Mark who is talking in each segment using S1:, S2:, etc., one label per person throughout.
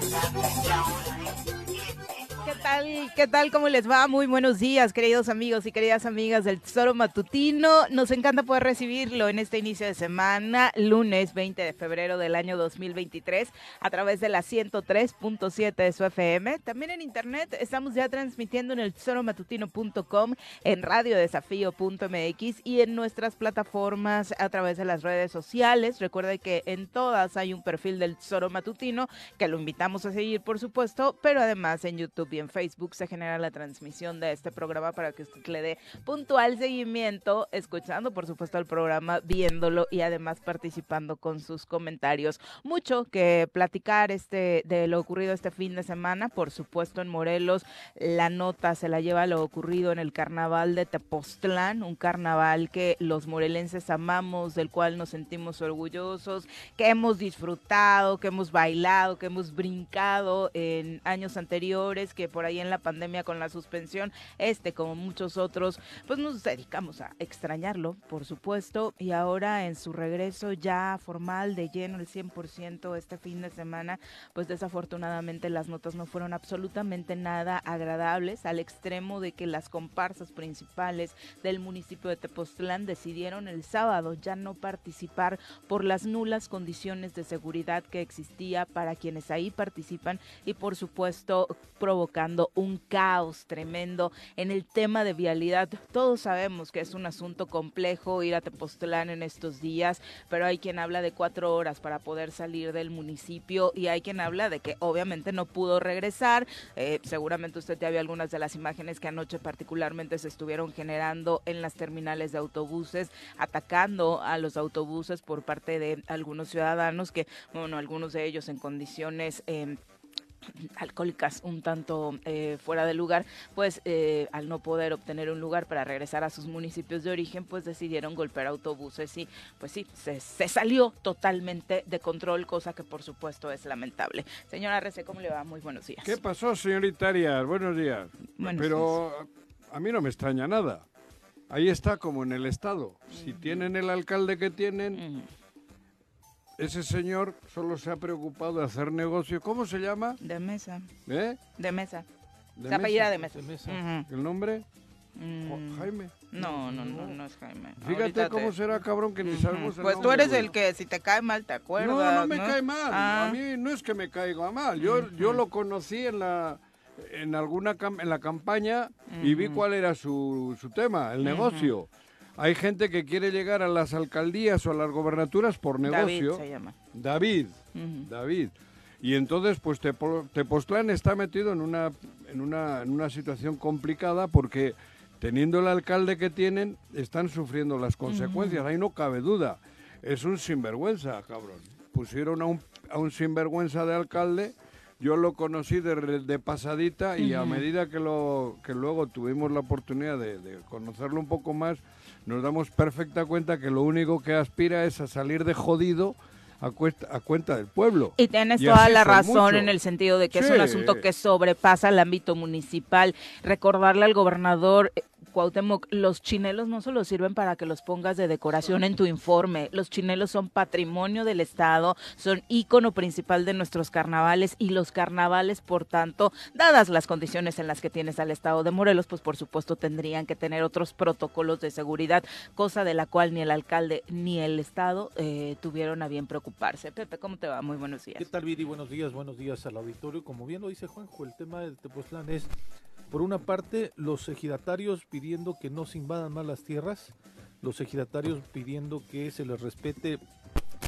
S1: ¿Qué ¿Qué tal? ¿Cómo les va? Muy buenos días, queridos amigos y queridas amigas del Tesoro Matutino. Nos encanta poder recibirlo en este inicio de semana, lunes 20 de febrero del año 2023, a través de la 103.7 de su FM. También en internet estamos ya transmitiendo en el tesoromatutino.com, en radiodesafío.mx y en nuestras plataformas a través de las redes sociales. Recuerde que en todas hay un perfil del Tesoro Matutino que lo invitamos a seguir, por supuesto, pero además en YouTube y en Facebook se genera la transmisión de este programa para que usted le dé puntual seguimiento, escuchando por supuesto el programa, viéndolo y además participando con sus comentarios. Mucho que platicar este de lo ocurrido este fin de semana, por supuesto en Morelos, la nota se la lleva lo ocurrido en el carnaval de Tepoztlán, un carnaval que los morelenses amamos, del cual nos sentimos orgullosos, que hemos disfrutado, que hemos bailado, que hemos brincado en años anteriores, que por ahí en la pandemia con la suspensión, este como muchos otros, pues nos dedicamos a extrañarlo, por supuesto, y ahora en su regreso ya formal de lleno el 100% este fin de semana, pues desafortunadamente las notas no fueron absolutamente nada agradables al extremo de que las comparsas principales del municipio de Tepoztlán decidieron el sábado ya no participar por las nulas condiciones de seguridad que existía para quienes ahí participan y por supuesto un caos tremendo en el tema de vialidad. Todos sabemos que es un asunto complejo ir a Tepoztlán en estos días, pero hay quien habla de cuatro horas para poder salir del municipio y hay quien habla de que obviamente no pudo regresar. Eh, seguramente usted ya vio algunas de las imágenes que anoche particularmente se estuvieron generando en las terminales de autobuses, atacando a los autobuses por parte de algunos ciudadanos que, bueno, algunos de ellos en condiciones... Eh, alcohólicas un tanto eh, fuera de lugar, pues eh, al no poder obtener un lugar para regresar a sus municipios de origen, pues decidieron golpear autobuses y pues sí, se, salió totalmente de control, cosa que por supuesto es lamentable. Señora Rece, ¿cómo le va? Muy buenos días.
S2: ¿Qué pasó, señorita Arias? Buenos días. Pero a mí no me extraña nada. Ahí está como en el Estado. Si tienen el alcalde que tienen ese señor solo se ha preocupado de hacer negocio. ¿Cómo se llama?
S1: De mesa.
S2: ¿Eh?
S1: De mesa. ¿De se apellida de mesa.
S2: ¿El nombre? Mm. Jaime.
S1: No, no, no, no es Jaime.
S2: Fíjate cómo será, cabrón, que ni sabemos
S1: el Pues tú eres el que si te cae mal te acuerdas.
S2: No, no me cae mal. A ah. mí no es que me caiga mal. Yo, yo lo conocí en la en alguna en la campaña y vi cuál era su, su tema, el negocio. Hay gente que quiere llegar a las alcaldías o a las gobernaturas por negocio.
S1: David se llama.
S2: David, David. Y entonces, pues Tepoztlán está metido en una, en, una, en una situación complicada porque teniendo el alcalde que tienen, están sufriendo las consecuencias. Ahí no cabe duda. Es un sinvergüenza, cabrón. Pusieron a un, a un sinvergüenza de alcalde. Yo lo conocí de, pasadita y a medida que, lo, que luego tuvimos la oportunidad de, de conocerlo un poco más, nos damos perfecta cuenta que lo único que aspira es a salir de jodido a, cuenta, del pueblo.
S1: Y tienes toda la razón en el sentido de que es un asunto que sobrepasa el ámbito municipal. Recordarle al gobernador Cuauhtémoc, los chinelos no solo sirven para que los pongas de decoración en tu informe, los chinelos son patrimonio del Estado, son ícono principal de nuestros carnavales y los carnavales, por tanto, dadas las condiciones en las que tienes al Estado de Morelos, pues por supuesto tendrían que tener otros protocolos de seguridad, cosa de la cual ni el alcalde ni el Estado eh, tuvieron a bien preocuparse. Pepe, ¿cómo te va? Muy buenos días.
S3: ¿Qué tal, Viri? Buenos días, buenos días al auditorio. Como bien lo dice Juanjo, el tema del Tepoztlán es por una parte, los ejidatarios pidiendo que no se invadan más las tierras, los ejidatarios pidiendo que se les respete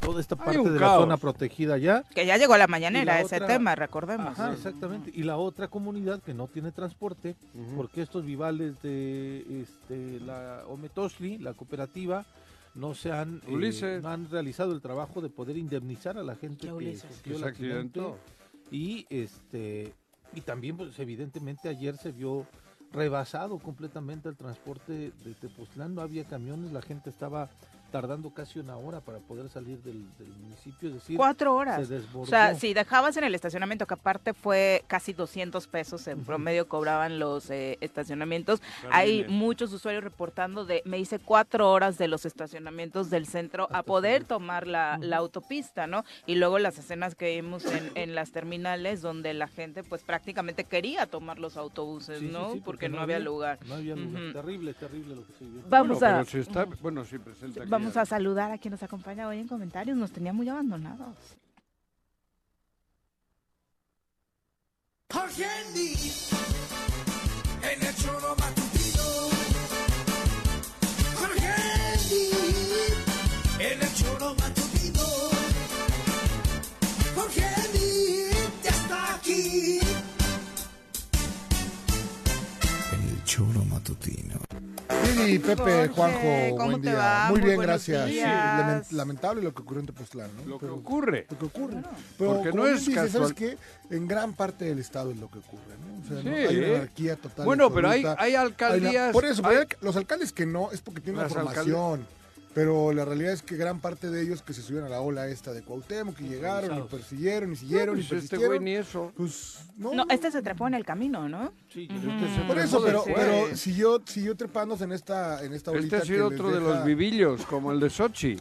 S3: toda esta parte de la zona protegida ya.
S1: Que ya llegó a la mañanera ese tema, recordemos.
S3: Ajá, exactamente. Y la otra comunidad que no tiene transporte, porque estos vivales de este, la Ometosli, la cooperativa, no se han, eh, han realizado el trabajo de poder indemnizar a la gente que sufrió el accidente. Y este y también, pues evidentemente ayer se vio rebasado completamente el transporte de Tepoztlán, no había camiones, la gente estaba tardando casi una hora para poder salir del, municipio. Es decir,
S1: cuatro horas. o sea, si dejabas en el estacionamiento, que aparte fue casi 200 pesos en promedio cobraban los eh, estacionamientos, hay muchos usuarios reportando de, me hice cuatro horas de los estacionamientos del centro a poder tomar la, autopista, ¿no? Y luego las escenas que vimos en, las terminales donde la gente pues prácticamente quería tomar los autobuses, ¿no? porque, no, había, lugar.
S3: No había lugar. Terrible, terrible lo que se vio.
S1: Vamos a...
S2: bueno, sí, presenta
S1: Vamos a saludar a quien nos acompaña hoy en comentarios. Nos tenía muy abandonados. Jorge en el choro matutino. Jorge en el choro matutino. Jorge ya está aquí. En el choro matutino.
S4: Lili, Pepe, Juanjo, buen día. Muy, bien, gracias. lamentable lo que ocurrió en Tepoztlán, ¿no?
S2: Lo que ocurre.
S4: Lo que ocurre. Pero Porque no es dices, ¿sabes qué? En gran parte del estado es lo que ocurre, ¿no? O sea, ¿no? hay anarquía total.
S2: Bueno, pero hay, hay alcaldías.
S4: por eso, los alcaldes que no, es porque tienen una formación. Pero la realidad es que gran parte de ellos que se subieron a la ola esta de Cuauhtémoc, que llegaron y persiguieron y siguieron y persiguieron. Este güey
S2: ni eso.
S1: Pues, no. no. este se trepó en el camino, ¿no?
S4: Sí, este Por eso, pero, pero siguió, siguió trepándose en esta, en esta
S2: Este ha sido otro de los vivillos, como el de Sochi.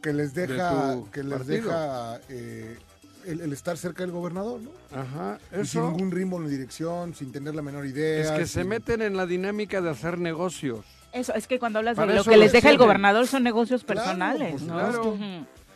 S4: Que les deja, que les deja eh, el, estar cerca del gobernador, ¿no?
S2: Ajá,
S4: eso. Y sin ningún ritmo la dirección, sin tener la menor idea.
S2: Es que se meten en la dinámica de hacer negocios.
S1: Eso, es que cuando hablas de lo que les deja el gobernador son negocios personales, ¿no?
S4: Claro.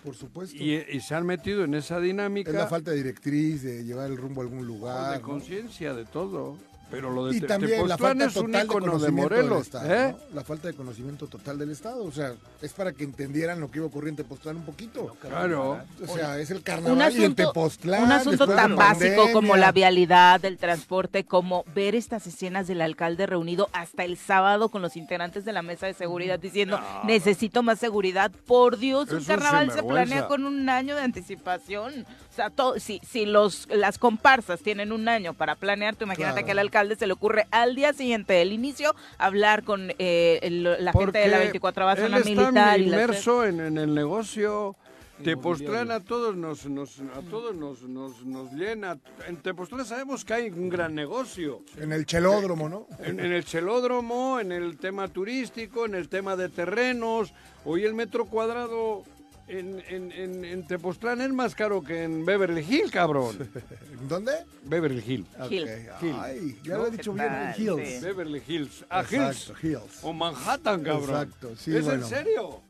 S4: Por supuesto.
S2: Y, se han metido en esa dinámica.
S4: Es la falta de directriz, de llevar el rumbo a algún lugar.
S2: De conciencia, de todo. Pero lo de y también la falta es un de, de Morelos. ¿eh?
S4: La falta de conocimiento total del Estado. O sea, es para que entendieran lo que iba ocurriendo en Tepoztlán un poquito.
S2: Claro.
S4: O sea, es el carnaval un asunto, en Tepoztlán.
S1: Un asunto tan básico como la vialidad, el transporte, como ver estas escenas del alcalde reunido hasta el sábado con los integrantes de la mesa de seguridad diciendo, necesito más seguridad. Por Dios, un carnaval se planea con un año de anticipación. O sea, todo, si, si los, las comparsas tienen un año para planear, tú imagínate que el alcalde se le ocurre al día siguiente del inicio hablar con eh, la gente de la 24 zona militar.
S2: Está inmerso en, en, el negocio. Tepoztlán a todos nos, nos, a todos nos, nos, nos, llena. En Tepoztlán sabemos que hay un gran negocio.
S4: En el chelódromo, ¿no?
S2: En, en, el chelódromo, en el tema turístico, en el tema de terrenos. Hoy el metro cuadrado en, en, en, Tepoztlán es más caro que en Beverly Hills, cabrón.
S4: ¿Dónde?
S2: Beverly Hills.
S1: Hill.
S4: Ay, ya lo he dicho bien, Hills.
S2: Beverly Hills. Ah, Hills.
S4: Hills.
S2: O Manhattan, cabrón.
S4: Exacto, sí,
S2: ¿Es en serio?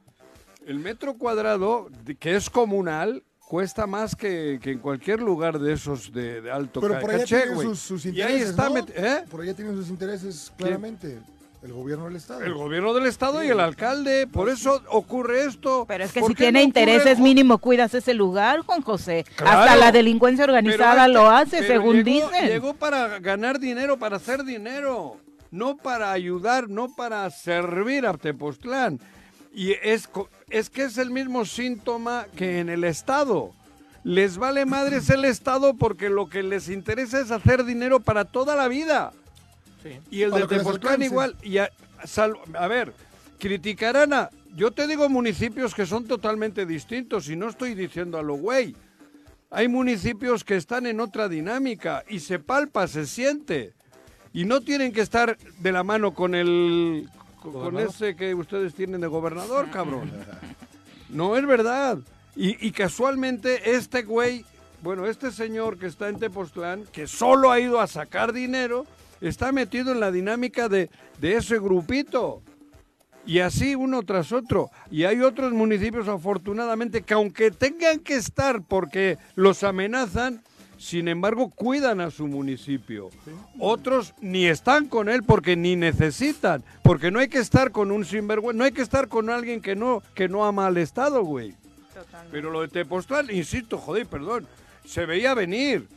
S2: El metro cuadrado, que es comunal, cuesta más que, que, en cualquier lugar de esos de, alto
S4: Pero por allá tienen sus, sus, intereses, y ahí está ¿eh? Por allá tienen sus intereses, claramente. El gobierno del Estado.
S2: El gobierno del Estado y el alcalde. Por eso ocurre esto.
S1: Pero es que si tiene intereses mínimo, cuidas ese lugar, Juan José. Hasta la delincuencia organizada lo hace, según dicen.
S2: Llegó para ganar dinero, para hacer dinero. No para ayudar, no para servir a Tepoztlán. Y es, es que es el mismo síntoma que en el Estado. Les vale madres el Estado porque lo que les interesa es hacer dinero para toda la vida. Y el de Tepoztlán igual. Y a, a ver, criticarán a... Yo te digo municipios que son totalmente distintos y no estoy diciendo a lo güey. Hay municipios que están en otra dinámica y se palpa, se siente. Y no tienen que estar de la mano con el con ese que ustedes tienen de gobernador, cabrón. No es verdad. Y, y casualmente este güey, bueno, este señor que está en Tepoztlán, que solo ha ido a sacar dinero, está metido en la dinámica de, ese grupito. Y así uno tras otro. Y hay otros municipios, afortunadamente, que aunque tengan que estar porque los amenazan, sin embargo, cuidan a su municipio. Otros ni están con él porque ni necesitan, porque no hay que estar con un sinvergüenza, no hay que estar con alguien que no, que no ama al Estado, güey. Pero lo de Tepoztlán, insisto, joder, perdón, se veía venir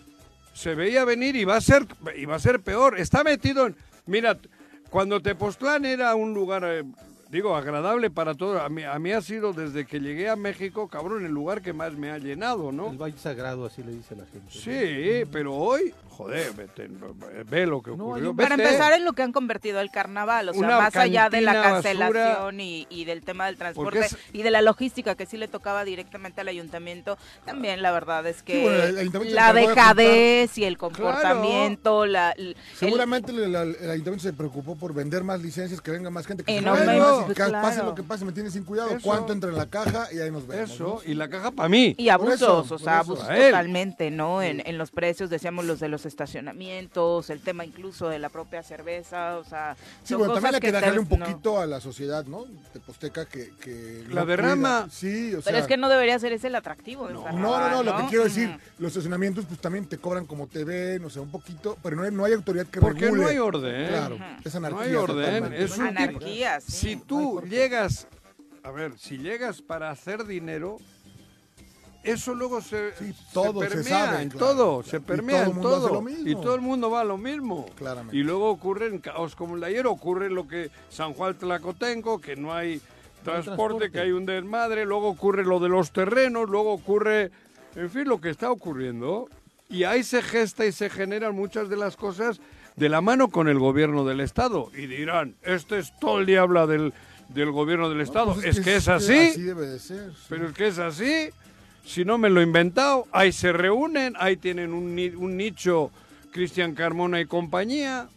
S2: se veía venir y va a ser, y va a ser peor. Está metido en... Mira, cuando Tepoztlán era un lugar... Digo, agradable para todos. A mí, a mí ha sido desde que llegué a México, cabrón, el lugar que más me ha llenado, ¿no?
S3: El Valle Sagrado, así le dice la gente.
S2: Sí, pero hoy, joder, ve lo que ocurrió.
S1: para empezar, en lo que han convertido el carnaval, o sea, más allá de la cancelación y, del tema del transporte y de la logística que sí le tocaba directamente al ayuntamiento, también la verdad es que la dejadez y el comportamiento, la...
S4: Seguramente el, ayuntamiento se preocupó por vender más licencias, que venga más gente. Que pase lo que pase, me tiene sin cuidado. ¿Cuánto entra en la caja? Y ahí nos vemos.
S2: Eso, y la caja para mí.
S1: Y abusos, o sea, abusos totalmente, ¿no? En, en los precios, decíamos los de los estacionamientos, el tema incluso de la propia cerveza, o sea...
S4: Sí, bueno, también hay que, dejarle un poquito a la sociedad, ¿no? De Posteca que... que
S2: la derrama.
S4: Sí, o
S1: sea... Pero es que no debería ser ese el atractivo.
S4: No, no, no, lo que quiero decir, los estacionamientos pues también te cobran como te ven, o sea, un poquito, pero no hay, no hay autoridad que
S2: Porque no hay orden.
S4: Claro, es anarquía.
S2: No hay orden, es
S1: anarquía,
S2: Si tú llegas, a ver, si llegas para hacer dinero eso luego se,
S4: todo,
S2: se permea en todo, se permea en todo. Y todo el mundo va a lo mismo. Y luego ocurren caos como el de ayer, ocurre lo que San Juan Tlacotenco, que no hay transporte, que hay un desmadre, luego ocurre lo de los terrenos, luego ocurre, en fin, lo que está ocurriendo. Y ahí se gesta y se generan muchas de las cosas de la mano con el gobierno del Estado. Y dirán, este es todo el día habla del, del gobierno del Estado. Pues es, que, es así.
S4: así debe de ser.
S2: Pero es que es así. Si no me lo he inventado, ahí se reúnen, ahí tienen un, un nicho Cristian Carmona y compañía.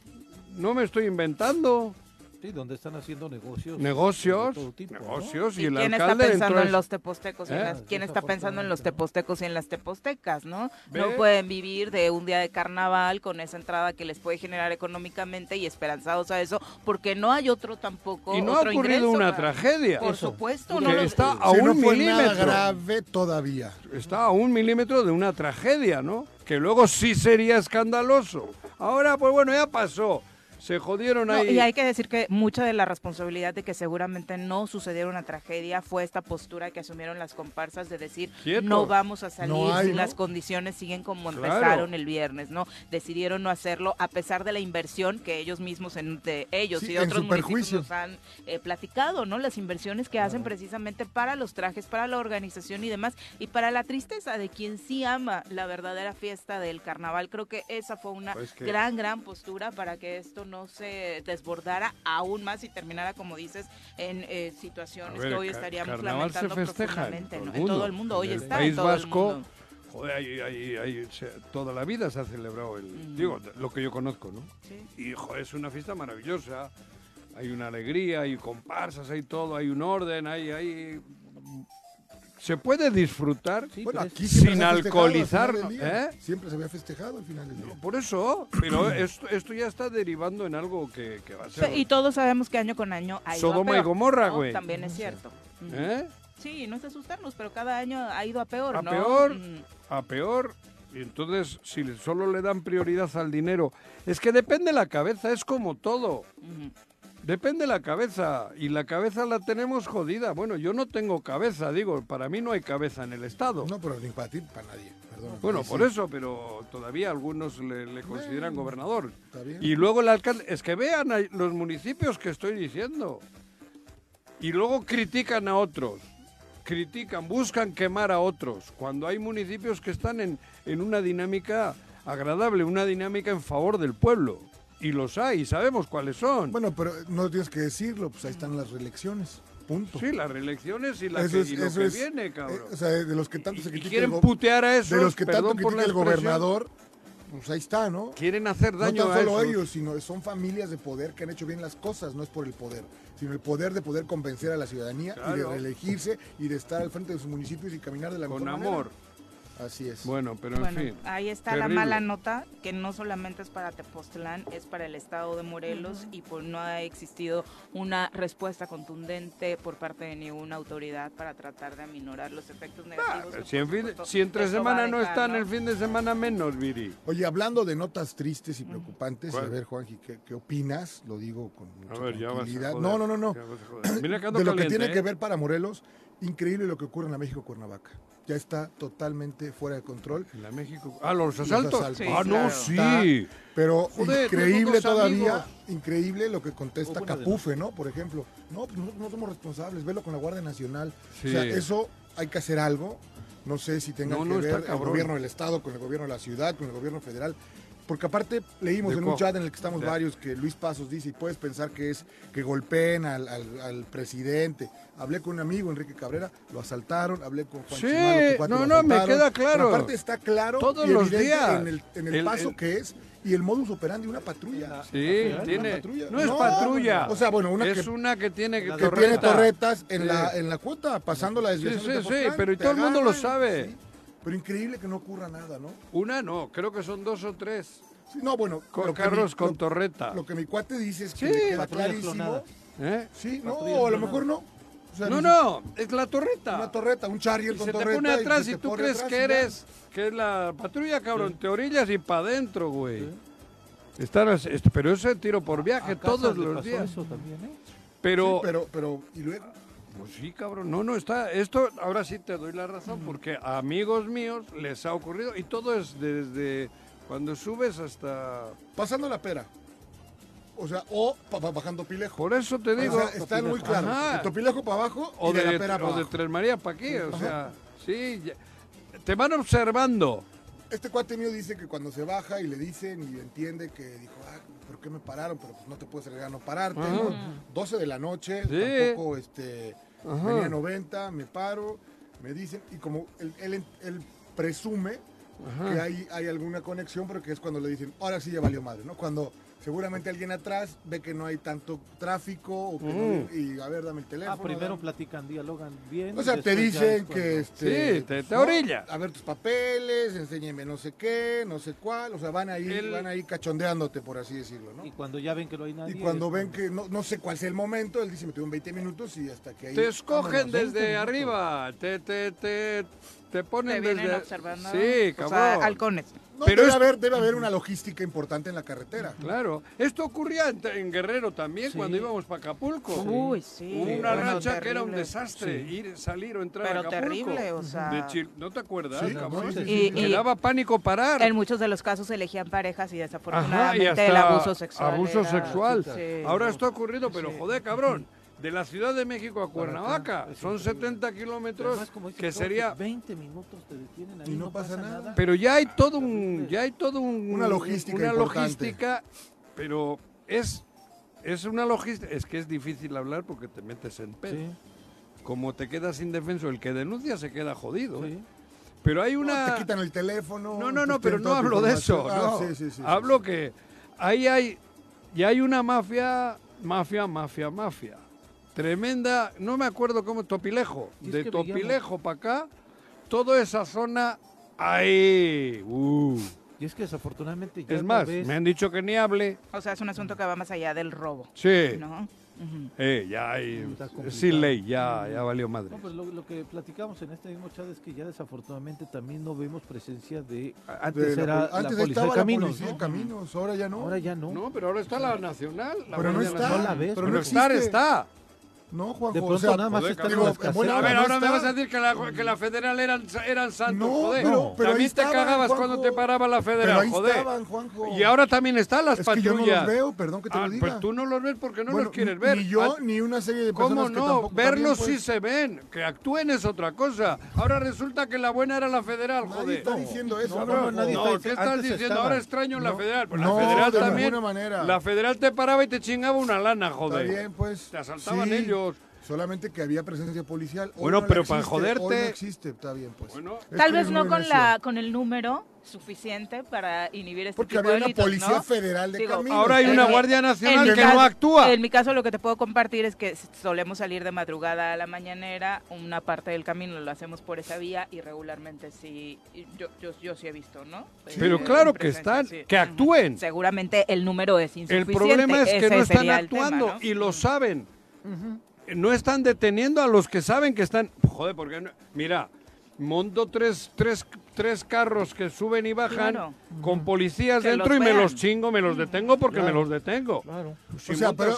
S2: No me estoy inventando.
S3: Sí, donde están haciendo negocios.
S2: Negocios, negocios y, el
S1: quién
S2: está
S1: pensando en los tepostecos? Y en ¿Eh? ¿Quién está pensando en los tepostecos y en las tepostecas, no? No pueden vivir de un día de carnaval con esa entrada que les puede generar económicamente y esperanzados a eso, porque no hay otro tampoco.
S2: Y no ha ocurrido una tragedia.
S1: Por supuesto,
S2: no. está a un milímetro.
S4: grave todavía.
S2: Está a un milímetro de una tragedia, ¿no? Que luego sí sería escandaloso. Ahora, pues bueno, ya pasó se jodieron ahí.
S1: y hay que decir que mucha de la responsabilidad de que seguramente no sucediera una tragedia fue esta postura que asumieron las comparsas de decir no vamos a salir si las condiciones siguen como empezaron el viernes, ¿no? Decidieron no hacerlo a pesar de la inversión que ellos mismos, en, de ellos y de otros municipios nos han eh, platicado, ¿no? Las inversiones que hacen precisamente para los trajes, para la organización y demás, y para la tristeza de quien sí ama la verdadera fiesta del carnaval. Creo que esa fue una pues gran, gran postura para que esto no se desbordara aún más y terminara, como dices, en eh, situaciones que hoy estaríamos lamentando profundamente. En todo, el mundo, hoy está
S2: País
S1: en todo
S2: Vasco,
S1: el mundo.
S2: Joder, toda la vida se ha celebrado el, digo, lo que yo conozco, ¿no? Y joder, es una fiesta maravillosa. Hay una alegría, hay comparsas, hay todo, hay un orden, hay, hay se puede disfrutar sin alcoholizar. ¿eh?
S4: Siempre se había festejado al final del día.
S2: por eso, pero esto, esto ya está derivando en algo que, va a ser.
S1: Y todos sabemos que año con año hay.
S2: Sodoma y Gomorra, güey.
S1: También es cierto.
S2: ¿Eh?
S1: Sí, no es asustarnos, pero cada año ha ido a peor,
S2: a peor, a peor. Y entonces, si solo le dan prioridad al dinero, es que depende la cabeza, es como todo. Depende la cabeza y la cabeza la tenemos jodida. Bueno, yo no tengo cabeza, digo, para mí no hay cabeza en el Estado.
S4: No, pero ni para ti, para nadie.
S2: bueno, por eso, pero todavía algunos le, consideran gobernador. Y luego el alcalde, es que vean los municipios que estoy diciendo. Y luego critican a otros, critican, buscan quemar a otros, cuando hay municipios que están en, en una dinámica agradable, una dinámica en favor del pueblo. Y los hay, sabemos cuáles son.
S4: Bueno, pero no tienes que decirlo, pues ahí están las reelecciones. Punto.
S2: Sí, las reelecciones y, la que, y lo que viene, eh, cabrón.
S4: o sea, de los que tanto se critican.
S2: quieren putear a eso.
S4: De los que tanto critica el gobernador, pues ahí está, ¿no?
S2: Quieren hacer daño
S4: no
S2: tan
S4: solo ellos, sino son familias de poder que han hecho bien las cosas, no es por el poder, sino el poder de poder convencer a la ciudadanía y de reelegirse y de estar al frente de sus municipios y caminar de la
S2: Con
S4: mejor
S2: amor.
S4: Así es.
S2: Bueno, pero en fin.
S1: Ahí está la mala nota, que no solamente es para Tepoztlán, es para el estado de Morelos y pues no ha existido una respuesta contundente por parte de ninguna autoridad para tratar de aminorar los efectos negativos.
S2: si, en fin, si entre semana no están, el fin de semana menos, Viri.
S4: Oye, hablando de notas tristes y preocupantes, a ver, Juanji, ¿qué, ¿qué, opinas? Lo digo con mucha tranquilidad. no, no, no, no. de lo que tiene que ¿eh? ver para Morelos, increíble lo que ocurre en la México-Cuernavaca. Ya está totalmente fuera de control.
S2: En la México. Ah, los asaltos. ah, no, sí.
S4: pero increíble todavía, increíble lo que contesta Capufe, ¿no? Por ejemplo, no, pues nosotros no somos responsables, velo con la Guardia Nacional. O sea, eso hay que hacer algo. No sé si tenga que ver el gobierno del Estado con el gobierno de la ciudad, con el gobierno federal. Porque aparte leímos en un chat en el que estamos varios que Luis Pasos dice, y puedes pensar que es que golpeen al, presidente. Hablé con un amigo, Enrique Cabrera, lo asaltaron, hablé con Juan
S2: Sí, no, no, me queda claro.
S4: aparte está claro
S2: Todos los días.
S4: en el, paso que es y el modus operandi una patrulla.
S2: Sí, tiene. No es patrulla.
S4: O sea, bueno, una
S2: es una que tiene que,
S4: tiene torretas en la en la cuota pasando la
S2: desviación. Sí, sí, sí, pero todo el mundo lo sabe.
S4: Pero increíble que no ocurra nada, ¿no?
S2: Una no, creo que son dos o tres.
S4: no, bueno.
S2: Con carros con torreta.
S4: Lo que mi cuate dice es que sí, queda clarísimo. ¿Eh? Sí, no, o a lo mejor no.
S2: no, no, es la torreta.
S4: Una torreta, un charrier con
S2: se
S4: torreta.
S2: te pone atrás y, tú crees que eres, que es la patrulla, cabrón. Te orillas y para adentro, güey. pero ese tiro por viaje todos los días.
S3: Eso también, ¿eh?
S2: Pero,
S4: pero, pero, ¿y luego?
S2: Pues sí, cabrón. No, no, está. Esto, ahora sí te doy la razón, porque a amigos míos les ha ocurrido y todo es desde cuando subes hasta.
S4: Pasando la pera. O sea, o bajando Pilejo.
S2: Por eso te digo. O
S4: sea, está muy claro. De Topilejo para abajo
S2: o
S4: de, la pera para
S2: O de Tres María para aquí. O sea, sí. te van observando.
S4: Este cuate mío dice que cuando se baja y le dicen y entiende que dijo, ¿por qué me pararon? Pero pues no te puedes arriesgar a no pararte, ¿no? 12 de la noche, tampoco este, venía 90, me paro, me dicen, y como él, él, presume que hay, hay alguna conexión, pero que es cuando le dicen, ahora sí ya valió madre, ¿no? Cuando seguramente alguien atrás ve que no hay tanto tráfico mm. y a ver, dame el teléfono.
S3: Ah, primero platican, dialogan bien.
S4: O sea, te dicen que... Este,
S2: sí, te, te orilla.
S4: A ver tus papeles, enséñeme no sé qué, no sé cuál. O sea, van ahí, van ahí cachondeándote, por así decirlo, ¿no?
S3: Y cuando ya ven que no hay nadie...
S4: Y cuando ven que no, no sé cuál sea el momento, él dice, me en 20 minutos y hasta que ahí...
S2: Te escogen desde arriba, te, te, te, te ponen
S1: te
S2: desde...
S1: observando.
S2: Sí, cabrón. O sea,
S1: halcones
S4: pero debe, haber, debe haber una logística importante en la carretera.
S2: Claro. Esto ocurría en, Guerrero también, cuando íbamos para Acapulco.
S1: Uy, sí.
S2: Hubo una racha que era un desastre, ir, salir o entrar
S1: pero
S2: a Acapulco.
S1: terrible, o sea...
S2: ¿No te acuerdas,
S1: y,
S2: y, daba pánico parar.
S1: En muchos de los casos elegían parejas y desafortunadamente el abuso sexual
S2: Abuso sexual. Ahora esto ha ocurrido, pero joder, cabrón de la Ciudad de México a Cuernavaca. Son 70 kilómetros que sería
S3: 20 minutos te detienen ahí, y
S4: no, pasa, nada.
S2: Pero ya hay todo un ya hay todo un
S4: una logística
S2: una logística, pero es es una logística, es que es difícil hablar porque te metes en pedo. Como te quedas indefenso, el que denuncia se queda jodido. ¿eh? Pero hay una
S4: te quitan el teléfono.
S2: No, no, no, pero no hablo de eso, ah, Hablo que ahí hay y hay una mafia, mafia, mafia, mafia Tremenda, no me acuerdo cómo, Topilejo. De Topilejo para acá, toda esa zona, ahí. Uh.
S3: Y es que desafortunadamente
S2: Es más, me han dicho que ni hable.
S1: O sea, es un asunto que va más allá del robo.
S2: Sí. eh, ya hay. Sin ley, ya, ya valió madre.
S3: No, pues lo, que platicamos en este mismo chat es que ya desafortunadamente también no vemos presencia de. Antes era la, antes policía de caminos.
S4: La caminos, ahora ya no.
S3: Ahora ya no.
S2: No, pero ahora está la nacional. La
S4: pero no está.
S2: la pero no estar está.
S4: No, Juanjo.
S3: De pronto nada más
S2: está digo, A ver, ahora me vas a decir que la, que la federal eran, eran santos, no, joder. Pero, pero también te cagabas cuando te paraba la federal, pero ahí joder.
S4: Estaban, Juanjo.
S2: Y ahora también están las
S4: es
S2: patrullas.
S4: Que yo no los veo, perdón que te
S2: ah,
S4: lo diga.
S2: Pues tú no los ves porque no los quieres ver.
S4: Ni yo, ni una serie de personas
S2: ¿Cómo no?
S4: Que tampoco
S2: Verlos
S4: también,
S2: sí se ven. Que actúen es otra cosa. Ahora resulta que la buena era la federal,
S4: nadie
S2: joder.
S4: está diciendo eso.
S2: No, no, no. ¿Qué estás diciendo? Ahora extraño la federal. Pues la federal también. La federal te paraba y te chingaba una lana, joder.
S4: Está bien, pues.
S2: Te asaltaban ellos.
S4: Solamente que había presencia policial.
S2: bueno, pero para joderte.
S4: Hoy no existe, está bien, pues.
S1: Tal vez no con, la, con el número suficiente para inhibir este
S4: Porque
S1: tipo
S4: había una policía federal de caminos.
S2: Ahora hay una Guardia Nacional que no actúa.
S1: En mi caso, lo que te puedo compartir es que solemos salir de madrugada a la mañanera. Una parte del camino lo hacemos por esa vía y regularmente sí. Yo, yo, yo sí he visto, ¿no?
S2: Pero eh, claro que están, que actúen.
S1: Seguramente el número es insuficiente.
S2: El problema es que no están actuando y lo saben no están deteniendo a los que saben que están. Joder, porque. mira, monto tres, tres, tres carros que suben y bajan con policías dentro y me los chingo, me los detengo porque me los detengo.
S4: Claro. o sea, pero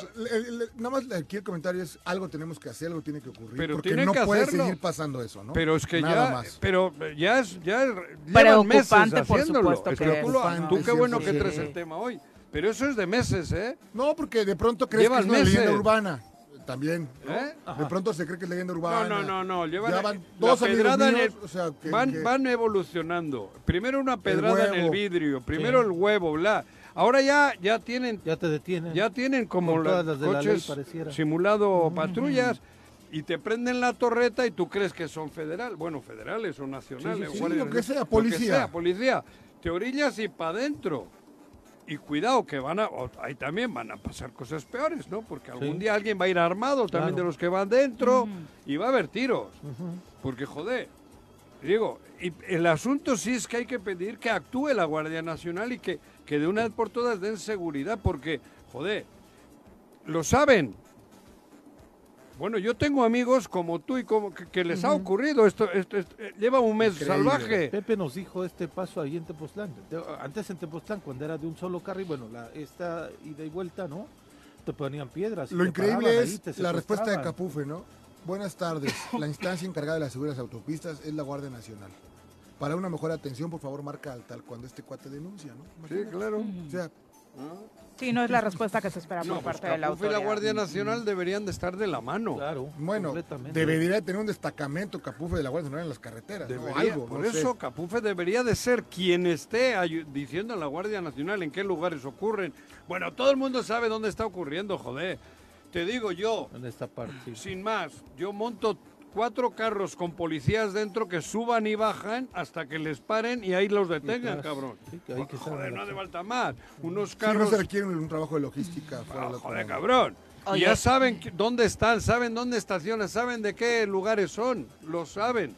S4: nada más aquí el comentario es algo tenemos que hacer, algo tiene que ocurrir. Pero porque no puede seguir pasando eso, ¿no?
S2: Pero es que ya, pero ya es, ya llevan meses haciéndolo. Por supuesto tú qué bueno que traes el tema hoy. Pero eso es de meses, ¿eh?
S4: No, porque de pronto crees que es una leyenda urbana también. ¿Eh? De pronto se cree que es leyenda urbana.
S2: No, no, no, no. Llevan, dos pedrada en el, van, van evolucionando. Primero una pedrada en el vidrio, primero el huevo, bla. Ahora ya ya tienen
S3: ya te detienen.
S2: Ya tienen como los coches simulado patrullas y te prenden la torreta y tú crees que son federal, bueno, federales o nacionales,
S4: sí, lo que sea, policía. Lo que sea,
S2: policía. Te orillas y para adentro y cuidado que van a, ahí también van a pasar cosas peores, ¿no? Porque algún día alguien va a ir armado también de los que van dentro y va a haber tiros. Porque, joder, digo, y el asunto sí es que hay que pedir que actúe la Guardia Nacional y que, que de una vez por todas den seguridad, porque, joder, lo saben, bueno, yo tengo amigos como tú y como que, les ha ocurrido esto, esto, eh, lleva un mes salvaje.
S3: Pepe nos dijo este paso ahí en Tepoztlán. Antes en Tepoztlán, cuando era de un solo carril, bueno, la, esta ida y vuelta, ¿no? Te ponían piedras.
S4: Lo increíble es la respuesta de Capufe, ¿no? Buenas tardes. La instancia encargada de las seguras autopistas es la Guardia Nacional. Para una mejor atención, por favor, marca al tal cuando este cuate denuncia, ¿no?
S2: Sí, claro.
S4: O sea,
S1: Sí, no es la respuesta que se espera por pues parte de la autoridad.
S2: y la Guardia Nacional deberían de estar de la mano.
S4: Claro, bueno, debería tener un destacamento Capufe de la Guardia Nacional en las carreteras. algo,
S2: por eso Capufe debería de ser quien esté diciendo a la Guardia Nacional en qué lugares ocurren. Bueno, todo el mundo sabe dónde está ocurriendo, joder. Te digo yo,
S3: en esta parte.
S2: sin más, yo monto cuatro carros con policías dentro que suban y bajan hasta que les paren y ahí los detengan, cabrón. joder, no hace falta más. Unos carros...
S4: Sí, no se requiere un, trabajo de logística.
S2: Ah, joder, cabrón. Ya saben dónde están, saben dónde estacionan, saben de qué lugares son, lo saben.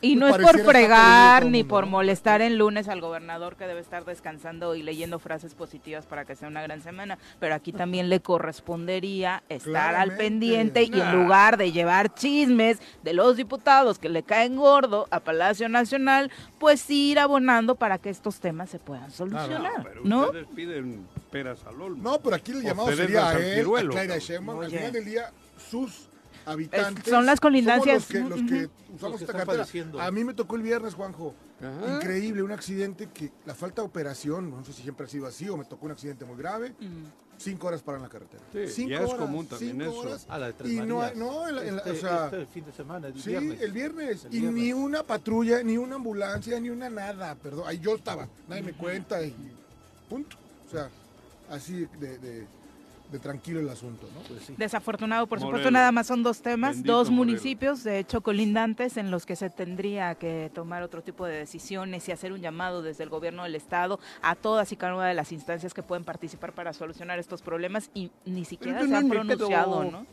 S1: Y no es por fregar ni por molestar en lunes al gobernador que debe estar descansando y leyendo frases positivas para que sea una gran semana, pero aquí también le correspondería estar al pendiente y en lugar de llevar chismes de los diputados que le caen gordo a Palacio Nacional, pues ir abonando para que estos temas se puedan solucionar, pero ¿no?
S2: Ustedes piden peras al
S4: No, pero aquí el llamado sería a él, a Clara Sheinbaum, al final del día sus habitantes.
S1: son las colindancias.
S4: los que, usamos esta carretera. A mí me tocó el viernes, Juanjo. Increíble, un accidente que la falta de operación, no sé si siempre ha sido así o me tocó un accidente muy grave. Cinco horas para en la carretera.
S2: Sí,
S4: cinco
S2: ya es común también eso.
S3: A la de tres
S4: y no, no
S3: este,
S4: o sea,
S3: este fin de semana, el
S4: sí,
S3: viernes.
S4: el viernes. y ni una patrulla, ni una ambulancia, ni una nada. Perdón, ahí yo estaba. Nadie me cuenta y punto. O sea, así de de tranquilo el asunto, ¿no?
S1: Pues Desafortunado, por supuesto, nada más son dos temas, dos municipios, de hecho, colindantes, en los que se tendría que tomar otro tipo de decisiones y hacer un llamado desde el gobierno del Estado a todas y cada una de las instancias que pueden participar para solucionar estos problemas y ni siquiera se han pronunciado, ¿no?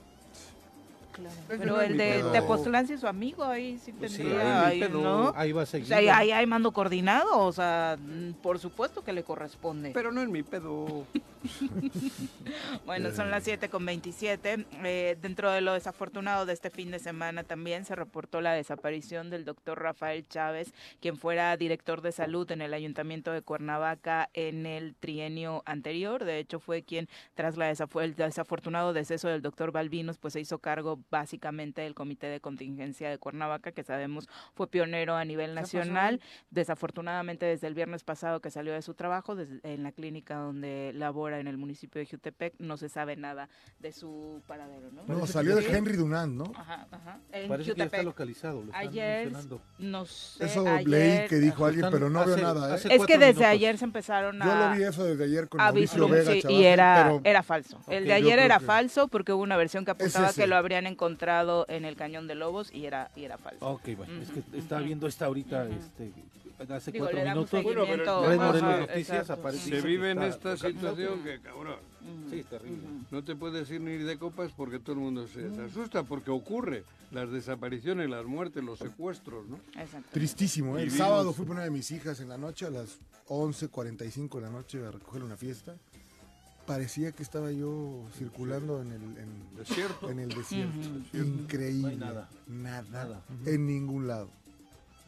S1: Pero el de Tepoztlán, su amigo, ahí sí pues tendría, ahí, ¿no?
S3: ahí va a seguir.
S1: O sea, ahí hay mando coordinado, o sea, por supuesto que le corresponde.
S2: Pero no es mi pedo.
S1: bueno, son las 7 con 27. Eh, dentro de lo desafortunado de este fin de semana también se reportó la desaparición del doctor Rafael Chávez, quien fuera director de salud en el ayuntamiento de Cuernavaca en el trienio anterior. De hecho, fue quien, tras la el desafortunado deceso del doctor Balvinos, pues se hizo cargo básicamente del Comité de Contingencia de Cuernavaca, que sabemos fue pionero a nivel nacional. Desafortunadamente, desde el viernes pasado que salió de su trabajo, en la clínica donde labora en el municipio de Jutepec, no se sabe nada de su paradero, ¿no?
S4: No, salió de Henry Dunant, ¿no?
S1: Ajá, ajá.
S3: En Parece que está localizado,
S1: ayer, no sé,
S4: Eso leí que dijo alguien, pero no veo nada, ¿eh?
S1: Es que desde ayer se empezaron a...
S4: Yo lo vi eso desde ayer con Mauricio Vega,
S1: Y era, era falso. el de ayer era falso porque hubo una versión que apuntaba que lo habrían encontrado en el Cañón de Lobos y era, y era falso.
S3: Ok, bueno, es que estaba viendo esta ahorita, este, hace cuatro
S1: minutos.
S2: Se vive en esta situación que, cabrón. Sí, terrible. No te puedes ir ni de copas porque todo el mundo se, asusta, porque ocurre las desapariciones, las muertes, los secuestros, ¿no?
S4: Tristísimo, ¿eh? El sábado fui con una de mis hijas en la noche, a las 11.45 de la noche, a recoger una fiesta. parecía que estaba yo circulando en el desierto. En el desierto. Increíble. nada. Nada. En ningún lado.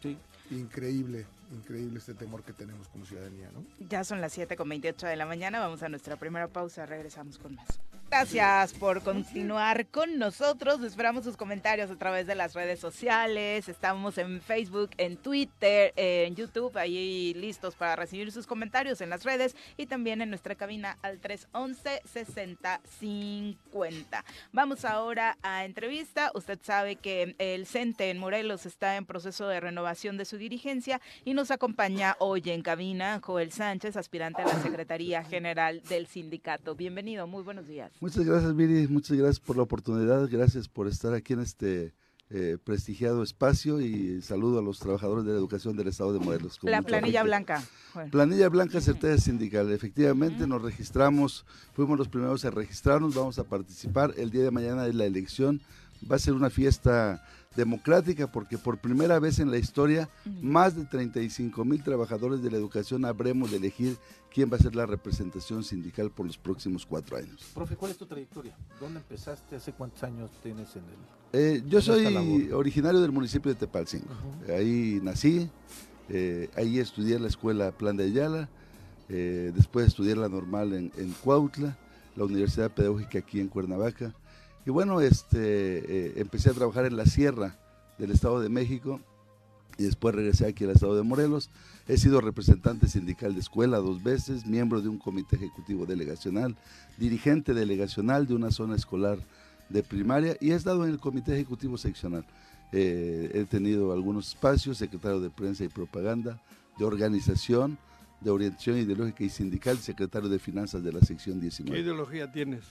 S4: Sí. Increíble, increíble este temor que tenemos como ciudadanía, ¿no?
S1: Ya son las 7 con 28 de la mañana, vamos a nuestra primera pausa, regresamos con más. Gracias por continuar con nosotros. Esperamos sus comentarios a través de las redes sociales. Estamos en Facebook, en Twitter, en YouTube, ahí listos para recibir sus comentarios en las redes y también en nuestra cabina al 311-6050. Vamos ahora a entrevista. Usted sabe que el CENTE en Morelos está en proceso de renovación de su dirigencia y nos acompaña hoy en cabina Joel Sánchez, aspirante a la Secretaría General del sindicato. Bienvenido, muy buenos días.
S5: Muchas gracias, Miri. Muchas gracias por la oportunidad. Gracias por estar aquí en este eh, prestigiado espacio y saludo a los trabajadores de la educación del Estado de Morelos.
S1: La planilla blanca.
S5: Planilla blanca certeza sindical. Efectivamente, nos registramos, fuimos los primeros a registrarnos, vamos a participar. El día de mañana de la elección. Va a ser una fiesta democrática porque por primera vez en la historia más de 35 mil trabajadores de la educación habremos de elegir quién va a ser la representación sindical por los próximos cuatro años.
S3: Profe, ¿cuál es tu trayectoria? ¿Dónde empezaste? ¿Hace cuántos años tienes en el...?
S5: Eh, yo soy originario del municipio de Tepalcingo. Ahí nací, eh, ahí estudié la escuela Plan de Ayala, eh, después estudié la normal en, en Cuautla, la Universidad Pedagógica aquí en Cuernavaca, y bueno, este, eh, empecé a trabajar en la sierra del Estado de México y después regresé aquí al Estado de Morelos. He sido representante sindical de escuela dos veces, miembro de un comité ejecutivo delegacional, dirigente delegacional de una zona escolar de primaria y he estado en el comité ejecutivo seccional. Eh, he tenido algunos espacios, secretario de prensa y propaganda, de organización, de orientación ideológica y sindical, secretario de finanzas de la sección 19.
S2: ¿Qué ideología tienes?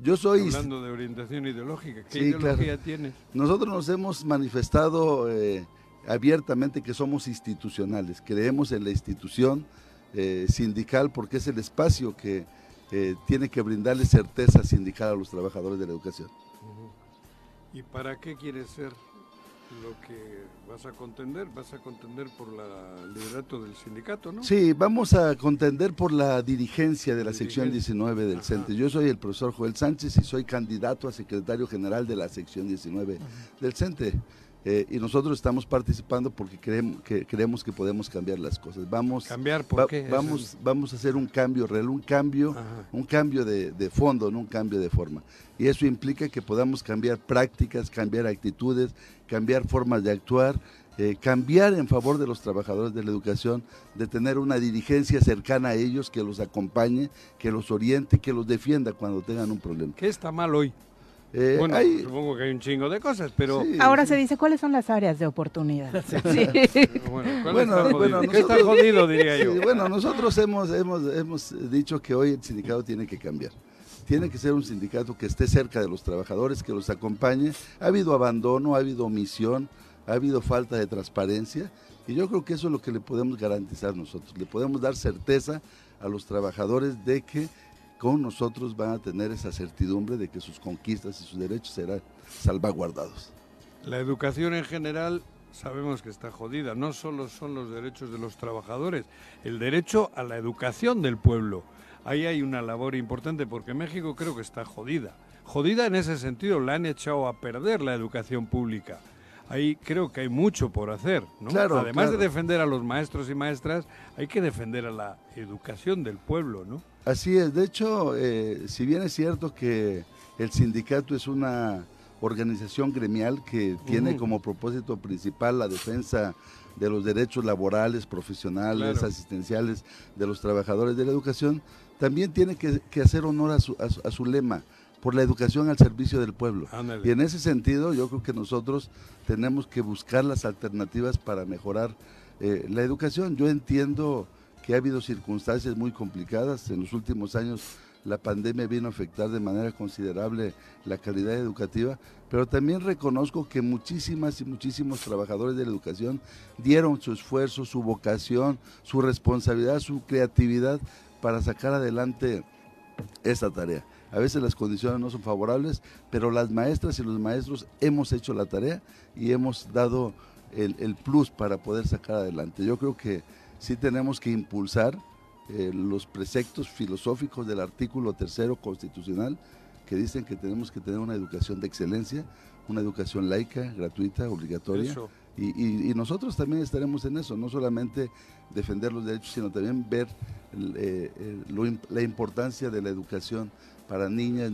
S5: Yo soy...
S2: Hablando de orientación ideológica, ¿qué ideología tienes?
S5: Nosotros nos hemos manifestado eh, abiertamente que somos institucionales, creemos en la institución eh, sindical porque es el espacio que eh, tiene que brindarle certeza sindical a los trabajadores de la educación.
S2: ¿Y para qué quieres ser lo que vas a contender, vas a contender por el liderato del sindicato, ¿no?
S5: Sí, vamos a contender por la dirigencia de la sección 19 del CENTE. Yo soy el profesor Joel Sánchez y soy candidato a secretario general de la sección 19 del CENTE. Eh, y nosotros estamos participando porque creemos que, creemos que podemos cambiar las cosas. Vamos,
S2: ¿Cambiar por qué?
S5: Vamos, vamos a hacer un cambio real, un cambio, un cambio de, de, fondo, no un cambio de forma. Y eso implica que podamos cambiar prácticas, cambiar actitudes, cambiar formas de actuar, eh, cambiar en favor de los trabajadores de la educación, de tener una dirigencia cercana a ellos que los acompañe, que los oriente, que los defienda cuando tengan un problema.
S2: ¿Qué está mal hoy?
S5: Eh,
S2: bueno, supongo que hay un chingo de cosas, pero...
S1: Ahora se dice, ¿cuáles son las áreas de oportunidad?
S2: Bueno, bueno, ¿qué está jodido, diría yo?
S5: Bueno, nosotros hemos, hemos, hemos dicho que hoy el sindicato tiene que cambiar. Tiene que ser un sindicato que esté cerca de los trabajadores, que los acompañe. Ha habido abandono, ha habido omisión, ha habido falta de transparencia y yo creo que eso es lo que le podemos garantizar nosotros. Le podemos dar certeza a los trabajadores de que con nosotros van a tener esa certidumbre de que sus conquistas y sus derechos serán salvaguardados.
S2: La educación en general sabemos que está jodida. No solo son los derechos de los trabajadores, el derecho a la educación del pueblo. Ahí hay una labor importante porque México creo que está jodida. Jodida en ese sentido, la han echado a perder la educación pública. Ahí creo que hay mucho por hacer, ¿no? Además de defender a los maestros y maestras, hay que defender a la educación del pueblo, ¿no?
S5: Así es. De hecho, eh, si bien es cierto que el sindicato es una organización gremial que tiene como propósito principal la defensa de los derechos laborales, profesionales, asistenciales de los trabajadores de la educación, también tiene que, hacer honor a su, a, su, lema, por la educación al servicio del pueblo. Y en ese sentido yo creo que nosotros tenemos que buscar las alternativas para mejorar eh, la educación. Yo entiendo que ha habido circunstancias muy complicadas en los últimos años la pandemia vino a afectar de manera considerable la calidad educativa, pero también reconozco que muchísimas y muchísimos trabajadores de la educación dieron su esfuerzo, su vocación, su responsabilidad, su creatividad para sacar adelante esta tarea. A veces las condiciones no son favorables, pero las maestras y los maestros hemos hecho la tarea y hemos dado el, el plus para poder sacar adelante. Yo creo que sí tenemos que impulsar eh, los preceptos filosóficos del artículo tercero constitucional que dicen que tenemos que tener una educación de excelencia, una educación laica, gratuita, obligatoria. Y, nosotros también estaremos en eso, no solamente defender los derechos, sino también ver eh, la importancia de la educación para niñas,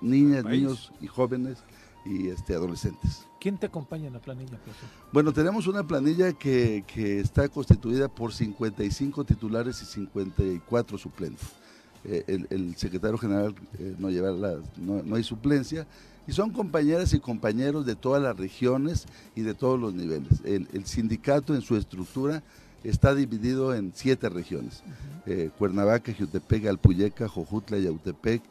S5: niñas niños y jóvenes y este, adolescentes.
S3: ¿Quién te acompaña en la planilla,
S5: Bueno, tenemos una planilla que, está constituida por 55 titulares y 54 suplentes. Eh, el, secretario general eh, no, lleva la, no, hay suplencia y son compañeras y compañeros de todas las regiones y de todos los niveles. El, sindicato en su estructura está dividido en siete regiones. Eh, Cuernavaca, Jutepec, Alpuyeca, Jojutla, Yautepec,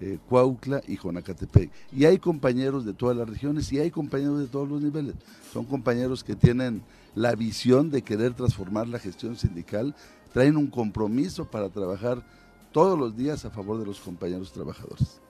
S5: eh, Cuautla y Jonacatepec. Y hay compañeros de todas las regiones y hay compañeros de todos los niveles. Son compañeros que tienen la visión de querer transformar la gestión sindical, traen un compromiso para trabajar todos los días a favor de los compañeros trabajadores.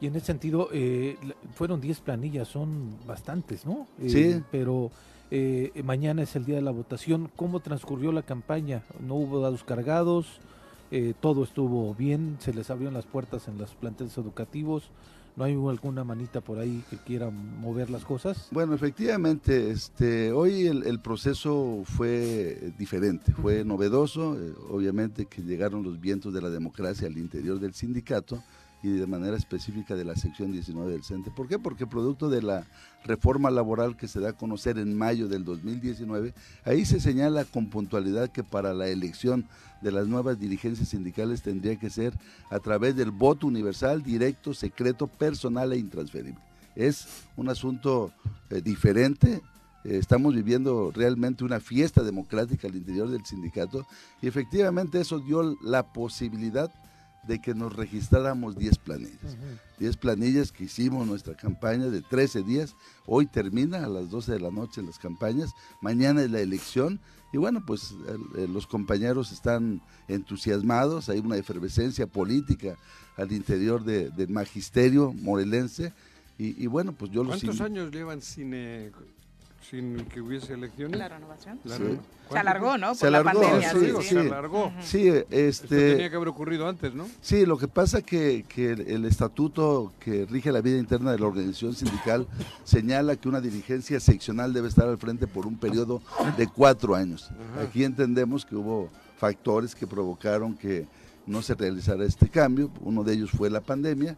S3: Y en ese sentido, eh, fueron 10 planillas, son bastantes, ¿no?
S5: Eh, sí.
S3: Pero eh, mañana es el día de la votación. ¿Cómo transcurrió la campaña? ¿No hubo dados cargados? Eh, todo estuvo bien, se les abrieron las puertas en los planteles educativos. ¿No hay alguna manita por ahí que quiera mover las cosas?
S5: Bueno, efectivamente, este, hoy el, proceso fue diferente, fue novedoso, eh, obviamente que llegaron los vientos de la democracia al interior del sindicato de manera específica de la sección 19 del CENTE. ¿Por qué? Porque producto de la reforma laboral que se da a conocer en mayo del 2019, ahí se señala con puntualidad que para la elección de las nuevas dirigencias sindicales tendría que ser a través del voto universal, directo, secreto, personal e intransferible. Es un asunto eh, diferente, eh, estamos viviendo realmente una fiesta democrática al interior del sindicato y efectivamente eso dio la posibilidad de que nos registráramos 10 planillas. 10 planillas que hicimos nuestra campaña de 13 días. Hoy termina a las 12 de la noche las campañas. Mañana es la elección. Y bueno, pues los compañeros están entusiasmados. Hay una efervescencia política al interior del magisterio morelense. Y, bueno, pues yo
S2: los... ¿Cuántos años llevan sin sin que hubiese elecciones.
S1: La renovación. Se alargó, ¿no?
S2: se alargó, sí, se alargó.
S5: Sí, este... Esto
S2: tenía que haber ocurrido antes, ¿no?
S5: Sí, lo que pasa que, que el estatuto que rige la vida interna de la organización sindical señala que una dirigencia seccional debe estar al frente por un periodo de cuatro años. Aquí entendemos que hubo factores que provocaron que no se realizara este cambio. Uno de ellos fue la pandemia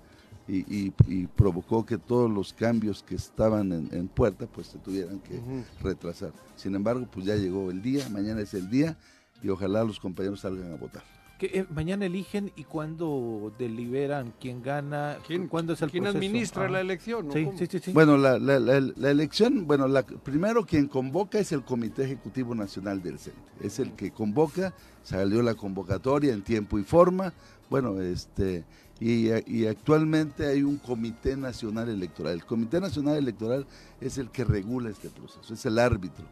S5: y, provocó que todos los cambios que estaban en, puerta pues se tuvieran que retrasar. Sin embargo, pues ya llegó el día, mañana es el día y ojalá los compañeros salgan a votar.
S3: Que, eh, mañana eligen y cuándo deliberan quién gana,
S2: ¿Quién,
S3: cuándo es el
S2: ¿quién administra la elección?
S3: Sí, sí, sí,
S5: Bueno, la, la, la, elección, bueno, la, primero quien convoca es el Comité Ejecutivo Nacional del CENTE. Es el que convoca, salió la convocatoria en tiempo y forma. Bueno, este y, actualmente hay un Comité Nacional Electoral. El Comité Nacional Electoral es el que regula este proceso, es el árbitro,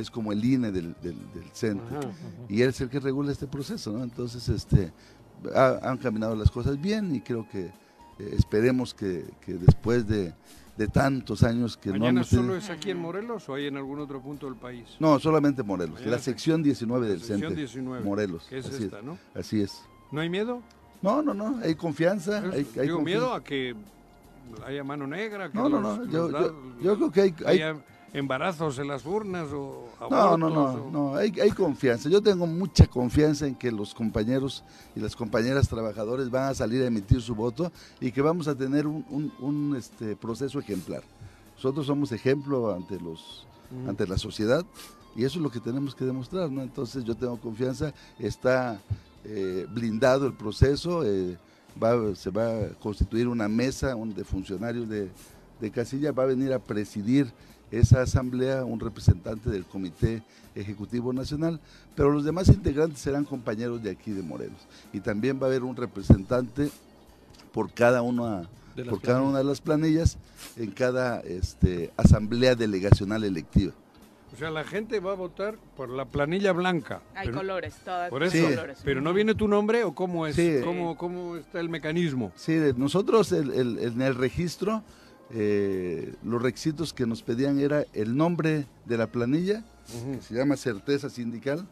S5: es como el INE del, centro. Y él es el que regula este proceso, ¿no? Entonces, este, han caminado las cosas bien y creo que eh, esperemos que, después de, tantos años que
S2: ¿Mañana no solo es aquí en Morelos o hay en algún otro punto del país?
S5: No, solamente Morelos, la sección 19 del centro. Morelos.
S2: es esta, ¿no?
S5: Así es.
S2: ¿No hay miedo?
S5: No, no, no, hay confianza. Hay,
S2: hay miedo a que haya mano negra.
S5: no, no, no, yo, yo, creo que hay,
S2: haya embarazos en las urnas o
S5: No, no, no, no, hay, hay confianza. Yo tengo mucha confianza en que los compañeros y las compañeras trabajadores van a salir a emitir su voto y que vamos a tener un, un, este, proceso ejemplar. Nosotros somos ejemplo ante los mm. ante la sociedad y eso es lo que tenemos que demostrar, ¿no? Entonces yo tengo confianza, está eh, blindado el proceso, eh, se va a constituir una mesa de funcionarios de, Casilla, va a venir a presidir esa asamblea un representante del Comité Ejecutivo Nacional, pero los demás integrantes serán compañeros de aquí de Morelos. Y también va a haber un representante por cada una por cada una de las planillas en cada este, asamblea delegacional electiva.
S2: O sea, la gente va a votar por la planilla blanca.
S1: Hay colores, todas.
S2: Por eso, pero no viene tu nombre o cómo es, ¿Cómo, cómo, está el mecanismo.
S5: Sí, nosotros en el registro, eh, los requisitos que nos pedían era el nombre de la planilla, que se llama certeza sindical,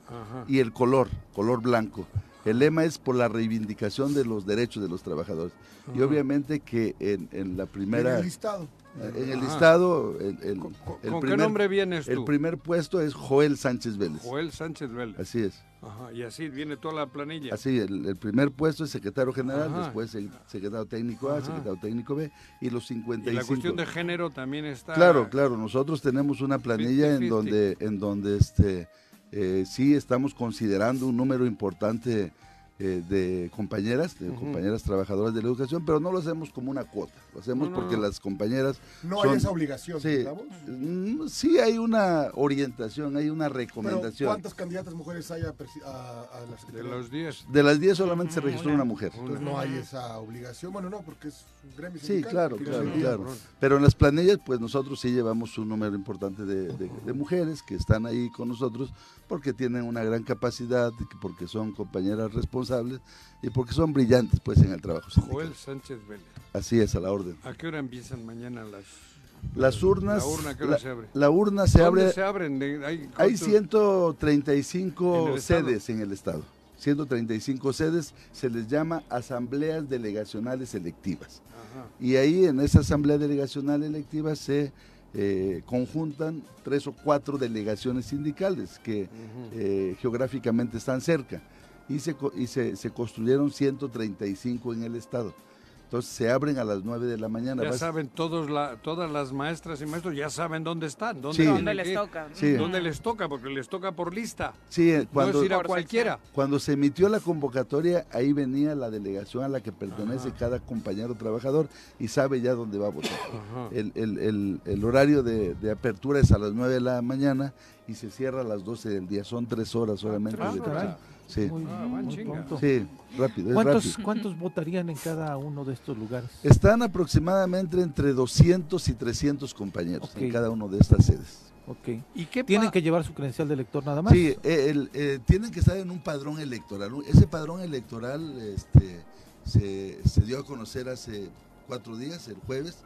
S5: y el color, color blanco. El lema es por la reivindicación de los derechos de los trabajadores. Y obviamente que en, en la primera...
S4: En el listado.
S5: En el listado, el, el,
S2: ¿Con, qué nombre vienes tú?
S5: El primer puesto es Joel Sánchez Vélez.
S2: Joel Sánchez Vélez.
S5: Así es.
S2: Ajá, y así viene toda la planilla.
S5: Así, el, primer puesto es secretario general, después el secretario técnico A, secretario técnico B y los 55. Y
S2: la cuestión de género también está.
S5: Claro, claro. Nosotros tenemos una planilla en donde, en donde este, eh, sí estamos considerando un número importante eh, de compañeras, de compañeras trabajadoras de la educación, pero no lo hacemos como una cuota, hacemos porque las compañeras...
S4: No hay esa obligación,
S5: sí, mm, sí hay una orientación, hay una recomendación.
S4: ¿Cuántas candidatas mujeres hay a,
S2: las De los 10.
S5: De las 10 solamente se registró una, mujer.
S4: Entonces no hay esa obligación, bueno, no, porque es un gremio
S5: Sí, claro, claro, claro. Pero en las planillas, pues nosotros sí llevamos un número importante de, de mujeres que están ahí con nosotros porque tienen una gran capacidad, porque son compañeras responsables y porque son brillantes pues en el trabajo.
S2: Joel Sánchez Vélez.
S5: Así es, a la orden.
S2: ¿A qué hora empiezan mañana las
S5: las urnas.
S2: ¿La urna qué hora se abre?
S5: La urna se abre.
S2: se abren?
S5: ¿Hay, hay 135 sedes en el estado. 135 sedes se les llama asambleas delegacionales electivas. Y ahí en esa asamblea delegacional electiva se eh, conjuntan tres o cuatro delegaciones sindicales que eh, geográficamente están cerca y se, y se, se construyeron 135 en el estado. Entonces se abren a las 9 de la mañana.
S2: Ya saben todos la, todas las maestras y maestros, ya saben dónde están, dónde,
S1: les toca.
S2: Dónde les toca, porque les toca por lista.
S5: Sí, eh, cuando,
S2: no ir a cualquiera.
S5: Cuando se emitió la convocatoria, ahí venía la delegación a la que pertenece cada compañero trabajador y sabe ya dónde va a votar. El, el, el, el, horario de, de, apertura es a las 9 de la mañana y se cierra a las 12 del día. Son tres horas solamente de trabajo. Sí. sí, rápido.
S3: ¿Cuántos, ¿Cuántos votarían en cada uno de estos lugares?
S5: Están aproximadamente entre 200 y 300 compañeros en cada uno de estas sedes.
S3: Ok. ¿Y qué ¿Tienen que llevar su credencial de elector nada más?
S5: Sí, el, eh, tienen que estar en un padrón electoral. Ese padrón electoral este, se, se dio a conocer hace cuatro días, el jueves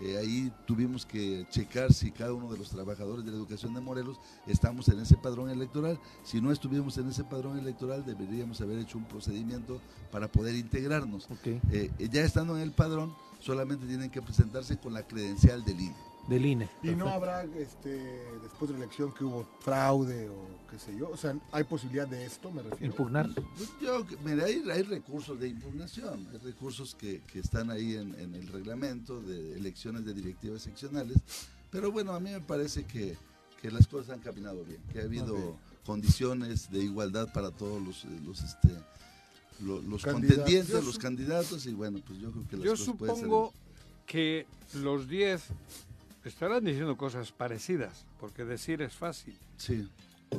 S5: eh, ahí tuvimos que checar si cada uno de los trabajadores de la educación de Morelos estamos en ese padrón electoral. Si no estuviéramos en ese padrón electoral, deberíamos haber hecho un procedimiento para poder integrarnos. Eh, ya estando en el padrón, solamente tienen que presentarse con la credencial del INE
S3: del INE.
S4: Y no habrá, este, después de la elección, que hubo fraude o qué sé yo. O sea, ¿hay posibilidad de esto, me refiero?
S3: ¿Impugnar?
S5: Pues yo, mira, hay, hay, recursos de impugnación, hay recursos que, que están ahí en, en, el reglamento de elecciones de directivas seccionales. Pero bueno, a mí me parece que, que las cosas han caminado bien, que ha habido condiciones de igualdad para todos los, los este, los, contendientes, los candidatos, y bueno, pues yo creo que las
S2: Yo supongo que los 10 estarán diciendo cosas parecidas, porque decir es fácil.
S5: Sí.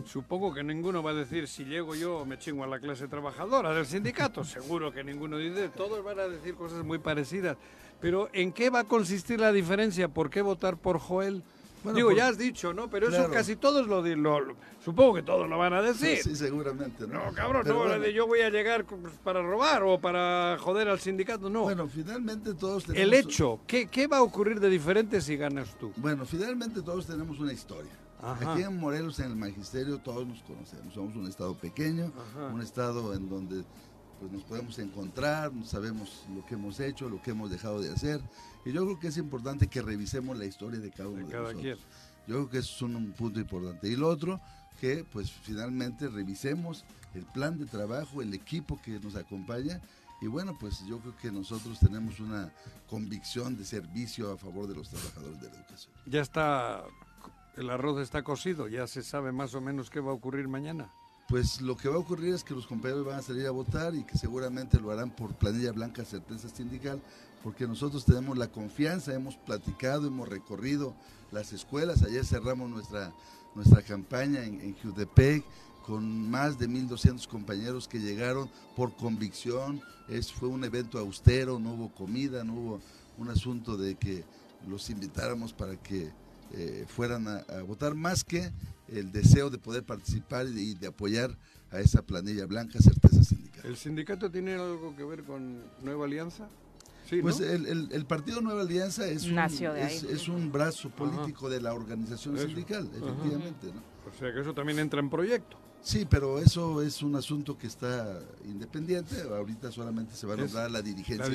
S2: Supongo que ninguno va a decir si llego yo me chingo a la clase trabajadora del sindicato. Seguro que ninguno dice. Todos van a decir cosas muy parecidas. Pero ¿en qué va a consistir la diferencia? ¿Por qué votar por Joel? Digo, ya has dicho, ¿no? Pero eso casi todos lo, lo, Supongo que todos lo van a decir.
S5: Sí, seguramente. No,
S2: no cabrón, no yo voy a llegar pues, para robar o para joder al sindicato, no.
S5: Bueno, finalmente todos tenemos...
S2: El hecho, ¿qué, qué va a ocurrir de diferente si ganas tú?
S5: Bueno, finalmente todos tenemos una historia. Aquí en Morelos, en el magisterio, todos nos conocemos. Somos un estado pequeño, un estado en donde pues, nos podemos encontrar, sabemos lo que hemos hecho, lo que hemos dejado de hacer. Y yo creo que es importante que revisemos la historia de cada uno de, nosotros. Yo creo que eso es un, punto importante. Y lo otro, que pues finalmente revisemos el plan de trabajo, el equipo que nos acompaña. Y bueno, pues yo creo que nosotros tenemos una convicción de servicio a favor de los trabajadores de la educación.
S2: Ya está, el arroz está cocido, ya se sabe más o menos qué va a ocurrir mañana
S5: pues lo que va a ocurrir es que los compañeros van a salir a votar y que seguramente lo harán por planilla blanca certeza sindical, porque nosotros tenemos la confianza, hemos platicado, hemos recorrido las escuelas, ayer cerramos nuestra, nuestra campaña en, en Jutepec con más de 1.200 compañeros que llegaron por convicción, es, fue un evento austero, no hubo comida, no hubo un asunto de que los invitáramos para que eh, fueran a, votar, más que el deseo de poder participar y de, apoyar a esa planilla blanca, certeza sindical.
S2: ¿El sindicato tiene algo que ver con Nueva Alianza?
S5: Pues el, partido Nueva Alianza es, un, es, un brazo político de la organización sindical, efectivamente.
S2: O sea que eso también entra en proyecto.
S5: Sí, pero eso es un asunto que está independiente. Ahorita solamente se va a nombrar la dirigencia,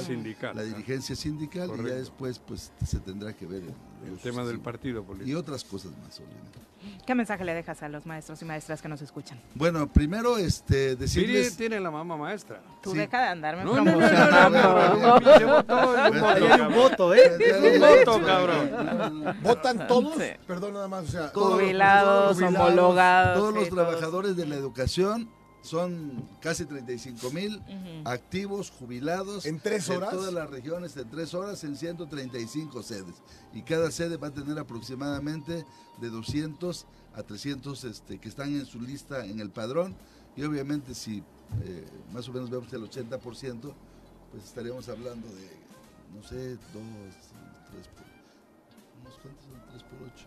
S5: sindical, La dirigencia sindical y ya después pues se tendrá que ver
S2: el, tema del partido político.
S5: Y otras cosas más, obviamente.
S1: ¿Qué mensaje le dejas a los maestros y maestras que nos escuchan?
S5: Bueno, primero este decirles...
S2: tiene la mamá maestra.
S1: Tú deja de andarme
S2: no, promocionando.
S3: Hay un voto, ¿eh?
S2: un voto, cabrón.
S4: ¿Votan todos? Perdón, nada más. O sea,
S1: jubilados, homologados.
S5: Todos los trabajadores de la educación son casi 35 mil activos, jubilados.
S4: ¿En tres horas?
S5: En todas las regiones, en tres horas, en 135 sedes. Y cada sede va a tener aproximadamente de 200 a 300 este, que están en su lista en el padrón. Y obviamente si eh, más o menos vemos el 80%, pues estaríamos hablando de, no sé, dos, tres,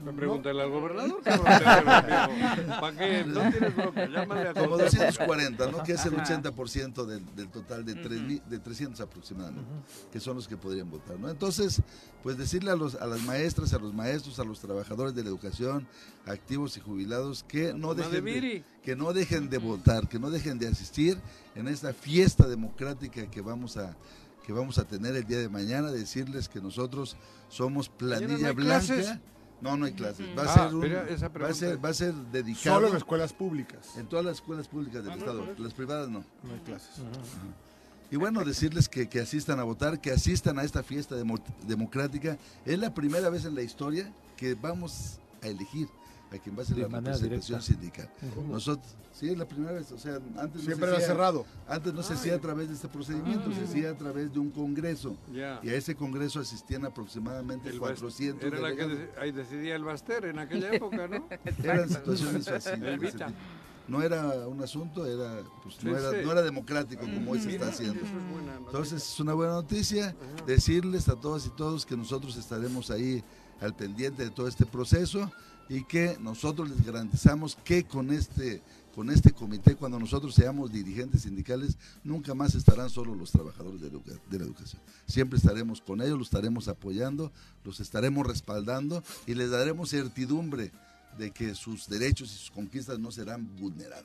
S2: me pregúntale al gobernador, ¿Para qué? No tienes bronca, llámale a
S5: Como 240, ¿no? Que es el 80% del, del, total de, de 300 aproximadamente, que son los que podrían votar, ¿no? Entonces, pues decirle a, los, a las maestras, a los maestros, a los trabajadores de la educación, activos y jubilados, que no dejen de, que no dejen de votar, que no dejen de asistir en esta fiesta democrática que vamos a que vamos a tener el día de mañana, decirles que nosotros somos planilla blanca. No, no hay clases. Va a, ah, ser va, a ser, dedicado.
S4: Solo en escuelas públicas.
S5: En todas las escuelas públicas del ah, Estado. las privadas no.
S4: No hay clases.
S5: Y bueno, decirles que, que, asistan a votar, que asistan a esta fiesta democrática. Es la primera vez en la historia que vamos a elegir a quien va a ser la representación sindical. Nosotros, sí, es la primera vez, o sea, antes
S4: Siempre no se era cerrado.
S5: Antes no se hacía a través de este procedimiento, se hacía a través de un congreso. Y a ese congreso asistían aproximadamente 400.
S2: Era la que ahí decidía el Baster en aquella época, ¿no?
S5: Eran situaciones así. no era un asunto, era, pues, no, era, no, era, democrático como hoy se está haciendo. Entonces es una buena noticia decirles a todas y todos que nosotros estaremos ahí al pendiente de todo este proceso y que nosotros les garantizamos que con este con este comité, cuando nosotros seamos dirigentes sindicales, nunca más estarán solo los trabajadores de, la educación. Siempre estaremos con ellos, los estaremos apoyando, los estaremos respaldando y les daremos certidumbre de que sus derechos y sus conquistas no serán vulneradas.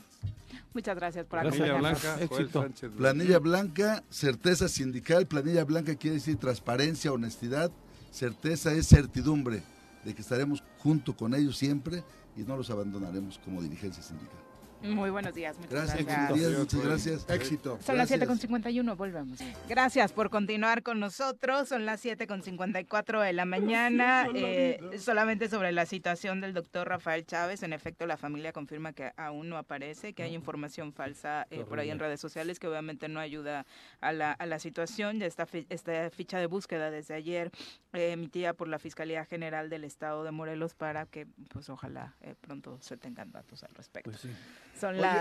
S1: Muchas gracias por
S2: acompañarnos.
S5: Planilla blanca, planilla blanca, certeza sindical, planilla blanca quiere decir transparencia, honestidad, certeza es certidumbre de que estaremos junto con ellos siempre y no los abandonaremos como dirigencia sindical.
S1: Muy buenos días,
S5: muchas gracias. gracias. muchas gracias.
S4: Éxito.
S1: Son las 7.51, volvemos. Gracias por continuar con nosotros. Son las 7.54 de la mañana. Eh, solamente sobre la situación del doctor Rafael Chávez. En efecto, la familia confirma que aún no aparece, que hay información falsa eh, por ahí en redes sociales que obviamente no ayuda a la, a la situación. Ya está esta ficha de búsqueda desde ayer eh, emitida por la Fiscalía General del Estado de Morelos para que, pues ojalá pronto se tengan datos al respecto.
S4: Pues sí.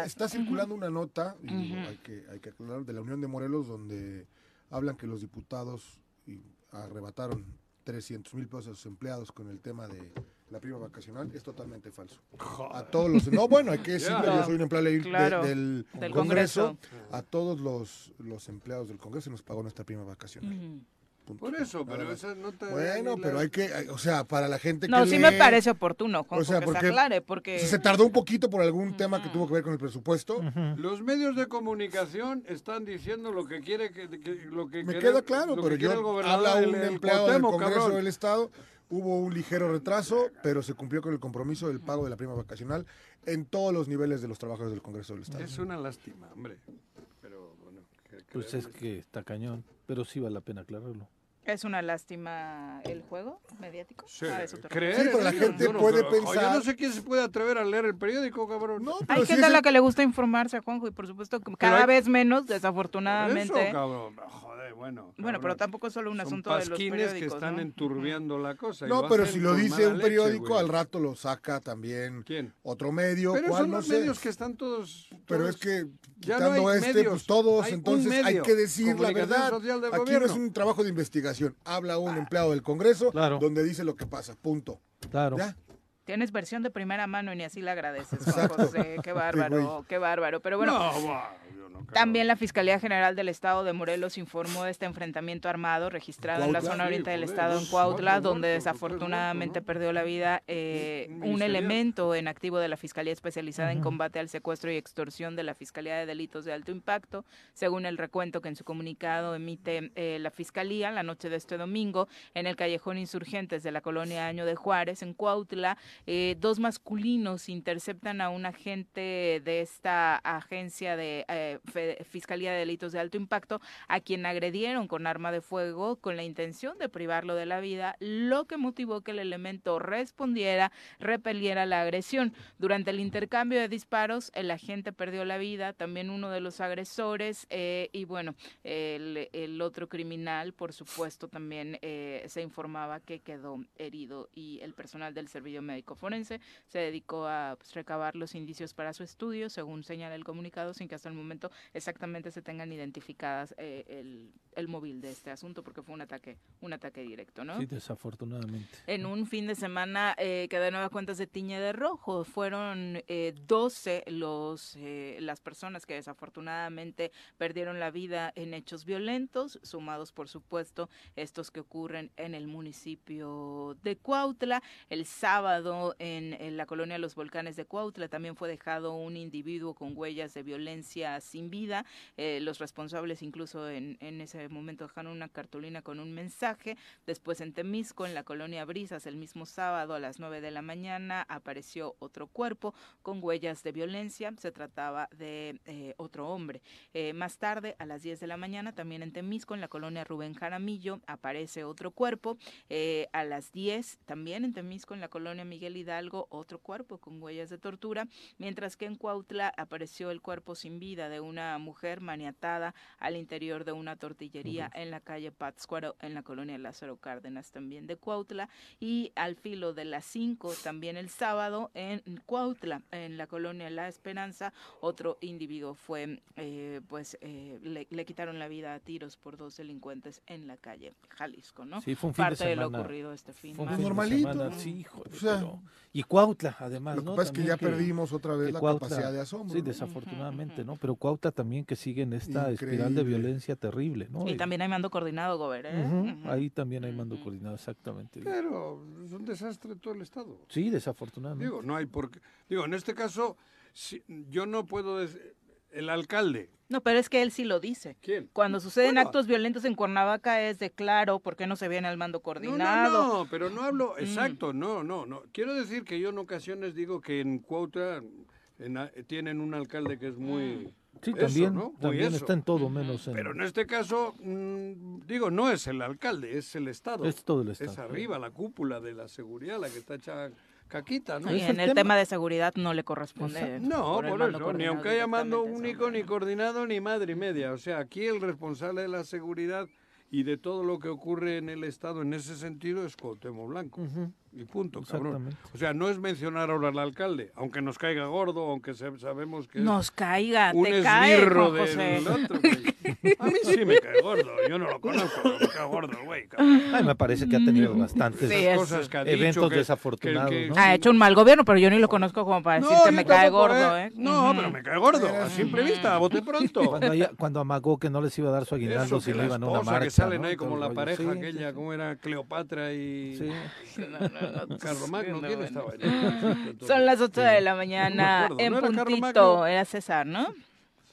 S4: Está circulando una nota, y hay, que, hay que aclarar, de la Unión de Morelos, donde hablan que los diputados arrebataron 300 mil pesos a sus empleados con el tema de la prima vacacional. Es totalmente falso. A todos los... No, bueno, hay que decirlo, yo soy un empleado del, Congreso. A todos los, los empleados del Congreso nos pagó nuestra prima vacacional.
S2: Por eso, pero esa nota.
S4: Bueno, pero hay que, o sea, para la gente
S1: no,
S4: que.
S1: No, sí me parece oportuno, o sea, porque, se aclare, porque.
S4: se tardó un poquito por algún tema que tuvo que ver con el presupuesto.
S2: Los medios de comunicación están diciendo lo que quiere que, lo que
S4: Me queda claro, pero yo habla un empleado del Congreso del Estado. Hubo un ligero retraso, pero se cumplió con el compromiso del pago de la prima vacacional en todos los niveles de los trabajadores del Congreso del Estado.
S2: Es una lástima, hombre. Pero bueno,
S3: pues es que está cañón, pero sí vale la pena aclararlo.
S1: Es una lástima el juego mediático.
S2: Sí, ah, creer
S4: pero la gente puede pensar.
S2: Yo no sé quién se puede atrever a leer el periódico, cabrón.
S1: No, Hay gente a la que le gusta informarse, Juanjo, y por supuesto cada vez menos, desafortunadamente.
S2: Eso, cabrón. Joder, bueno.
S1: Bueno, pero tampoco es solo un asunto de los periódicos.
S2: que están enturbiando la cosa.
S4: No, pero si lo dice un periódico, al rato lo saca también
S2: ¿Quién?
S4: otro medio.
S2: Pero
S4: ¿cuál?
S2: son
S4: no
S2: los medios que están todos,
S4: Pero es que quitando este, pues todos, entonces hay que decir la verdad. Aquí no es un trabajo de investigación habla un empleado del Congreso donde dice lo que pasa, punto.
S3: Claro.
S4: ¿Ya?
S1: Tienes versión de primera mano y ni así la agradeces, José. Qué bárbaro, qué bárbaro. Pero bueno, también la Fiscalía General del Estado de Morelos informó de este enfrentamiento armado registrado en la zona oriente del estado en Cuautla, donde desafortunadamente perdió la vida eh, un elemento en activo de la Fiscalía especializada en combate al secuestro y extorsión de la Fiscalía de Delitos de Alto Impacto, según el recuento que en su comunicado emite eh, la Fiscalía la noche de este domingo en el callejón Insurgentes de la colonia Año de Juárez, en Cuautla, eh, dos masculinos interceptan a un agente de esta agencia de Fiscalía de Delitos de Alto Impacto, a quien agredieron con arma de fuego con la intención de privarlo de la vida, lo que motivó que el elemento respondiera, repeliera la agresión. Durante el intercambio de disparos, el agente perdió la vida, también uno de los agresores, eh, y bueno, el, otro criminal, por supuesto, también eh, se informaba que quedó herido y el personal del servicio médico forense se dedicó a pues, recabar los indicios para su estudio, según señala el comunicado, sin que hasta el momento exactamente se tengan identificadas eh, el, el, móvil de este asunto, porque fue un ataque, un ataque directo, ¿no?
S3: Sí, desafortunadamente.
S1: En un fin de semana eh, que de nueva cuenta se tiñe de rojo, fueron eh, 12 los, eh, las personas que desafortunadamente perdieron la vida en hechos violentos, sumados por supuesto estos que ocurren en el municipio de Cuautla. El sábado en, en la colonia Los Volcanes de Cuautla también fue dejado un individuo con huellas de violencia sin vida. Eh, los responsables incluso en, ese momento dejaron una cartulina con un mensaje. Después en Temisco, en la colonia Brisas, el mismo sábado a las 9 de la mañana apareció otro cuerpo con huellas de violencia. Se trataba de eh, otro hombre. Eh, más tarde, a las 10 de la mañana, también en Temisco, en la colonia Rubén Jaramillo, aparece otro cuerpo. a las 10, también en Temisco, en la colonia Miguel Hidalgo, otro cuerpo con huellas de tortura. Mientras que en Cuautla apareció el cuerpo sin vida de una mujer maniatada al interior de una tortillería en la calle Pátzcuaro, en la colonia Lázaro Cárdenas, también de Cuautla. Y al filo de las 5, también el sábado, en Cuautla, en la colonia La Esperanza, otro individuo fue, eh, pues, eh, le, quitaron la vida a tiros por dos delincuentes en la calle Jalisco, ¿no?
S3: Sí, fue un
S1: fin Parte
S3: de,
S1: lo ocurrido este fin.
S4: Fue normalito.
S3: sí, y Cuautla, además,
S4: Lo que pasa es que ya perdimos otra vez la capacidad de asombro.
S3: Sí, desafortunadamente, ¿no? Pero Cuautla también que sigue en esta espiral de violencia terrible, ¿no?
S1: Y, también hay mando coordinado, Gober, ¿eh?
S3: Ahí también hay mando coordinado, exactamente.
S2: Pero es un desastre todo el Estado.
S3: Sí, desafortunadamente.
S2: Digo, no hay por qué. Digo, en este caso, yo no puedo decir el alcalde.
S1: No, pero es que él sí lo dice.
S2: ¿Quién?
S1: Cuando suceden actos violentos en Cuernavaca es de claro, ¿por qué no se viene al mando coordinado?
S2: No, no, pero no hablo, mm. exacto, no, no, no. Quiero decir que yo en ocasiones digo que en Cuautla tienen un alcalde que es muy...
S3: Mm. Sí, también, también está en todo menos en...
S2: Pero en este caso, mm, digo, no es el alcalde, es el Estado.
S3: Es todo el Estado.
S2: Es arriba, la cúpula de la seguridad, la que está hecha caquita, ¿no?
S1: Y en el tema? de seguridad no le corresponde.
S2: No, por, eso, ni aunque haya mando único, ni coordinado, ni madre y media. O sea, aquí el responsable de la seguridad y de todo lo que ocurre en el Estado en ese sentido es Cuauhtémoc Blanco. Y punto, cabrón. O sea, no es mencionar ahora al alcalde, aunque nos caiga gordo, aunque sabemos que
S1: nos caiga,
S2: un
S1: te cae,
S2: del otro, A mí sí me cae gordo, yo no lo conozco, pero me cae gordo, güey.
S3: Ay, me parece que ha tenido bastantes cosas que ha eventos desafortunados.
S1: Ha hecho un mal gobierno, pero yo ni lo conozco como para decir que me cae gordo, ¿eh? ¿eh?
S2: No, pero me cae gordo, a simple vista, a bote pronto.
S3: Cuando, cuando amagó que no les iba a dar su aguinaldo si le iban a una marcha.
S2: que salen ahí como la pareja aquella, como era Cleopatra y...
S3: Sí.
S2: Carlomagno, ¿quién estaba
S1: Son las 8 de la mañana en puntito. Era César, ¿no?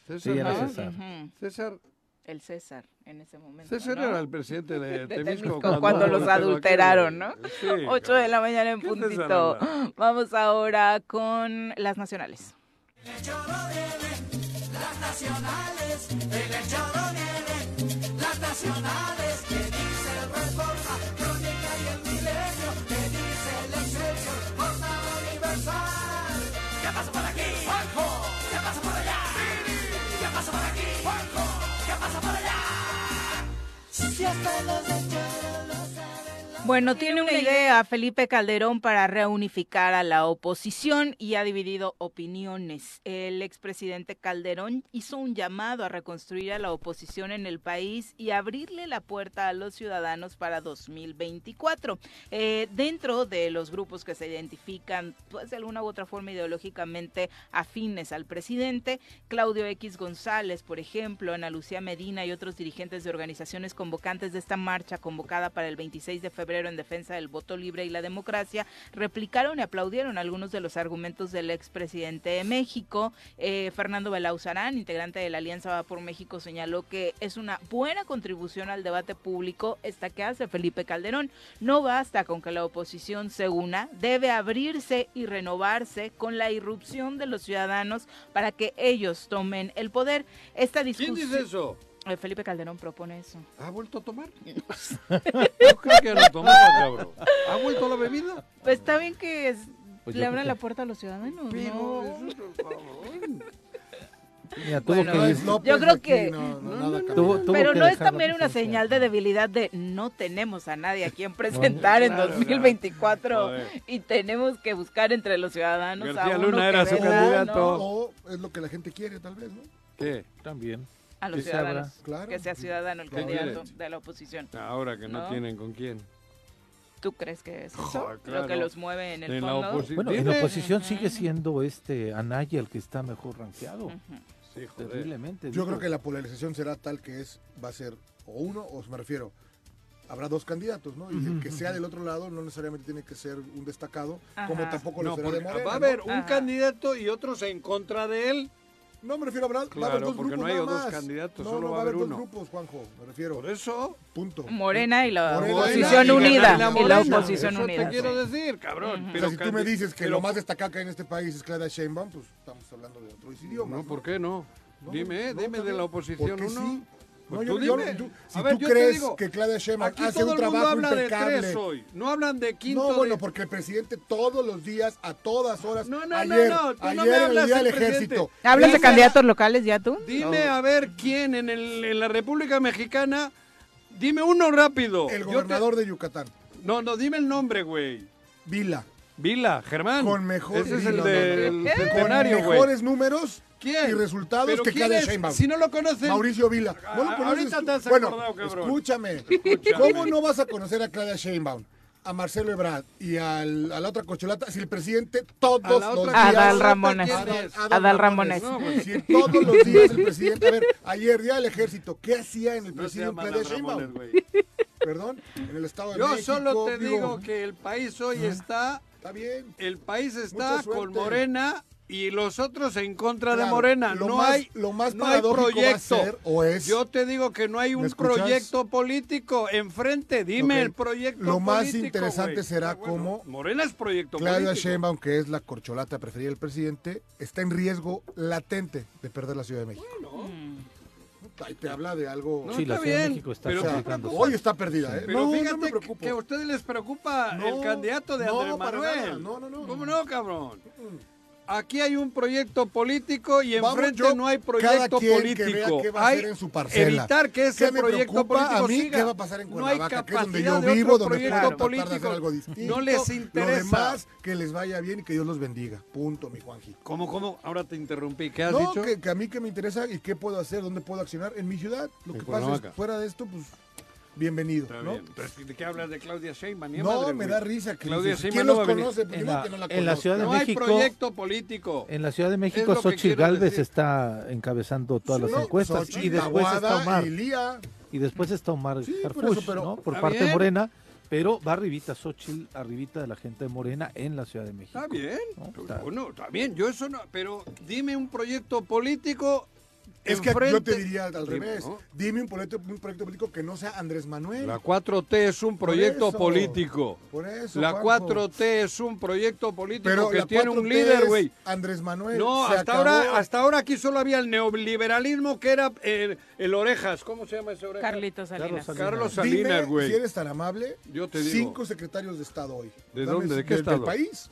S3: César, sí, era César.
S2: César.
S1: El César en ese momento.
S2: César era el presidente de, Temisco,
S1: cuando, los adulteraron, ¿no? Sí, 8 de la mañana en puntito. Vamos ahora con las nacionales. las nacionales, en el vienen las nacionales, que Si hasta los saben, Bueno, tiene una idea Felipe Calderón para reunificar a la oposición y ha dividido opiniones. El expresidente Calderón hizo un llamado a reconstruir a la oposición en el país y abrirle la puerta a los ciudadanos para 2024. Eh, dentro de los grupos que se identifican, pues de alguna u otra forma ideológicamente afines al presidente, Claudio X González, por ejemplo, Ana Lucía Medina y otros dirigentes de organizaciones convocantes de esta marcha convocada para el 26 de febrero en defensa del voto libre y la democracia, replicaron y aplaudieron algunos de los argumentos del expresidente de México. Eh, Fernando Belauzarán, integrante de la Alianza Va por México, señaló que es una buena contribución al debate público esta que hace Felipe Calderón. No basta con que la oposición se una, debe abrirse y renovarse con la irrupción de los ciudadanos para que ellos tomen el poder. Esta discusión...
S2: ¿Quién dice eso?
S1: Eh, Felipe Calderón propone eso.
S2: ¿Ha vuelto a tomar? Yo creo que no tomaba, cabrón. ¿Ha vuelto a la bebida?
S1: Pues está bien que pues le abran la puerta a los ciudadanos.
S2: Pero
S1: no.
S2: eso, por favor.
S3: Mira, tuvo
S1: Bueno,
S3: que
S4: No es López
S1: Yo creo
S4: aquí,
S1: que-
S4: no, no,
S2: No, no,
S3: tuvo- tuvo
S1: Pero
S3: que
S1: no es también una señal de debilidad de no tenemos a nadie a quien presentar en
S2: claro,
S1: 2024
S2: Joder.
S1: y tenemos que buscar entre los ciudadanos
S2: García
S1: a uno
S2: Luna
S1: que
S2: era su candidato.
S1: ¿no?
S4: O es lo que la gente quiere, tal vez, ¿no?
S2: ¿Qué?
S3: También.
S1: A los ciudadanos.
S4: Claro.
S1: Que sea ciudadano el
S2: ¿Qué
S1: candidato de la oposición.
S2: Ahora que no,
S1: No.
S2: tienen con quién.
S1: ¿Tú crees que es eso
S2: Joder,
S1: lo que los mueve en el
S2: En
S1: fondo?
S3: Bueno, en la oposición sigue siendo este Anaya el que está mejor rankeado.
S1: Ujú.
S2: Sí, joder.
S3: Terriblemente.
S4: Yo
S3: digo.
S4: creo que la polarización será tal que es, va a ser o uno, o me refiero, habrá dos candidatos, ¿no? Y el que sea del otro lado no necesariamente tiene que ser un destacado, como tampoco lo
S2: No,
S4: será de Morena.
S2: va a
S4: ¿no?
S2: haber un
S1: Ajá.
S2: candidato y otros en contra de él.
S4: No, me refiero, va a haber
S2: Claro,
S4: dos
S2: porque
S4: grupos
S2: no hay
S4: nada
S2: dos
S4: más.
S2: candidatos,
S4: no,
S2: solo
S4: no,
S2: va a haber uno.
S4: grupos, Juanjo, me refiero.
S2: Por eso.
S4: Punto.
S1: Morena y la
S4: Morena
S1: oposición
S4: y
S1: unida.
S2: la
S1: Y la oposición
S2: eso
S1: unida.
S2: te quiero decir, cabrón.
S4: O
S2: Pero
S4: sea, si tú me dices que
S2: pero-
S4: lo más destacado que hay en este país es Clara Sheinbaum, pues estamos hablando de otros idiomas.
S2: No, ¿por qué no?
S4: No,
S2: dime,
S4: no,
S2: dime de la oposición uno.
S4: sí.
S2: Pues
S4: No,
S2: tú
S4: yo- yo-
S2: dime.
S4: tú- si
S2: A ver,
S4: tú
S2: yo
S4: crees
S2: digo,
S4: que Claudia Sheinbaum
S2: Aquí
S4: hace
S2: todo
S4: un
S2: el mundo
S4: trabajo
S2: habla de
S4: impecable.
S2: tres hoy. No hablan de quinto.
S4: No, bueno,
S2: de-
S4: porque el presidente todos los días, a todas horas,
S2: No, no,
S4: ayer,
S2: no, no, tú no
S4: ayer
S2: me
S4: el
S2: hablas del
S4: ejército.
S1: ¿Hablas de candidatos locales ya tú?
S2: Dime a ver quién en, el, en la República Mexicana. Dime uno rápido.
S4: El
S2: Yo te-
S4: gobernador de Yucatán,
S2: No, no, dime el nombre, güey.
S4: Vila,
S2: Vila, Germán.
S4: con mejor
S2: Ese es el
S4: no, no,
S2: del
S4: no, no.
S2: centenario,
S4: con mejores números
S2: ¿Quién?
S4: y resultados
S2: ¿Pero
S4: que
S2: es?
S4: Sheinbaum.
S2: Si no lo conocen.
S4: Mauricio Vila. ¿No lo
S2: Ah,
S4: conoces
S2: ahorita
S4: tú?
S2: te has
S4: bueno,
S2: acordado, cabrón.
S4: escúchame.
S2: Escúchame.
S4: ¿Cómo no vas a conocer a Claudia Sheinbaum, a Marcelo Ebrard y al- a la otra cocholata si el presidente todos los días...
S1: Adal Ramones.
S2: ¿quién
S4: Adal,
S2: es?
S4: Adal
S1: Adal
S4: Ramones.
S1: Ramones.
S2: No, pues,
S4: Si todos los días el presidente... A ver, ayer día del ejército, ¿qué hacía en el
S2: no
S4: presidio Claudia
S2: Ramones,
S4: Sheinbaum? Perdón, en el Estado de
S2: Yo
S4: México.
S2: solo te
S4: digo,
S2: digo que el país hoy está,
S4: Está bien.
S2: el país está con Morena y los otros en contra de Morena.
S4: lo
S2: No
S4: más-
S2: hay,
S4: lo más
S2: no hay
S4: paradójico va a
S2: proyecto.
S4: ser, o es-
S2: Yo te digo que no hay
S4: ¿Me
S2: un proyecto político enfrente. Dime el proyecto
S4: Lo más
S2: político,
S4: interesante será
S2: Ah, bueno,
S4: cómo
S2: Morena es proyecto
S4: Claudia
S2: político.
S4: Sheinbaum, que es la corcholata preferida del presidente, está en riesgo latente de perder la Ciudad de México. Ahí te habla de algo...
S2: No,
S3: Sí, la
S2: está
S3: Ciudad de
S2: bien,
S3: México está
S2: pero
S4: hoy está perdida, ¿eh?
S2: Pero
S4: no,
S2: fíjate
S4: no me
S2: que-
S4: preocupo.
S2: que a ustedes les preocupa el candidato de
S4: no,
S2: Andrés
S4: para
S2: Manuel.
S4: nada, no, no, no.
S2: ¿Cómo no, cabrón? Aquí hay un proyecto político y
S4: Vamos,
S2: enfrente
S4: yo-
S2: no hay
S4: cada
S2: proyecto
S4: quien
S2: político.
S4: Que vea qué va a
S2: hay
S4: en su parcela.
S2: evitar que ese
S4: ¿Qué me
S2: proyecto político
S4: a mí
S2: siga.
S4: qué va a pasar en
S2: no hay
S4: Cuernavaca, que es donde
S2: capacidad
S4: yo
S2: de
S4: vivo, donde
S2: proyecto
S4: puedo tratar de
S2: político.
S4: hacer algo distinto.
S2: No les interesa.
S4: Lo demás, que les vaya bien y que Dios los bendiga. Punto, mi Juanji.
S2: ¿Cómo, cómo? Ahora te interrumpí. ¿Qué has
S4: No,
S2: dicho?
S4: que, que a mí que me interesa y qué puedo hacer, dónde puedo accionar en mi ciudad. Lo
S2: En
S4: que pasa es fuera de esto, pues, bienvenido,
S2: Está
S4: ¿no?
S2: bien. ¿de qué hablas de Claudia Sheinbaum?
S4: No,
S2: madre,
S4: me da risa que
S2: Claudia
S4: dices,
S2: Sheinbaum
S4: ¿quién los conoce? Pues,
S3: En
S4: modo
S3: la-
S4: no la
S3: en la. Ciudad de
S2: No hay
S3: México-
S2: proyecto político.
S3: En la Ciudad de México, Xochitl Galvez
S2: decir.
S3: está encabezando todas las
S4: No,
S3: encuestas.
S4: Xochitl,
S3: y después está
S4: Aguada
S3: Omar.
S4: y
S3: después está Omar
S4: Sí, por
S3: Harfuch,
S4: eso, pero-
S3: ¿no? Por
S2: Está
S3: parte de
S2: bien.
S3: Morena. Pero va arribita Xochitl, arribita de la gente de Morena en la Ciudad de México.
S2: Está bien.
S3: No, está-
S2: Bueno, está bien. Yo eso no. Pero dime un proyecto político.
S4: Es que yo te diría al revés.
S2: ¿no?
S4: Dime un proyecto, un proyecto político que no sea Andrés Manuel.
S2: La 4T es un proyecto
S4: eso,
S2: político.
S4: Por eso.
S2: La
S4: Juanjo.
S2: 4T es un proyecto político
S4: Pero
S2: que
S4: la
S2: tiene un
S4: 4T
S2: líder, güey.
S4: Andrés Manuel.
S2: No, hasta
S4: acabó.
S2: ahora, hasta ahora aquí solo había el neoliberalismo que era el, el Orejas. ¿Cómo se llama ese Orejas?
S1: Carlitos Salinas.
S3: Carlos
S2: Salinas, güey.
S4: si eres tan amable,
S2: Yo te digo.
S4: cinco secretarios de Estado hoy.
S2: ¿De
S4: Dame
S2: dónde? ¿De qué
S4: del-
S2: estado?
S4: Del país.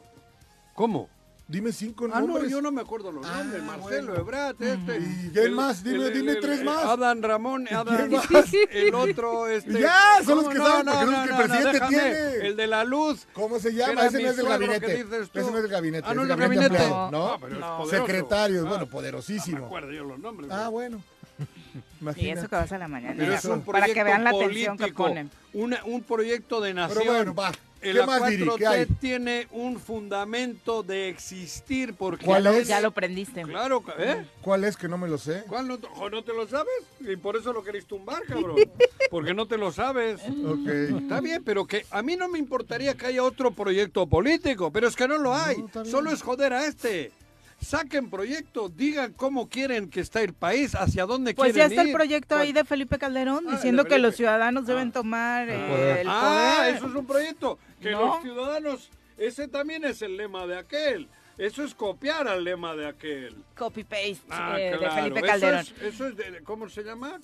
S2: ¿Cómo?
S4: Dime cinco
S2: ah,
S4: nombres.
S2: no, yo no me acuerdo los ah, nombres. Marcelo Ebrat, este.
S4: ¿Y quién más? Dime, dime tres más.
S2: Adán Ramón, Adán. El otro, este.
S4: Ya, son los que saben, porque son los que el presidente tiene.
S2: El de la luz.
S4: ¿Cómo se llama? Ese no es del gabinete. Ese no es del gabinete. Ah, no es del gabinete. No,
S2: no.
S4: Secretario, bueno, poderosísimo. No
S2: me acuerdo yo los nombres.
S4: Ah, bueno.
S1: Y eso que vas a la mañana. para que vean la atención que ponen.
S2: un proyecto de nación.
S4: Pero bueno, va.
S2: ¿Qué la más 4T tiene un fundamento de existir porque
S1: ¿Cuál es? ya lo prendiste.
S2: Claro, ¿eh?
S4: ¿Cuál es que no me lo sé?
S2: ¿Cuál no, no te lo sabes? Y por eso lo queréis tumbar, cabrón. porque no te lo sabes.
S4: Ok.
S2: Está bien, pero que a mí no me importaría que haya otro proyecto político, pero es que no lo hay. Solo es joder a este saquen proyecto, digan cómo quieren que está el país, hacia dónde
S1: pues
S2: quieren
S1: ir. Pues ya está el proyecto ahí de Felipe Calderón ah, diciendo que los ciudadanos deben ah. tomar el, poder.
S2: Ah, eso es un proyecto. Que los ciudadanos, ese también es el lema de aquel. Eso es copiar al lema de aquel.
S1: Copy-paste ah, eh, de Felipe Calderón.
S2: Eso es, de, ¿cómo se llama?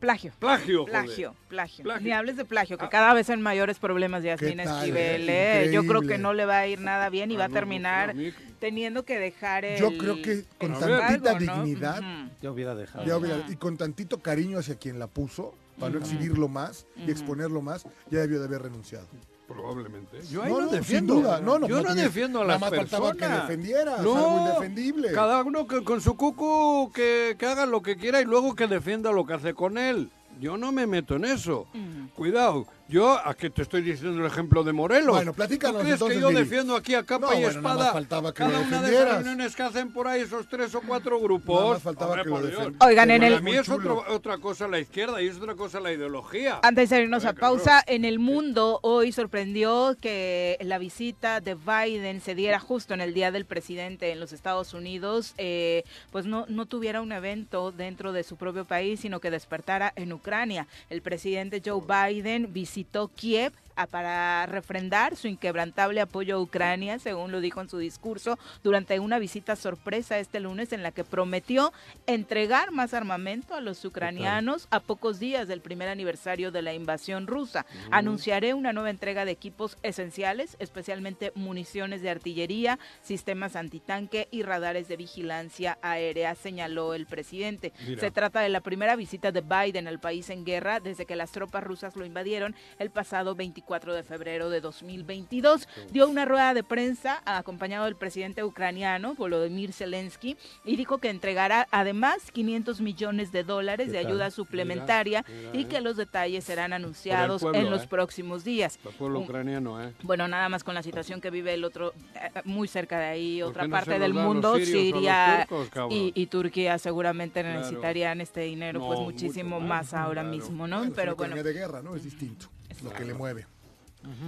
S1: Plagio.
S2: Plagio.
S1: Plagio, plagio. Ni hables de plagio, que cada vez hay mayores problemas de Yasmina Esquivel. ¿eh? Yo creo que no le va a ir nada bien y va a terminar teniendo que dejar el.
S4: Yo creo que con tantita dignidad.
S3: Ya hubiera dejado.
S4: y con tantito cariño hacia quien la puso, para no exhibirlo más y exponerlo más, ya debió de haber renunciado.
S2: Probablemente.
S4: Yo ahí no, defiendo. duda. No, no,
S2: yo no defiendo a las
S4: nada
S2: más faltaba
S4: que defendiera. No, algo indefendible.
S2: Cada uno que, con su cucu que, que haga lo que quiera y luego que defienda lo que hace con él. Yo no me meto en eso. Cuidado, yo, ¿a qué te estoy diciendo el ejemplo de Morelos?
S4: Bueno, platícanos.
S2: ¿Tú crees que yo defiendo aquí a capa y espada
S4: faltaba que
S2: cada una de las reuniones que hacen por ahí esos tres o cuatro grupos?
S4: Faltaba que lo
S1: Oigan, en el...
S2: Para mí es otra cosa la izquierda y es otra cosa la ideología.
S1: Antes de irnos a pausa, en el mundo hoy sorprendió que la visita de Biden se diera justo en el Día del Presidente en los Estados Unidos, eh, pues no, no tuviera un evento dentro de su propio país, sino que despertara en Ucrania. El presidente Joe Biden visitó visitó Kiev para refrendar su inquebrantable apoyo a Ucrania, según lo dijo en su discurso durante una visita sorpresa este lunes en la que prometió entregar más armamento a los ucranianos a pocos días del primer aniversario de la invasión rusa. Anunciaré una nueva entrega de equipos esenciales, especialmente municiones de artillería, sistemas antitanque y radares de vigilancia aérea, señaló el presidente. Se trata de la primera visita de Biden al país en guerra desde que las tropas rusas lo invadieron el pasado 24 4 de febrero de 2022. Dio una rueda de prensa acompañado del presidente ucraniano Volodymyr Zelensky y dijo que entregará además 500 millones de dólares de ayuda suplementaria y que los detalles serán anunciados en los ¿eh? próximos días.
S2: El pueblo ucraniano, ¿eh?
S1: Bueno, nada más con la situación que vive el otro, eh, muy cerca de ahí, otra parte del mundo, Siria y, Turquía seguramente necesitarían este dinero pues muchísimo más ahora mismo, ¿no?
S4: Pero bueno. de guerra, ¿no? Es distinto. Es lo que le mueve.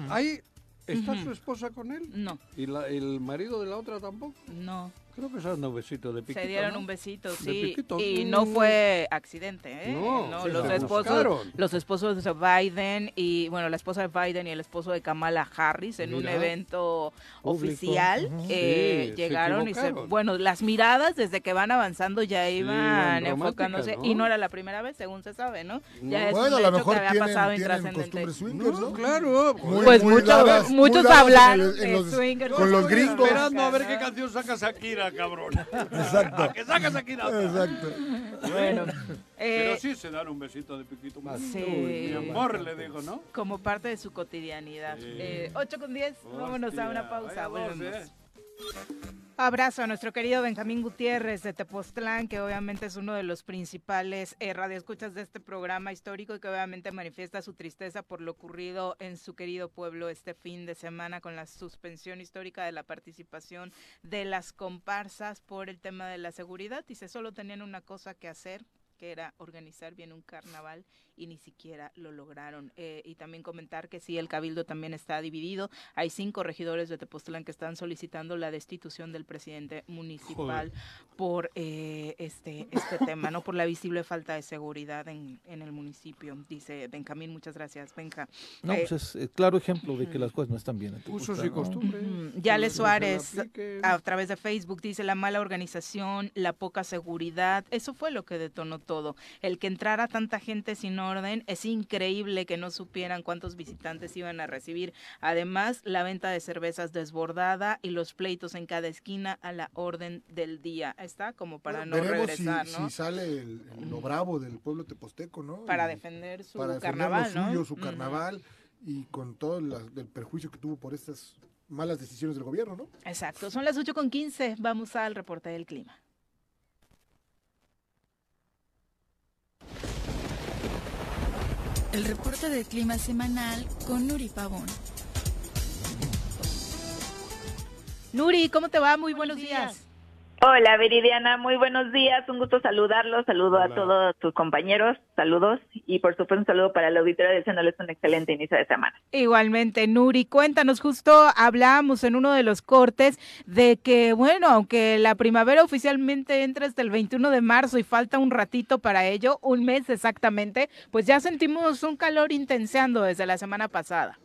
S2: Ahí está su esposa con él.
S1: No.
S2: ¿Y el marido de la otra tampoco?
S1: No.
S2: Creo que se dieron un besito de piquito.
S1: Se dieron un besito, sí. Y no fue accidente, ¿eh? No, los esposos, los esposos de Biden y, bueno, la esposa de Biden y el esposo de Kamala Harris en un evento oficial eh, llegaron y se, bueno, las miradas desde que van avanzando ya iban enfocándose y no era la primera vez, según se sabe, ¿no?
S4: Ya es bueno, lo mejor que había pasado intrascendente. ¿no?
S2: Claro.
S1: pues muchos, muchos hablan
S4: con los gringos.
S2: Esperando a ver qué canción saca Shakira cabrón.
S4: Exacto.
S2: que sacas aquí
S4: Exacto.
S1: Bueno.
S2: Pero eh, sí se dan un besito de piquito más. Sí. mi amor, le digo, ¿no?
S1: Como parte de su cotidianidad. Eh, 8 con 10, vámonos a una pausa. Volvemos. Eh. Abrazo a nuestro querido Benjamín Gutiérrez de Tepoztlán, que obviamente es uno de los principales eh, radioescuchas de este programa histórico y que obviamente manifiesta su tristeza por lo ocurrido en su querido pueblo este fin de semana con la suspensión histórica de la participación de las comparsas por el tema de la seguridad. Dice, solo tenían una cosa que hacer, que era organizar bien un carnaval y ni siquiera lo lograron. Eh, y también comentar que sí, el cabildo también está dividido. Hay cinco regidores de Tepoztlán que están solicitando la destitución del presidente municipal por eh, este este tema, no por la visible falta de seguridad en, en el municipio. Dice Benjamín, muchas gracias, Benja.
S3: No, pues eh, es claro ejemplo de que las cosas no están bien. En
S2: Usos y costumbres.
S1: Yale Suárez, a través de Facebook, dice la mala organización, la poca seguridad. Eso fue lo que detonó todo. El que entrara tanta gente sin orden, es increíble que no supieran cuántos visitantes iban a recibir. Además, la venta de cervezas desbordada y los pleitos en cada esquina a la orden del día. Está como para no regresar,
S4: ¿no? Si sale lo bravo del pueblo teposteco, ¿no?
S1: Para defender su carnaval,
S4: ¿no? su carnaval y con todo el perjuicio que tuvo por estas malas decisiones del gobierno, ¿no?
S1: Exacto, son las 8 con 15, vamos al reporte del clima.
S6: El reporte del clima semanal con Nuri Pavón.
S1: Nuri, ¿cómo te va? Muy buenos, días.
S7: Hola, Viridiana, muy buenos días. Un gusto saludarlos. Saludo a todos tus compañeros. Saludos. Y por supuesto, un saludo para la auditoría deseándoles un excelente inicio de semana.
S1: Igualmente, Nuri, cuéntanos. Justo hablamos en uno de los cortes de que, bueno, aunque la primavera oficialmente entra hasta el 21 de marzo y falta un ratito para ello, un mes exactamente, pues ya sentimos un calor intenseando desde la semana pasada.